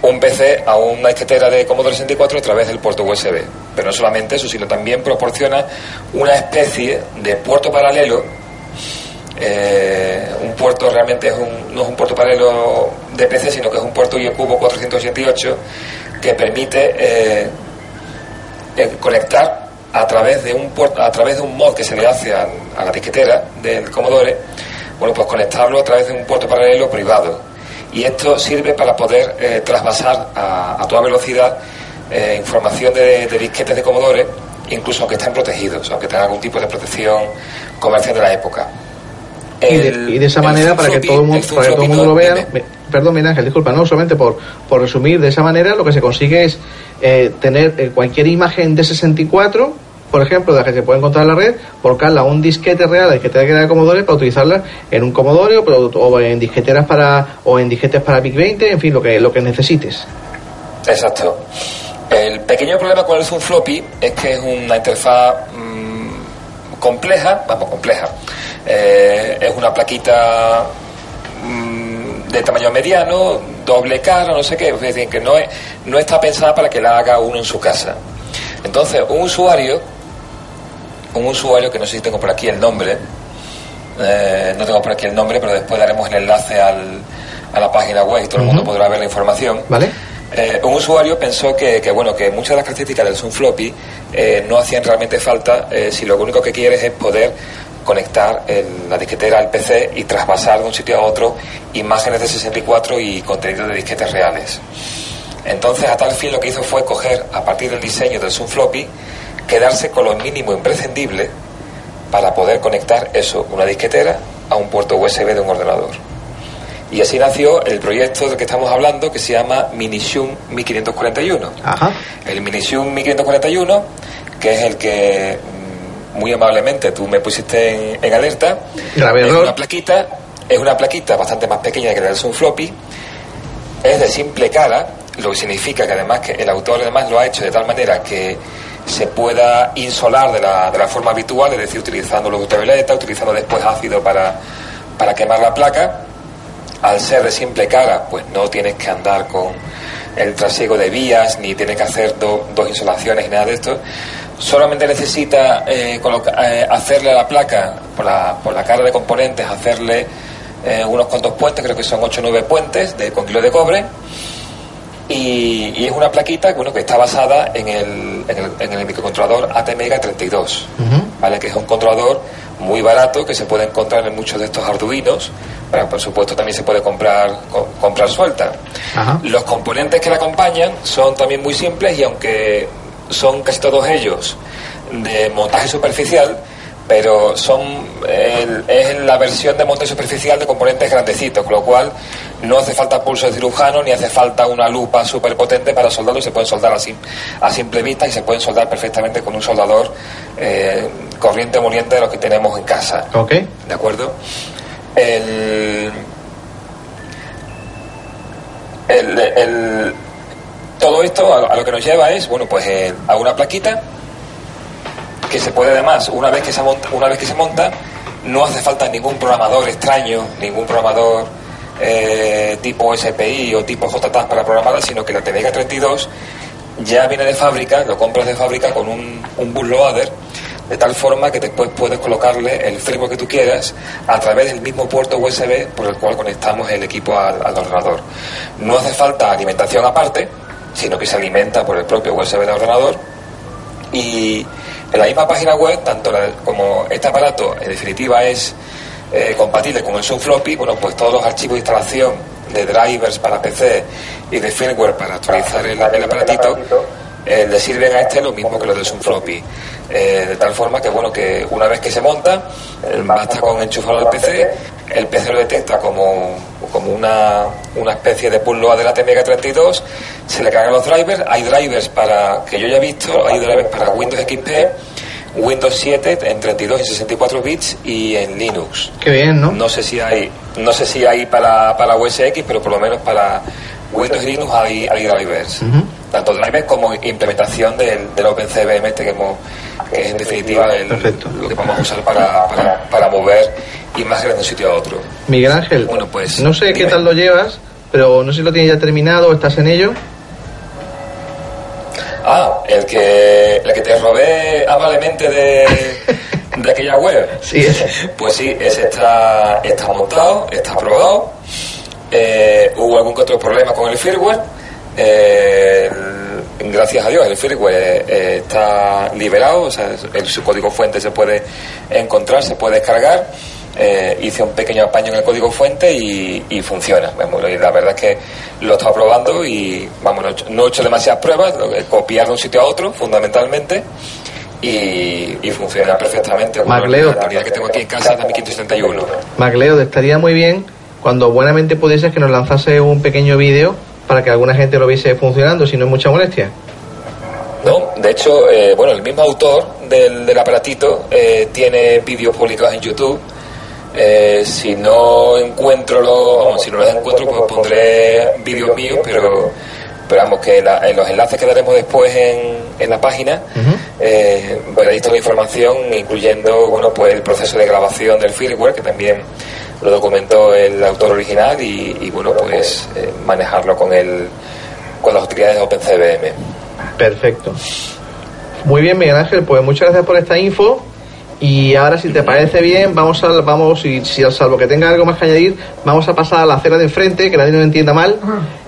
un PC a una disquetera de Commodore 64 a través del puerto USB. Pero no solamente eso, sino también proporciona una especie de puerto paralelo. Eh, un puerto realmente no es un puerto paralelo de PC, sino que es un puerto IECubo 488 que permite eh, eh, conectar a través de un puerto, a través de un mod que se le hace a la disquetera del Commodore, bueno, pues conectarlo a través de un puerto paralelo privado. Y esto sirve para poder trasvasar a, toda velocidad información de, de disquetes de Commodore, incluso aunque estén protegidos, aunque tengan algún tipo de protección comercial de la época. Y de, El- y de esa el manera, para que todo el mundo, el para que todo el mundo lo vea, me- perdón, mira Ángel, disculpa, no, solamente por, por resumir, de esa manera lo que se consigue es eh, tener eh, cualquier imagen de 64, por ejemplo, de la que se puede encontrar en la red, volcarla a un disquete real, disquetera que da de Commodore, para utilizarla en un Commodore o, o en disqueteras para, o en disquetes para Big 20, en fin, lo que, lo que necesites. Exacto. El pequeño problema con el Zoom Floppy es que es una interfaz mm, compleja, vamos, compleja. Eh, es una plaquita mm, de tamaño mediano, doble cara, no sé qué, es decir, que no, es, no está pensada para que la haga uno en su casa. Entonces, un usuario, un usuario que no sé si tengo por aquí el nombre, eh, no tengo por aquí el nombre, pero después daremos el enlace al, a la página web y todo el mundo podrá ver la información. ¿Vale? Eh, un usuario pensó que, bueno que muchas de las características del Zoom Floppy eh, no hacían realmente falta eh, si lo único que quieres es poder conectar la disquetera al PC y traspasar de un sitio a otro imágenes de 64 y contenido de disquetes reales. Entonces, a tal fin, lo que hizo fue coger, a partir del diseño del Zoom Floppy, quedarse con lo mínimo imprescindible para poder conectar eso, una disquetera, a un puerto USB de un ordenador. Y así nació el proyecto del que estamos hablando, que se llama Minishum 1541. Ajá. El Minishum 1541, que es el que mm, muy amablemente tú me pusiste en, en alerta, Grave es error. una plaquita, es una plaquita bastante más pequeña que la del Zoom Floppy, es de simple cara, lo que significa que además que el autor además lo ha hecho de tal manera que se pueda insolar de la, de la forma habitual, es decir, utilizando luz ultravioleta, utilizando después ácido para, para quemar la placa. Al ser de simple cara, pues no tienes que andar con el trasiego de vías, ni tienes que hacer do- dos insolaciones, nada de esto. Solamente necesita eh, eh, hacerle a la placa, por la, por la cara de componentes, hacerle eh, unos cuantos puentes, creo que son 8 o 9 puentes de, con kilo de cobre. Y, y es una plaquita bueno, que está basada en el, en el, en el microcontrolador ATmega 32. ¿vale? Que es un controlador muy barato que se puede encontrar en muchos de estos Arduinos, pero por supuesto también se puede comprar, co- comprar suelta. Los componentes que la acompañan son también muy simples y aunque son casi todos ellos de montaje superficial, pero son el- es la versión de montaje superficial de componentes grandecitos, con lo cual no hace falta pulso de cirujano ni hace falta una lupa súper potente para soldarlo, se pueden soldar así a simple vista y se pueden soldar perfectamente con un soldador eh, corriente moliente de los que tenemos en casa. Ok. ¿De acuerdo? El, el, el- todo esto a, a lo que nos lleva es, bueno, pues eh, a una plaquita que se puede además, una vez que se monta, una vez que se monta, no hace falta ningún programador extraño, ningún programador eh, tipo SPI o tipo JTAG para programarla, sino que la TVK 32 ya viene de fábrica, lo compras de fábrica con un, un bootloader, de tal forma que después puedes colocarle el firmware que tú quieras a través del mismo puerto USB por el cual conectamos el equipo al, al ordenador. No hace falta alimentación aparte, sino que se alimenta por el propio USB del ordenador y en la misma página web, tanto la- como este aparato en definitiva es eh, compatible con el subfloppy, bueno, pues todos los archivos de instalación de drivers para PC y de firmware para actualizar el, el aparatito eh, le sirven a este lo mismo que los del subfloppy. Eh, de tal forma que, bueno, que una vez que se monta, basta con enchufarlo al PC, el PC lo detecta como, como una, una especie de pull load de la TMK32, se le cargan los drivers, hay drivers para, que yo ya he visto, hay drivers para Windows XP, Windows 7 en 32 y 64 bits y en Linux. Qué bien, ¿no? No sé si hay, no sé si hay para, para OS X, pero por lo menos para Windows y Linux hay, hay drivers. Tanto drivers como implementación del, del OpenCBM este que, hemos, que es en definitiva el- lo que vamos a usar para, para, para mover imágenes de un sitio a otro. Miguel Ángel, Bueno, pues, no sé qué tal lo llevas, pero no sé si lo tienes ya terminado o estás en ello. Ah, el que, el que te robé amablemente de, de aquella web. Sí, Pues sí, ese está, está montado, está aprobado. Eh, hubo algún otro problema con el firmware. Eh, gracias a Dios, el firmware eh, está liberado, o sea, el, su código fuente se puede encontrar, se puede descargar. Eh, hice un pequeño apaño en el código fuente y, y funciona. Vamos, y la verdad es que lo estaba probando y vamos, no he hecho, no he hecho demasiadas pruebas, copiar de un sitio a otro, fundamentalmente, y, y funciona perfectamente. Magleo. la unidad que tengo aquí en casa es la 1531. Macleo, estaría muy bien cuando buenamente pudieses que nos lanzase un pequeño vídeo para que alguna gente lo viese funcionando, si no es mucha molestia. No, de hecho, eh, bueno, el mismo autor del, del aparatito eh, tiene vídeos publicados en YouTube. Eh, si no encuentro los, si no los encuentro, pues pondré vídeos míos, pero, pero vamos, que la- en los enlaces que daremos después en, en la página, eh, veréis toda la información, incluyendo, bueno, pues el proceso de grabación del firmware, que también lo documentó el autor original, y, y, bueno, pues eh, manejarlo con el, con las utilidades de OpenCBM. Perfecto. Muy bien, Miguel Ángel, pues muchas gracias por esta info. Y ahora, si te parece bien, vamos a, vamos, y si al salvo que tenga algo más que añadir, vamos a pasar a la acera de enfrente, que nadie nos entienda mal,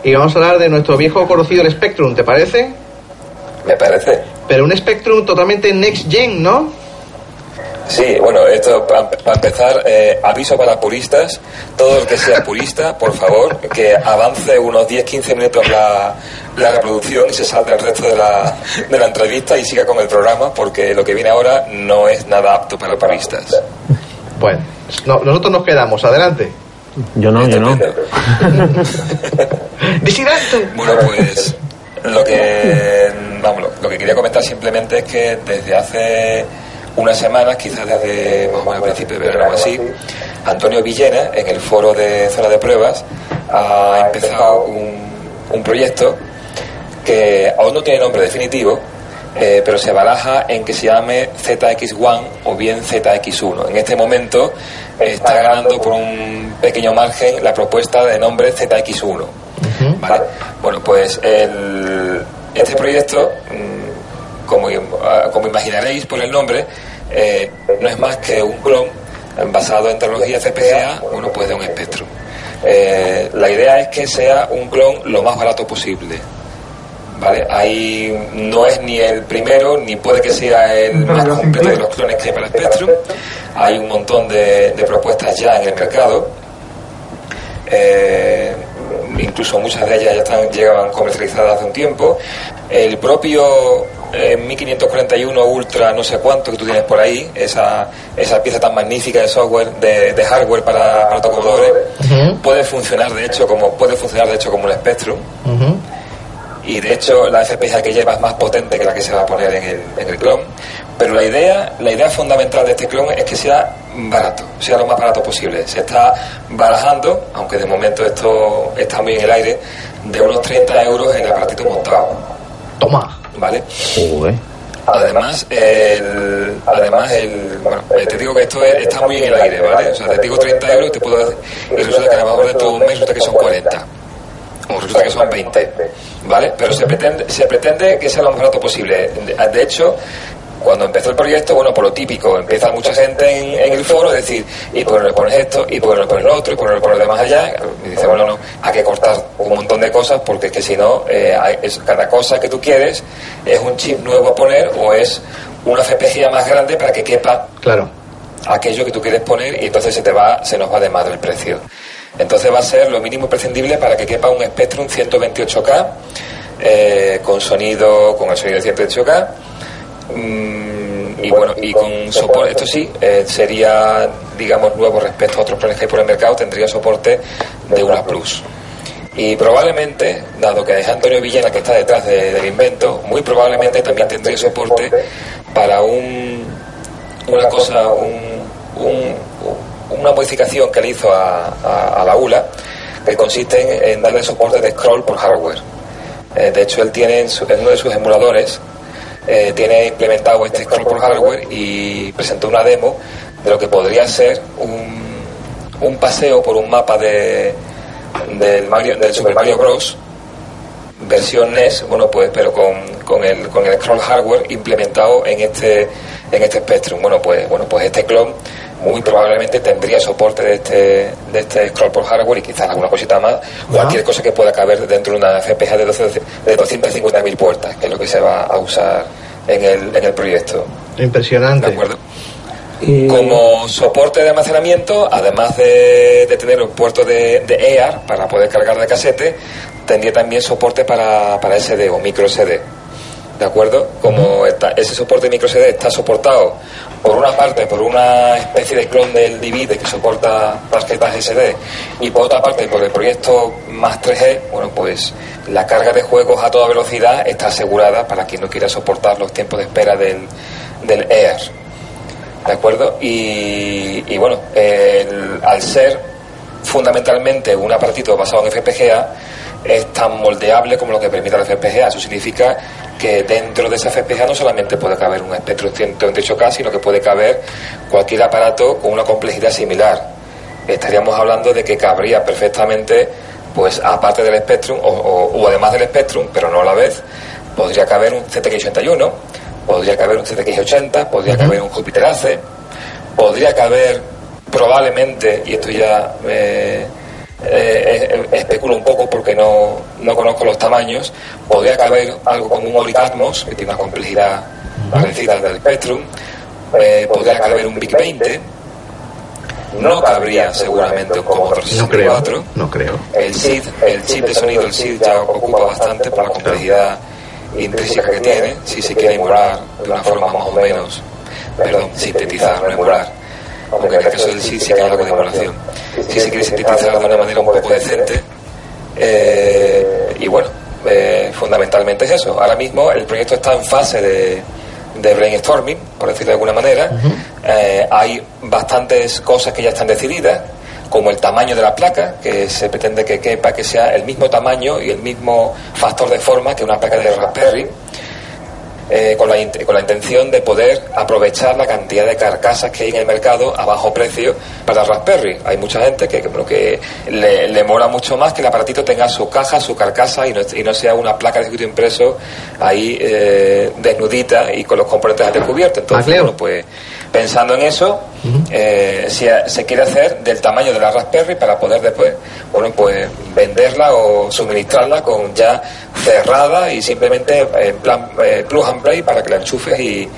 y vamos a hablar de nuestro viejo conocido, el Spectrum, ¿te parece? Me parece. Pero un Spectrum totalmente next gen, ¿no? Sí, bueno, esto para empezar, eh, aviso para puristas, todo el que sea purista, por favor, que avance unos 10-15 minutos la, la reproducción y se salte el resto de la, de la entrevista y siga con el programa, porque lo que viene ahora no es nada apto para puristas. Bueno, no- nosotros nos quedamos, adelante. Yo no, yo no. Bueno, pues lo que vamos, lo que quería comentar simplemente es que desde hace unas semanas, quizás desde más o menos a principios de verano o así, Antonio Villena, en el foro de zona de pruebas, ha empezado un, un proyecto que aún no tiene nombre definitivo, eh, pero se baraja en que se llame ZX1 o bien ZX1. En este momento eh, está ganando por un pequeño margen la propuesta de nombre ZX1. ¿vale? Bueno, pues el- este proyecto, mm, como, ah, como imaginaréis por el nombre, eh, no es más que un clon basado en tecnología FPGA, bueno, pues de un espectro. Eh, la idea es que sea un clon lo más barato posible. ¿Vale? Ahí no es ni el primero, ni puede que sea el más completo de los clones que hay para Spectrum. Hay un montón de, de propuestas ya en el mercado. Eh, incluso muchas de ellas ya están, llegaban comercializadas hace un tiempo. El propio eh, 1541 Ultra, no sé cuánto que tú tienes por ahí, esa, esa pieza tan magnífica de software, de, de hardware para, para Commodore, puede funcionar de hecho como puede funcionar de hecho como un Spectrum. Y de hecho la FPGA que lleva es más potente que la que se va a poner en el, en el clon. Pero la idea la idea fundamental de este clon es que sea barato sea lo más barato posible. Se está barajando aunque de momento esto está muy en el aire de unos 30 euros el aparatito montado. Toma vale Además, el, además el, bueno, eh, te digo que esto es- está muy en el aire, ¿vale? O sea, te digo 30 euros y te puedo y resulta que a lo mejor de todo un mes resulta que son 40 o resulta que son 20, ¿vale? Pero se pretende, se pretende que sea lo más barato posible. De, de hecho, cuando empezó el proyecto, bueno, por lo típico, empieza mucha gente en, en el foro a decir, y por qué no le pones esto, y por qué no le pones lo otro, y por qué no le pones lo demás allá. Y dice, bueno, no, hay que cortar un montón de cosas porque es que si no, eh, hay- es- cada cosa que tú quieres es un chip nuevo a poner o es una FPGA más grande para que quepa Claro. aquello que tú quieres poner y entonces se te va, se nos va de madre el precio. Entonces va a ser lo mínimo imprescindible para que quepa un Spectrum 128K eh, con sonido, con el sonido de 128K. Mm, y bueno, y con soporte, esto sí, eh, sería, digamos, nuevo respecto a otros planes que hay por el mercado, tendría soporte de una Plus. Y probablemente, dado que es Antonio Villena que está detrás de- del invento, muy probablemente también tendría soporte para un, una cosa, un- un- una modificación que le hizo a, a- a la ULA, que consiste en, en darle soporte de scroll por hardware. Eh, de hecho, él tiene en, su- en uno de sus emuladores, eh, tiene implementado este scroll hardware y presentó una demo de lo que podría ser un, un paseo por un mapa de, del, Mario, del Super Mario Bros. versión NES, bueno pues, pero con, con el con el scroll hardware implementado en este en este Spectrum. Bueno pues, bueno pues este clon muy probablemente tendría soporte de este de este scroll por hardware y quizás alguna cosita más, cualquier cosa que pueda caber dentro de una FPGA de, 12 de 250.000 puertas, que es lo que se va a usar en el, en el proyecto. Impresionante. ¿De acuerdo? Como soporte de almacenamiento, además de, de tener un puerto de, de EAR para poder cargar de casete, tendría también soporte para, para SD o micro SD. ¿De acuerdo? Como está- ese soporte micro SD está soportado por una parte por una especie de clon del DVD que soporta tarjetas SD y por otra parte por el proyecto más 3G, bueno pues la carga de juegos a toda velocidad está asegurada para quien no quiera soportar los tiempos de espera del, del EAR. ¿De acuerdo? Y, y bueno, el- al ser fundamentalmente un aparatito basado en FPGA, es tan moldeable como lo que permite la FPGA. Eso significa que dentro de esa FPGA no solamente puede caber un Spectrum 128K, sino que puede caber cualquier aparato con una complejidad similar. Estaríamos hablando de que cabría perfectamente, pues aparte del Spectrum, o, o- o además del Spectrum, pero no a la vez, podría caber un ZX81, podría caber un ZX80, podría caber un Jupiter Ace, podría caber probablemente, y esto ya eh, eh, eh, especulo un poco porque no, no conozco los tamaños, podría caber algo como un Oric Atmos, que tiene una complejidad parecida al del Spectrum, eh, podría caber un Big 20, no cabría seguramente un Commodore No creo. 64, No creo. el SID, el chip de sonido, el SID ya ocupa bastante por la complejidad intrínseca que tiene, si se quiere emular de una forma más o menos, perdón, sintetizar, no emular, aunque en el caso del SID sí que hay algo de emulación. Si se quiere sintetizar de una manera un poco decente, eh, y bueno, eh, fundamentalmente es eso. Ahora mismo el proyecto está en fase de, de brainstorming, por decirlo de alguna manera. Eh, hay bastantes cosas que ya están decididas, como el tamaño de la placa, que se pretende que quepa que sea el mismo tamaño y el mismo factor de forma que una placa de Raspberry. Eh, con, la, con la intención de poder aprovechar la cantidad de carcasas que hay en el mercado a bajo precio para Raspberry. Hay mucha gente que, que, le, le mola mucho más que el aparatito tenga su caja, su carcasa y no, y no sea una placa de circuito impreso ahí eh, desnudita y con los componentes al descubierto. Entonces, Macleo. bueno, pues pensando en eso, eh, si a- se quiere hacer del tamaño de la Raspberry para poder después, bueno, pues venderla o suministrarla con ya cerrada y simplemente en plan eh, plug and play para que la enchufes y,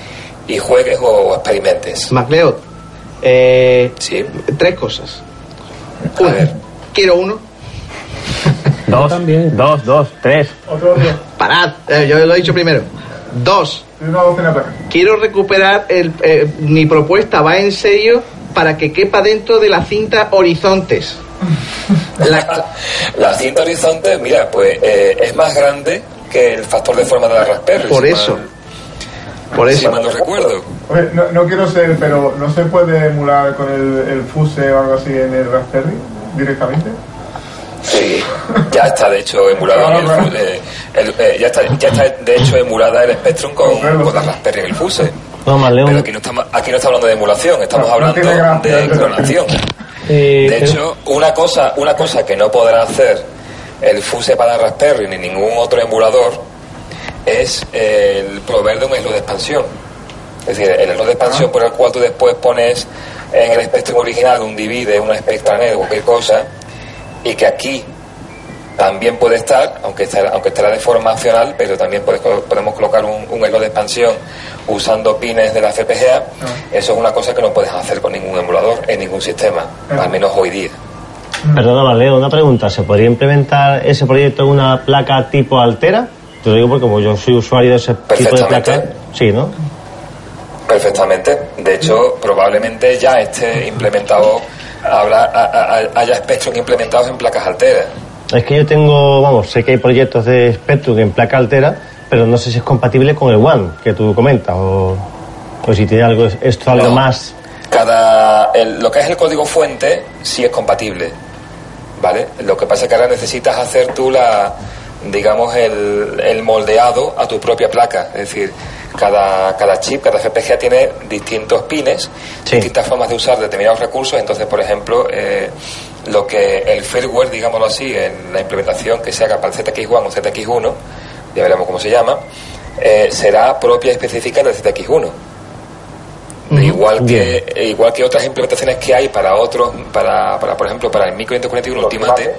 y juegues o experimentes. Macleod, eh, tres cosas. Una, quiero uno. Dos, dos, dos, tres. Otro, otro. Parad, eh, yo lo he dicho primero. Dos, Quiero recuperar el, eh, mi propuesta va en serio para que quepa dentro de la cinta Horizontes. La cinta horizonte, mira, pues eh, es más grande que el factor de forma de la Raspberry. Por si eso. mal- Por si eso. mal no recuerdo. Oye, no, no quiero ser, pero ¿no se puede emular con el, el Fuse o algo así en el Raspberry directamente? Sí, ya está de hecho emulado en el, eh, el- eh, ya, está, ya está de hecho emulada el Spectrum con, con la Raspberry en el Fuse. Pero aquí no, estamos, aquí no está hablando de emulación, estamos hablando de clonación. De hecho, una cosa, una cosa que no podrá hacer el Fuse para Raspberry ni ningún otro emulador es eh, el proveer de un slot de expansión. Es decir, el slot de expansión por el cual tú después pones en el Spectrum original un DVD, una Spectranet o cualquier cosa, y que aquí también puede estar, aunque estará, aunque estará de forma opcional, pero también puede- podemos colocar un, un elo de expansión usando pines de la FPGA. Eso es una cosa que no puedes hacer con ningún emulador en ningún sistema, al menos hoy día. Perdona, Leo, una pregunta. ¿Se podría implementar ese proyecto en una placa tipo Altera? Te lo digo porque como yo soy usuario de ese tipo de placa. Sí, ¿no? Perfectamente. De hecho, probablemente ya esté implementado, habrá, a- a- haya Spectrum implementados en placas alteras. Es que yo tengo, vamos, sé que hay proyectos de Spectrum en placa Altera, pero no sé si es compatible con el One que tú comentas o, o si tiene algo, esto algo No. más. Cada, el- lo que es el código fuente sí es compatible, ¿vale? Lo que pasa es que ahora necesitas hacer tú la, digamos, el, el moldeado a tu propia placa. Es decir, cada, cada chip, cada FPGA tiene distintos pines, distintas formas de usar determinados recursos. Entonces, por ejemplo, eh, lo que el firmware, digámoslo así, en la implementación que se haga para el ZX1 o ZX1, ya veremos cómo se llama, eh, será propia y específica del ZX1 igual que igual que otras implementaciones que hay para otros para, para por ejemplo para el micro 541 Ultimate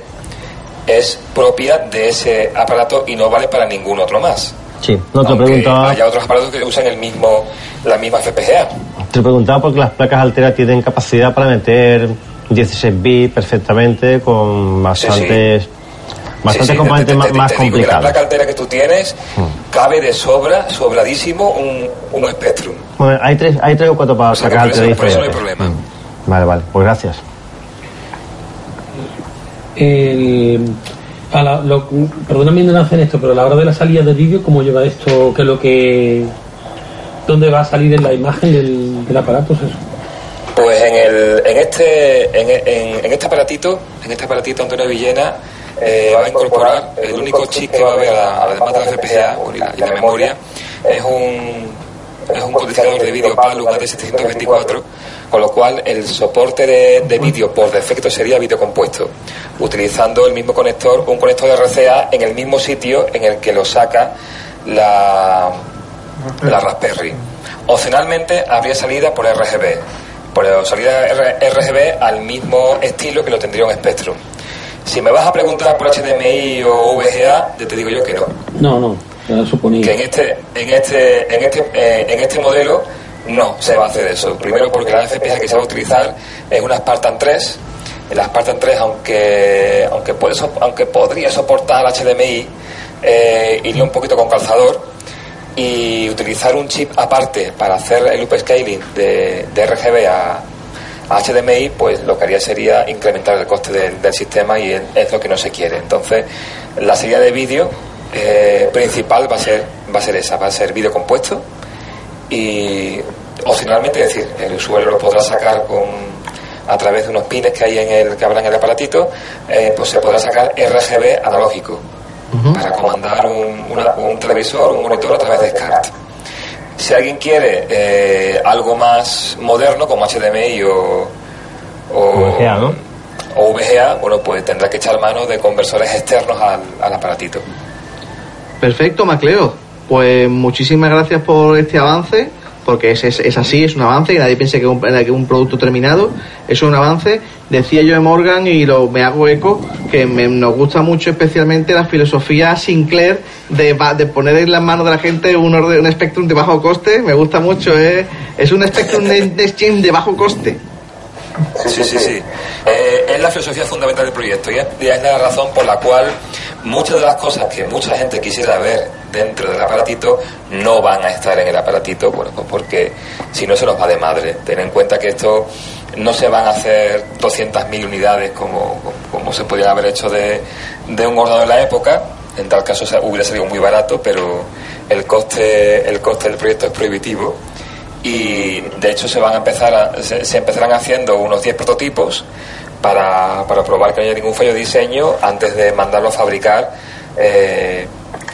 es propia de ese aparato y no vale para ningún otro más Sí, no te preguntaba, haya otros aparatos que usan el mismo la misma FPGA te preguntaba porque las placas Altera tienen capacidad para meter 16 bits perfectamente con bastantes, bastantes Sí, sí, componentes te- más, te- más te que la complicados. placa altera que tú tienes cabe de sobra sobradísimo un, un Spectrum Bueno, hay tres, hay tres o cuatro para sea, que sacar por eso- Altera por eso no hay diferentes. problema Mm. Vale, vale, pues gracias. El, a la, lo, perdona mi ignorancia en esto, pero a la hora de la salida del vídeo, ¿cómo lleva esto? ¿Qué es lo que. ¿Dónde va a salir en la imagen del, aparato? ¿Es eso? Pues en, el, en, este, en, este aparatito, en este aparatito Antonio Villena eh, va a incorporar el único chip que va a haber, además de la FPGA y, la, y la memoria, es un, es un codificador de vídeo PAL, un AT724, con lo cual el soporte de, de vídeo por defecto sería vídeo compuesto, utilizando el mismo conector, un conector de RCA en el mismo sitio en el que lo saca la, la Raspberry. Opcionalmente habría salida por RGB, por salida RGB al mismo estilo que lo tendría un Spectrum. Si me vas a preguntar por HDMI o VGA, te digo yo que no. No, no. Que en este, en este, en este, eh, en este modelo no se va a hacer eso. Primero porque la FPGA que se va a utilizar es una Spartan 3. La Spartan 3, aunque, aunque, puede, aunque podría soportar HDMI, eh, iría un poquito con calzador y utilizar un chip aparte para hacer el loop scaling de, de RGB a, HDMI, pues lo que haría sería incrementar el coste del, del sistema y es, es lo que no se quiere. Entonces, la salida de vídeo eh, principal va a ser va a ser esa, va a ser vídeo compuesto y opcionalmente, es decir, el usuario lo podrá sacar con a través de unos pines que hay en el que habrá en el aparatito, eh, pues se podrá sacar RGB analógico para comandar un, una- un televisor, un monitor a través de SCART. Si alguien quiere eh, algo más moderno como HDMI o, o, VGA, ¿no? o VGA, bueno, pues tendrá que echar mano de conversores externos al, al aparatito. Perfecto, Macleo. Pues muchísimas gracias por este avance, porque es, es, es así, es un avance, y nadie piense que un, que un producto terminado, es un avance. Decía yo de Morgan, y lo, me hago eco, que me- nos gusta mucho especialmente la filosofía Sinclair de, de poner en las manos de la gente un, orden, un Spectrum de bajo coste, me gusta mucho, es, es un Spectrum de, de de bajo coste. Sí, sí, sí. Eh, es la filosofía fundamental del proyecto y es, la razón por la cual muchas de las cosas que mucha gente quisiera ver dentro del aparatito no van a estar en el aparatito, bueno, pues porque si no se nos va de madre. Ten en cuenta que esto no se van a hacer 200.000 unidades como, como se podría haber hecho de, de un ordenador de la época. En tal caso hubiera salido muy barato, pero el coste, el coste del proyecto es prohibitivo y de hecho se van a empezar a- se, se empezarán haciendo unos 10 prototipos para, para probar que no haya ningún fallo de diseño antes de mandarlo a fabricar eh,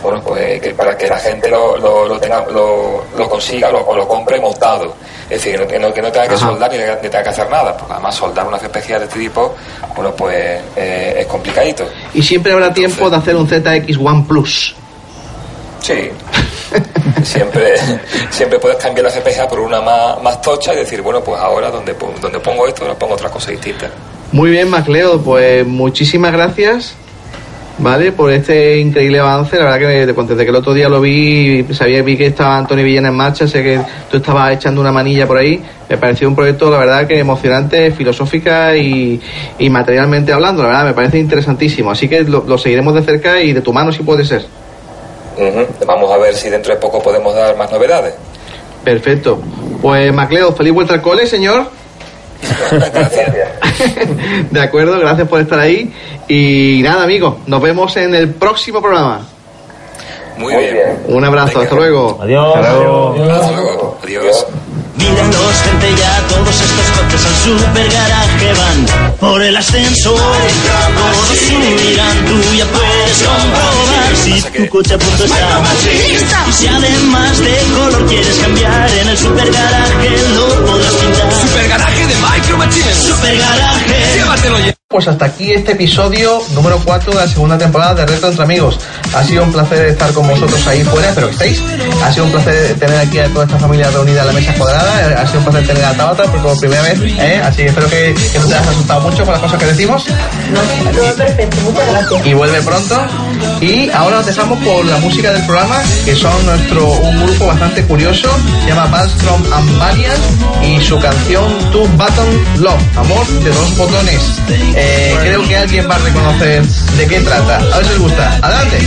bueno pues que para que la gente lo, lo, lo tenga lo, lo consiga lo- o lo compre montado es decir que no, que no tenga que soldar ni, ni tenga que hacer nada porque además soldar una FPGA de este tipo bueno pues eh, es complicadito Y siempre habrá tiempo de hacer un ZX One Plus. Sí. Siempre, siempre puedes cambiar la FPGA por una más, más tocha y decir, bueno, pues ahora donde, donde pongo esto, ahora pongo otra cosa distinta. Muy bien, Macleo, pues muchísimas gracias. ¿vale? Por este increíble avance. La verdad que desde que el otro día lo vi, sabía vi que estaba Antonio Villena en marcha, sé que tú estabas echando una manilla por ahí. Me pareció un proyecto, la verdad, que emocionante, filosófica y, y materialmente hablando. La verdad, me parece interesantísimo. Así que lo, lo seguiremos de cerca y de tu mano si puede ser. Vamos a ver si dentro de poco podemos dar más novedades. Perfecto. Pues Macleo, feliz vuelta al cole, señor. De acuerdo, gracias por estar ahí. Y nada, amigos, nos vemos en el próximo programa. Muy bien. Un abrazo, hasta luego. Adiós. Hasta luego. Hasta luego. Adiós. Míralos, gente ya, todos estos coches al super garaje van por el ascensor. Todos subirán, tú ya puedes comprobar si tu coche a punto está. Y si además de color quieres cambiar, en el super garaje lo podrás pintar. Super garaje de Micro Machines. Super garaje. Llévatelo ya. Pues hasta aquí este episodio número 4 de la segunda temporada de Reto entre Amigos. Ha sido un placer estar con vosotros ahí fuera, pero que estáis. Ha sido un placer tener aquí a toda esta familia reunida en la mesa cuadrada. Ha sido un placer tener a Tabata por primera vez. ¿eh? Así que espero que, que no te hayas asustado mucho con las cosas que decimos. Todo perfecto, muchas gracias. y vuelve pronto. Y ahora nos dejamos por la música del programa, que son nuestro un grupo bastante curioso, se llama Ballstrom and Valiant y su canción Two Button Love, amor de dos botones. Eh, creo que alguien va a reconocer de qué trata. A ver si os gusta. Adelante.